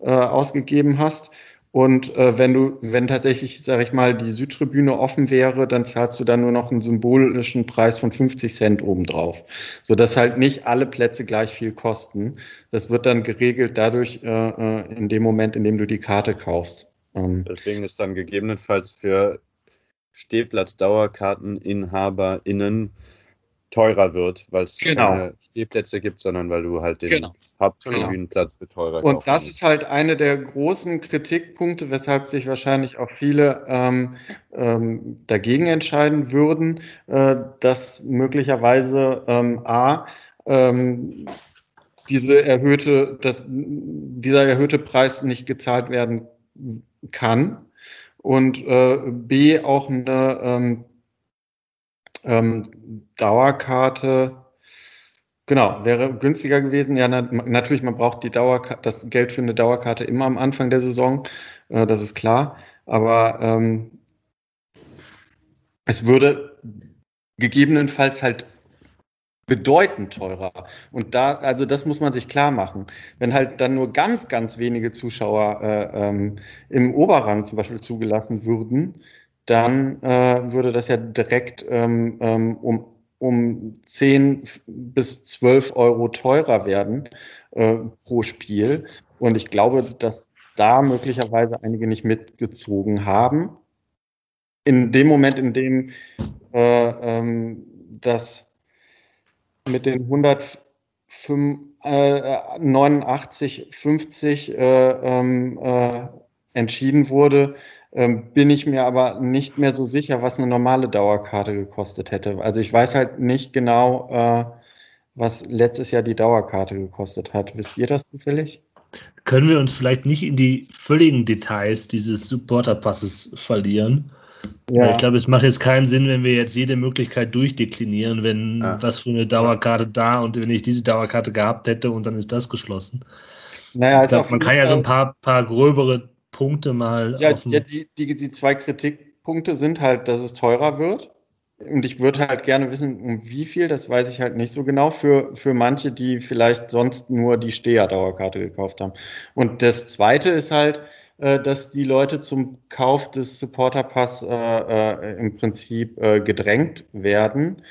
äh, ausgegeben hast. Und äh, wenn du, wenn tatsächlich, sage ich mal, die Südtribüne offen wäre, dann zahlst du dann nur noch einen symbolischen Preis von 50 Cent obendrauf. Sodass halt nicht alle Plätze gleich viel kosten. Das wird dann geregelt dadurch äh, äh, in dem Moment, in dem du die Karte kaufst. Ähm, Deswegen ist dann gegebenenfalls für StehplatzdauerkarteninhaberInnen teurer wird, weil es Genau. keine Stehplätze gibt, sondern weil du halt den Genau. Haupttribünenplatz für teurer Und das musst. ist halt eine der großen Kritikpunkte, weshalb sich wahrscheinlich auch viele ähm, ähm, dagegen entscheiden würden, äh, dass möglicherweise ähm, A, ähm, diese erhöhte, dass dieser erhöhte Preis nicht gezahlt werden kann und äh, B auch eine ähm, Dauerkarte Genau, wäre günstiger gewesen. Ja, na, natürlich, man braucht die Dauerkarte, das Geld für eine Dauerkarte immer am Anfang der Saison, äh, das ist klar. Aber ähm, es würde gegebenenfalls halt bedeutend teurer. Und da, also das muss man sich klar machen. Wenn halt dann nur ganz, ganz wenige Zuschauer äh, ähm, im Oberrang zum Beispiel zugelassen würden, dann äh, würde das ja direkt ähm, ähm, um um 10 bis 12 Euro teurer werden äh, pro Spiel. Und ich glaube, dass da möglicherweise einige nicht mitgezogen haben. In dem Moment, in dem äh, ähm, das mit den 89, 50 äh, ähm, äh, entschieden wurde, ähm, bin ich mir aber nicht mehr so sicher, was eine normale Dauerkarte gekostet hätte. Also ich weiß halt nicht genau, äh, was letztes Jahr die Dauerkarte gekostet hat. Wisst ihr das zufällig? Können wir uns vielleicht nicht in die völligen Details dieses Supporterpasses verlieren? Ja. Ich glaube, es macht jetzt keinen Sinn, wenn wir jetzt jede Möglichkeit durchdeklinieren, wenn ja. was für eine Dauerkarte da und wenn ich diese Dauerkarte gehabt hätte und dann ist das geschlossen. Naja, ich glaub, man kann ja so ein paar, paar gröbere Punkte mal. Ja, ja die, die, die zwei Kritikpunkte sind halt, dass es teurer wird. Und ich würde halt gerne wissen, um wie viel, das weiß ich halt nicht so genau, für, für manche, die vielleicht sonst nur die Steher-Dauerkarte gekauft haben. Und das zweite ist halt, äh, dass die Leute zum Kauf des Supporterpass äh, äh, im Prinzip äh, gedrängt werden,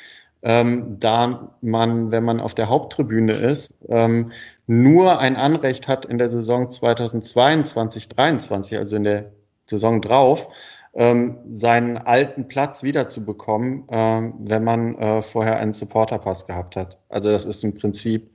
ähm, da man, wenn man auf der Haupttribüne ist, ähm, nur ein Anrecht hat in der Saison 2022, 2023, also in der Saison drauf, ähm, seinen alten Platz wiederzubekommen, ähm, wenn man äh, vorher einen Supporterpass gehabt hat. Also das ist im Prinzip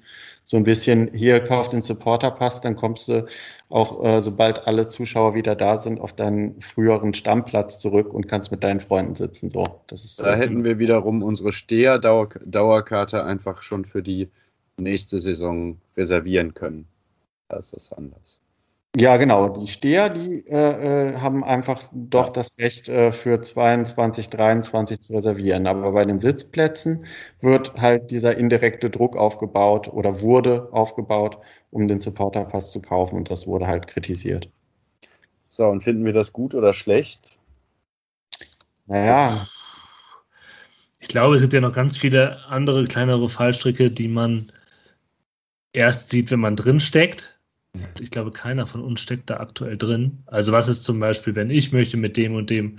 so ein bisschen, hier kauft den Supporterpass, dann kommst du auch, äh, sobald alle Zuschauer wieder da sind, auf deinen früheren Stammplatz zurück und kannst mit deinen Freunden sitzen. So, das ist da hätten wir wiederum unsere Steher-Dauerkarte einfach schon für die nächste Saison reservieren können. Da ist das anders. Ja, genau. Die Steher, die äh, äh, haben einfach doch das Recht äh, für 22, 23 zu reservieren. Aber bei den Sitzplätzen wird halt dieser indirekte Druck aufgebaut oder wurde aufgebaut, um den Supporterpass zu kaufen. Und das wurde halt kritisiert. So, und finden wir das gut oder schlecht? Naja. Ich glaube, es gibt ja noch ganz viele andere kleinere Fallstricke, die man erst sieht, wenn man drin steckt ich glaube, keiner von uns steckt da aktuell drin. Also was ist zum Beispiel, wenn ich möchte mit dem und dem,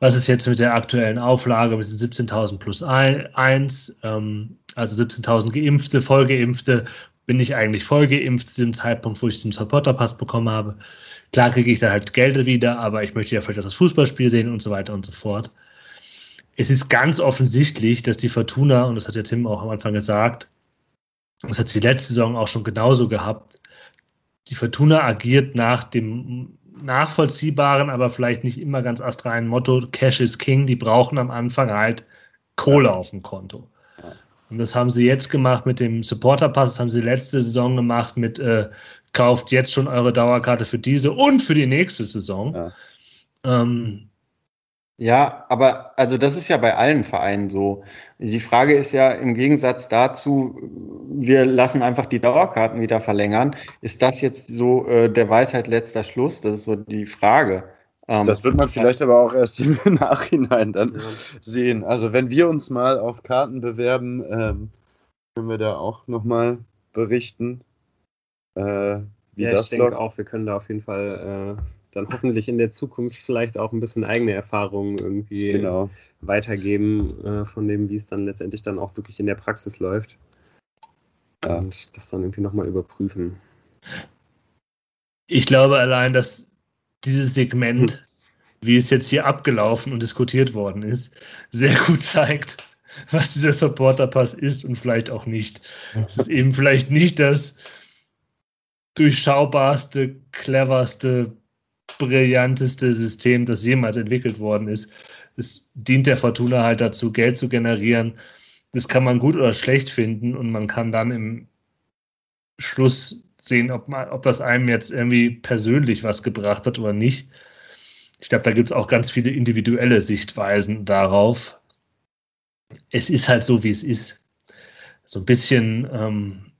was ist jetzt mit der aktuellen Auflage mit den 17.000 plus 1, ähm, also 17.000 Geimpfte, Vollgeimpfte, bin ich eigentlich vollgeimpft zu dem Zeitpunkt, wo ich den Supporterpass bekommen habe. Klar kriege ich da halt Geld wieder, aber ich möchte ja vielleicht auch das Fußballspiel sehen und so weiter und so fort. Es ist ganz offensichtlich, dass die Fortuna, und das hat ja Tim auch am Anfang gesagt, das hat sie letzte Saison auch schon genauso gehabt, die Fortuna agiert nach dem nachvollziehbaren, aber vielleicht nicht immer ganz astreinen Motto, Cash is King, die brauchen am Anfang halt Kohle auf dem Konto. Und das haben sie jetzt gemacht mit dem Supporter-Pass, das haben sie letzte Saison gemacht mit äh, kauft jetzt schon eure Dauerkarte für diese und für die nächste Saison. Ja. Ähm, ja, aber also das ist ja bei allen Vereinen so. Die Frage ist ja im Gegensatz dazu, wir lassen einfach die Dauerkarten wieder verlängern. Ist das jetzt so äh, der Weisheit letzter Schluss? Das ist so die Frage. Ähm, das wird man vielleicht aber auch erst im Nachhinein dann ja. sehen. Also wenn wir uns mal auf Karten bewerben, ähm, können wir da auch nochmal berichten, äh, wie ja, das Ich denke auch, wir können da auf jeden Fall äh, dann hoffentlich in der Zukunft vielleicht auch ein bisschen eigene Erfahrungen irgendwie genau. weitergeben äh, von dem, wie es dann letztendlich dann auch wirklich in der Praxis läuft. Ja. Und das dann irgendwie nochmal überprüfen. Ich glaube allein, dass dieses Segment, hm. wie es jetzt hier abgelaufen und diskutiert worden ist, sehr gut zeigt, was dieser Supporter-Pass ist und vielleicht auch nicht. Es ist eben vielleicht nicht das durchschaubarste, cleverste brillanteste System, das jemals entwickelt worden ist. Es dient der Fortuna halt dazu, Geld zu generieren. Das kann man gut oder schlecht finden und man kann dann im Schluss sehen, ob, man, ob das einem jetzt irgendwie persönlich was gebracht hat oder nicht. Ich glaube, da gibt es auch ganz viele individuelle Sichtweisen darauf. Es ist halt so, wie es ist. So ein bisschen ähm,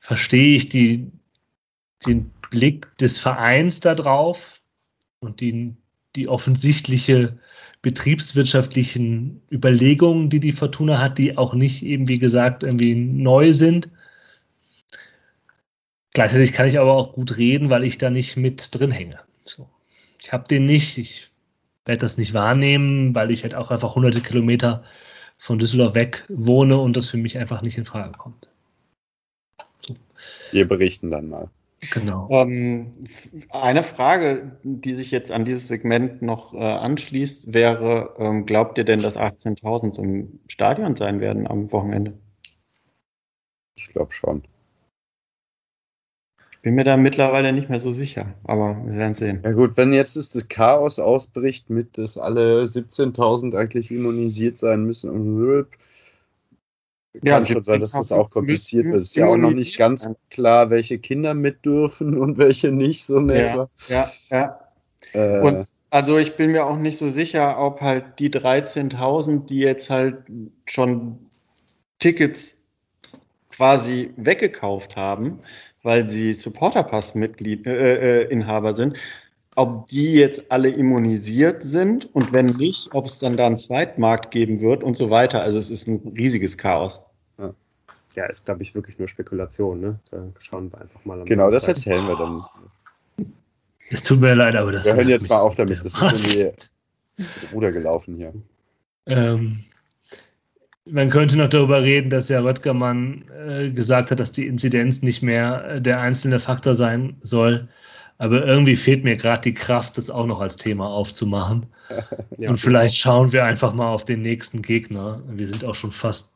verstehe ich die, den Blick des Vereins darauf und die, die offensichtliche betriebswirtschaftlichen Überlegungen, die die Fortuna hat, die auch nicht eben, wie gesagt, irgendwie neu sind. Gleichzeitig kann ich aber auch gut reden, weil ich da nicht mit drin hänge. So. Ich habe den nicht, ich werde das nicht wahrnehmen, weil ich halt auch einfach hunderte Kilometer von Düsseldorf weg wohne und das für mich einfach nicht in Frage kommt. So. Wir berichten dann mal. Genau. Ähm, eine Frage, die sich jetzt an dieses Segment noch äh, anschließt, wäre, ähm, glaubt ihr denn, dass 18.000 im Stadion sein werden am Wochenende? Ich glaube schon. Ich bin mir da mittlerweile nicht mehr so sicher, aber wir werden sehen. Ja gut, wenn jetzt das Chaos ausbricht, mit dass alle 17.000 eigentlich immunisiert sein müssen und ja, kann schon sein, dass das auch kompliziert wird. Es ist ja auch noch nicht ganz klar, welche Kinder mit dürfen und welche nicht, so in ja, Ja, ja. Äh, und also ich bin mir auch nicht so sicher, ob halt die 13.000, die jetzt halt schon Tickets quasi weggekauft haben, weil sie Supporterpass-Mitglied äh, äh, sind, ob die jetzt alle immunisiert sind und wenn nicht, ob es dann da einen Zweitmarkt geben wird und so weiter. Also es ist ein riesiges Chaos. Ja, ja ist, glaube ich, wirklich nur Spekulation. Ne? Da schauen wir einfach mal. Genau, das erzählen wir dann. Es tut mir leid, aber das Wir hören jetzt mal auf damit. Das ist irgendwie Ruder gelaufen hier. Ähm, man könnte noch darüber reden, dass ja Röttgermann äh, gesagt hat, dass die Inzidenz nicht mehr äh, der einzelne Faktor sein soll. Aber irgendwie fehlt mir gerade die Kraft, das auch noch als Thema aufzumachen. ja, Und vielleicht schauen wir einfach mal auf den nächsten Gegner. Wir sind auch schon fast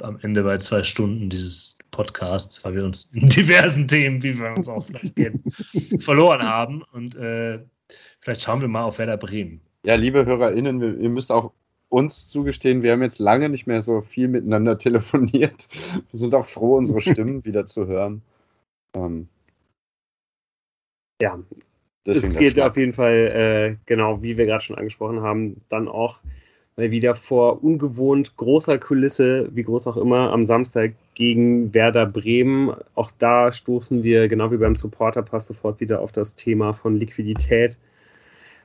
am Ende bei zwei Stunden dieses Podcasts, weil wir uns in diversen Themen, wie wir uns auch vielleicht kennen, verloren haben. Und äh, vielleicht schauen wir mal auf Werder Bremen. Ja, liebe HörerInnen, ihr müsst auch uns zugestehen, wir haben jetzt lange nicht mehr so viel miteinander telefoniert. Wir sind auch froh, unsere Stimmen wieder zu hören. Ähm, ja, es geht auf jeden Fall, äh, genau wie wir gerade schon angesprochen haben, dann auch mal wieder vor ungewohnt großer Kulisse, wie groß auch immer, am Samstag gegen Werder Bremen. Auch da stoßen wir, genau wie beim Supporterpass, sofort wieder auf das Thema von Liquidität.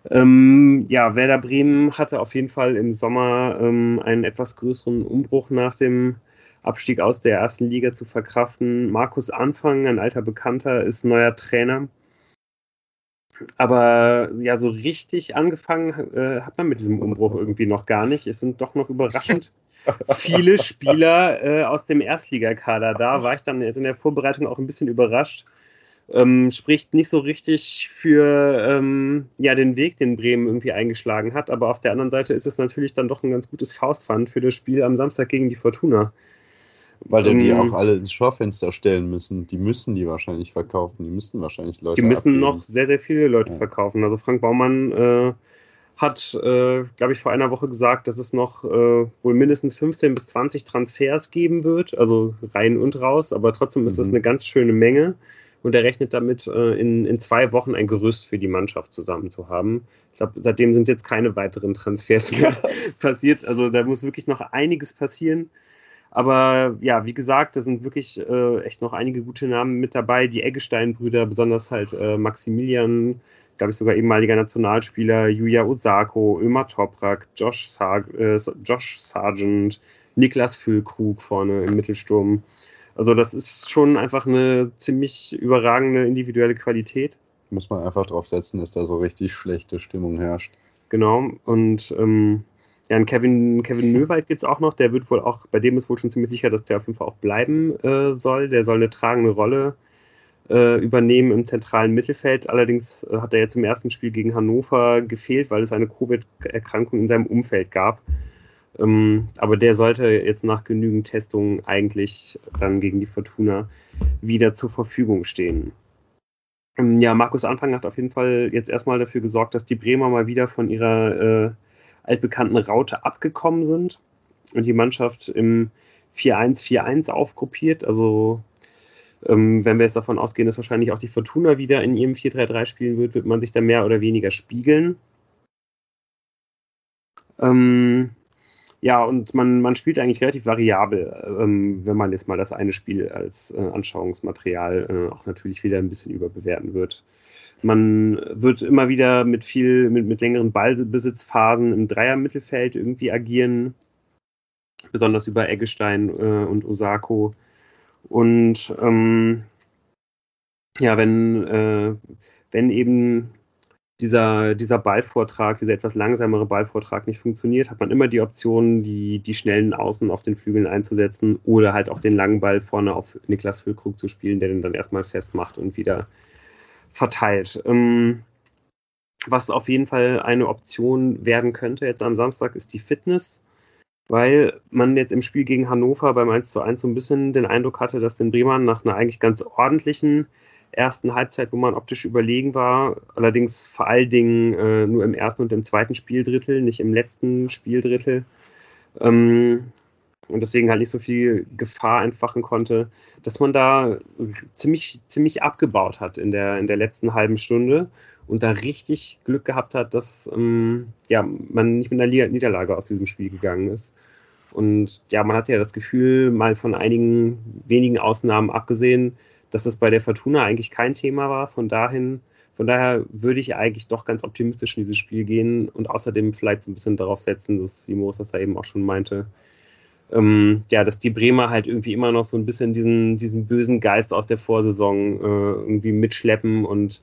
Ähm, ja, Werder Bremen hatte auf jeden Fall im Sommer ähm, einen etwas größeren Umbruch nach dem Abstieg aus der ersten Liga zu verkraften. Markus Anfang, ein alter Bekannter, ist neuer Trainer. Aber ja, so richtig angefangen äh, hat man mit diesem Umbruch irgendwie noch gar nicht. Es sind doch noch überraschend viele Spieler äh, aus dem Erstligakader da. War ich dann jetzt in der Vorbereitung auch ein bisschen überrascht. Ähm, spricht nicht so richtig für ähm, ja, den Weg, den Bremen irgendwie eingeschlagen hat. Aber auf der anderen Seite ist es natürlich dann doch ein ganz gutes Faustpfand für das Spiel am Samstag gegen die Fortuna. Weil dann die auch alle ins Schaufenster stellen müssen. Die müssen die wahrscheinlich verkaufen. Die müssen wahrscheinlich Leute. Die müssen abgeben. noch sehr, sehr viele Leute ja. verkaufen. Also Frank Baumann äh, hat, äh, glaube ich, vor einer Woche gesagt, dass es noch äh, wohl mindestens 15 bis 20 Transfers geben wird. Also rein und raus. Aber trotzdem ist mhm. das eine ganz schöne Menge. Und er rechnet damit, äh, in, in zwei Wochen ein Gerüst für die Mannschaft zusammen zu haben. Ich glaube, seitdem sind jetzt keine weiteren Transfers mehr passiert. Also da muss wirklich noch einiges passieren. Aber ja, wie gesagt, da sind wirklich äh, echt noch einige gute Namen mit dabei. Die Eggestein-Brüder, besonders halt äh, Maximilian, glaube ich sogar ehemaliger Nationalspieler, Yuya Osako, Ömer Toprak, Josh, Sar äh, Josh Sargent, Niklas Füllkrug vorne im Mittelsturm. Also das ist schon einfach eine ziemlich überragende individuelle Qualität. Muss man einfach drauf setzen, dass da so richtig schlechte Stimmung herrscht. Genau, und ähm, ja, einen Kevin, Kevin Möwald gibt es auch noch, der wird wohl auch, bei dem ist wohl schon ziemlich sicher, dass der auf jeden Fall auch bleiben äh, soll. Der soll eine tragende Rolle äh, übernehmen im zentralen Mittelfeld. Allerdings äh, hat er jetzt im ersten Spiel gegen Hannover gefehlt, weil es eine Covid-Erkrankung in seinem Umfeld gab. Ähm, aber der sollte jetzt nach genügend Testungen eigentlich dann gegen die Fortuna wieder zur Verfügung stehen. Ähm, ja, Markus Anfang hat auf jeden Fall jetzt erstmal dafür gesorgt, dass die Bremer mal wieder von ihrer äh, altbekannten Raute abgekommen sind und die Mannschaft im 4-1-4-1 aufgruppiert. Also ähm, wenn wir jetzt davon ausgehen, dass wahrscheinlich auch die Fortuna wieder in ihrem 4-3-3 spielen wird, wird man sich da mehr oder weniger spiegeln. Ähm, ja, und man, man spielt eigentlich relativ variabel, ähm, wenn man jetzt mal das eine Spiel als äh, Anschauungsmaterial äh, auch natürlich wieder ein bisschen überbewerten wird. Man wird immer wieder mit viel, mit, mit längeren Ballbesitzphasen im Dreiermittelfeld irgendwie agieren, besonders über Eggestein äh, und Osako. Und ähm, ja, wenn, äh, wenn eben dieser, dieser Ballvortrag, dieser etwas langsamere Ballvortrag nicht funktioniert, hat man immer die Option, die, die schnellen Außen auf den Flügeln einzusetzen oder halt auch den langen Ball vorne auf Niklas Füllkrug zu spielen, der den dann erstmal festmacht und wieder verteilt. Ähm, was auf jeden Fall eine Option werden könnte jetzt am Samstag ist die Fitness. weil man jetzt im Spiel gegen Hannover beim 1 zu 1 so ein bisschen den Eindruck hatte, dass den Bremer nach einer eigentlich ganz ordentlichen ersten Halbzeit, wo man optisch überlegen war, allerdings vor allen Dingen äh, nur im ersten und im zweiten Spieldrittel, nicht im letzten Spieldrittel, ähm, und deswegen halt nicht so viel Gefahr entfachen konnte, dass man da ziemlich, ziemlich abgebaut hat in der, in der letzten halben Stunde und da richtig Glück gehabt hat, dass ähm, ja, man nicht mit einer Niederlage aus diesem Spiel gegangen ist. Und ja, man hatte ja das Gefühl, mal von einigen wenigen Ausnahmen abgesehen, dass das bei der Fortuna eigentlich kein Thema war. Von dahin, von daher würde ich eigentlich doch ganz optimistisch in dieses Spiel gehen und außerdem vielleicht so ein bisschen darauf setzen, dass Simos das da eben auch schon meinte, ähm, ja, dass die Bremer halt irgendwie immer noch so ein bisschen diesen, diesen bösen Geist aus der Vorsaison äh, irgendwie mitschleppen und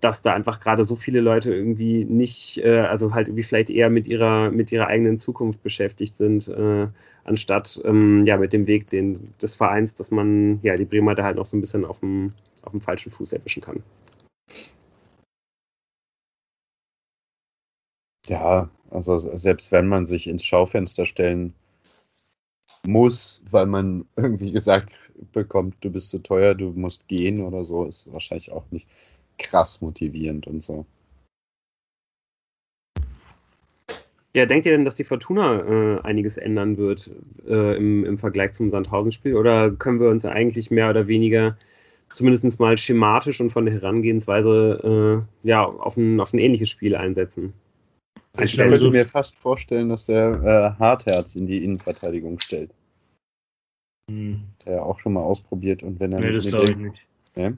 dass da einfach gerade so viele Leute irgendwie nicht, äh, also halt irgendwie vielleicht eher mit ihrer, mit ihrer eigenen Zukunft beschäftigt sind, äh, anstatt ähm, ja mit dem Weg den, des Vereins, dass man ja die Bremer da halt noch so ein bisschen auf dem, auf dem falschen Fuß erwischen kann. Ja, also selbst wenn man sich ins Schaufenster stellen muss, weil man irgendwie gesagt bekommt, du bist zu teuer, du musst gehen oder so, ist wahrscheinlich auch nicht krass motivierend und so. Ja, denkt ihr denn, dass die Fortuna äh, einiges ändern wird äh, im, im Vergleich zum Sandhausen-Spiel? Oder können wir uns eigentlich mehr oder weniger zumindest mal schematisch und von der Herangehensweise äh, ja, auf, ein, auf ein ähnliches Spiel einsetzen? Ich könnte mir fast vorstellen, dass der äh, Hartherz in die Innenverteidigung stellt. Hm. Der ja auch schon mal ausprobiert und wenn er. Nee, das glaube ich nicht. Nee?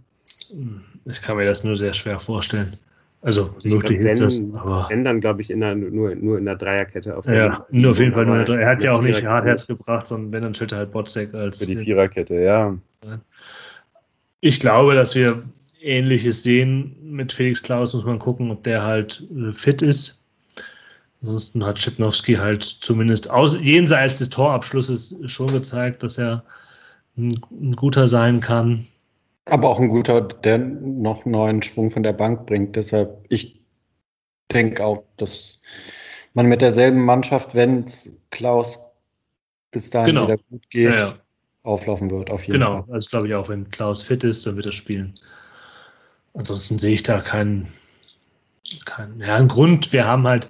Ich kann mir das nur sehr schwer vorstellen. Also ich möglich glaub, ist das, aber. Wenn dann, glaube ich, in der, nur, nur in der Dreierkette. Auf ja, nur auf jeden Fall nur in der Dreierkette. Er hat ja auch nicht Hartherz gebracht, sondern wenn, dann schüttet halt Botzek als. Für die Viererkette, ja. Ich glaube, dass wir Ähnliches sehen. Mit Felix Klaus muss man gucken, ob der halt äh, fit ist. Ansonsten hat Schipnowski halt zumindest aus, jenseits des Torabschlusses schon gezeigt, dass er ein, ein, guter sein kann. Aber auch ein guter, der noch neuen Schwung von der Bank bringt. Deshalb, ich denke auch, dass man mit derselben Mannschaft, wenn es Klaus bis dahin genau. wieder gut geht, ja, ja. auflaufen wird. Auf jeden genau, Fall. also glaube ich auch, wenn Klaus fit ist, dann wird er spielen. Ansonsten sehe ich da keinen, keinen ja, einen Grund. Wir haben halt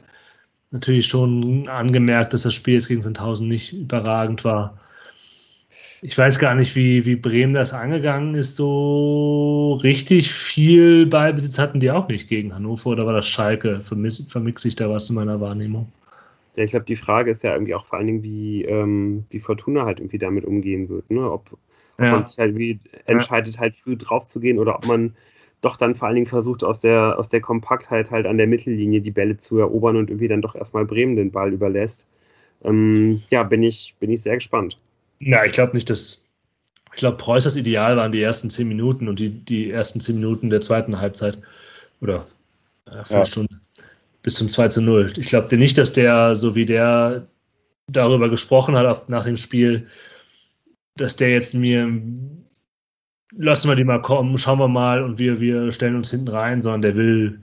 natürlich schon angemerkt, dass das Spiel jetzt gegen Sandhausen nicht überragend war. Ich weiß gar nicht, wie, wie Bremen das angegangen ist. So richtig viel Ballbesitz hatten die auch nicht gegen Hannover oder war das Schalke? Vermixe ich da was in meiner Wahrnehmung? Ja, ich glaube, die Frage ist ja irgendwie auch vor allen Dingen, wie, ähm, wie Fortuna halt irgendwie damit umgehen wird. Ne? Ob, ob ja. man sich halt wie entscheidet, halt früh drauf zu gehen oder ob man doch dann vor allen Dingen versucht, aus der, aus der Kompaktheit halt an der Mittellinie die Bälle zu erobern und irgendwie dann doch erstmal Bremen den Ball überlässt. Ähm, ja, bin ich, bin ich sehr gespannt. Ja, ich glaube nicht, dass. Ich glaube, Preußers Ideal waren die ersten zehn Minuten und die, die ersten zehn Minuten der zweiten Halbzeit. Oder äh, fünf ja. Stunden. Bis zum 2 zu 0. Ich glaube nicht, dass der, so wie der darüber gesprochen hat nach dem Spiel, dass der jetzt mir lassen wir die mal kommen, schauen wir mal und wir, wir stellen uns hinten rein, sondern der will,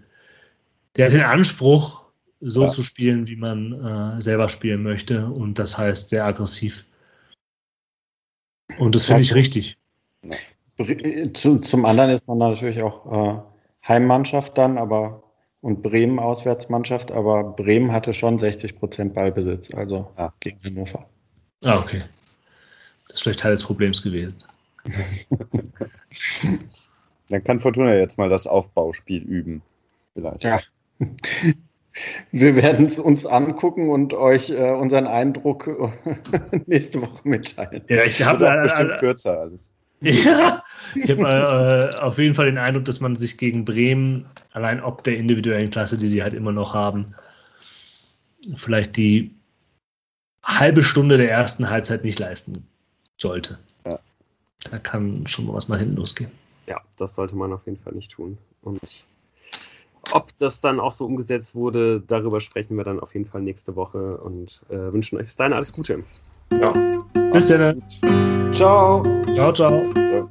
der hat den Anspruch, so ja. zu spielen, wie man äh, selber spielen möchte und das heißt sehr aggressiv. Und das finde ich richtig. Zu, zum anderen ist man natürlich auch äh, Heimmannschaft dann, aber und Bremen Auswärtsmannschaft, aber Bremen hatte schon 60 Prozent Ballbesitz, also ja. gegen Hannover. Ah, okay. Das ist vielleicht Teil des Problems gewesen. Dann kann Fortuna jetzt mal das Aufbauspiel üben. Vielleicht. Ja. Wir werden es uns angucken und euch äh, unseren Eindruck nächste Woche mitteilen. Ja, ich habe äh, bestimmt äh, kürzer alles. Ja, ich habe äh, auf jeden Fall den Eindruck, dass man sich gegen Bremen allein ob der individuellen Klasse, die sie halt immer noch haben, vielleicht die halbe Stunde der ersten Halbzeit nicht leisten sollte. Da kann schon mal was nach hinten losgehen. Ja, das sollte man auf jeden Fall nicht tun. Und ob das dann auch so umgesetzt wurde, darüber sprechen wir dann auf jeden Fall nächste Woche und äh, wünschen euch bis dahin alles Gute. Ja. Bis dann. Ciao. Ciao, ciao.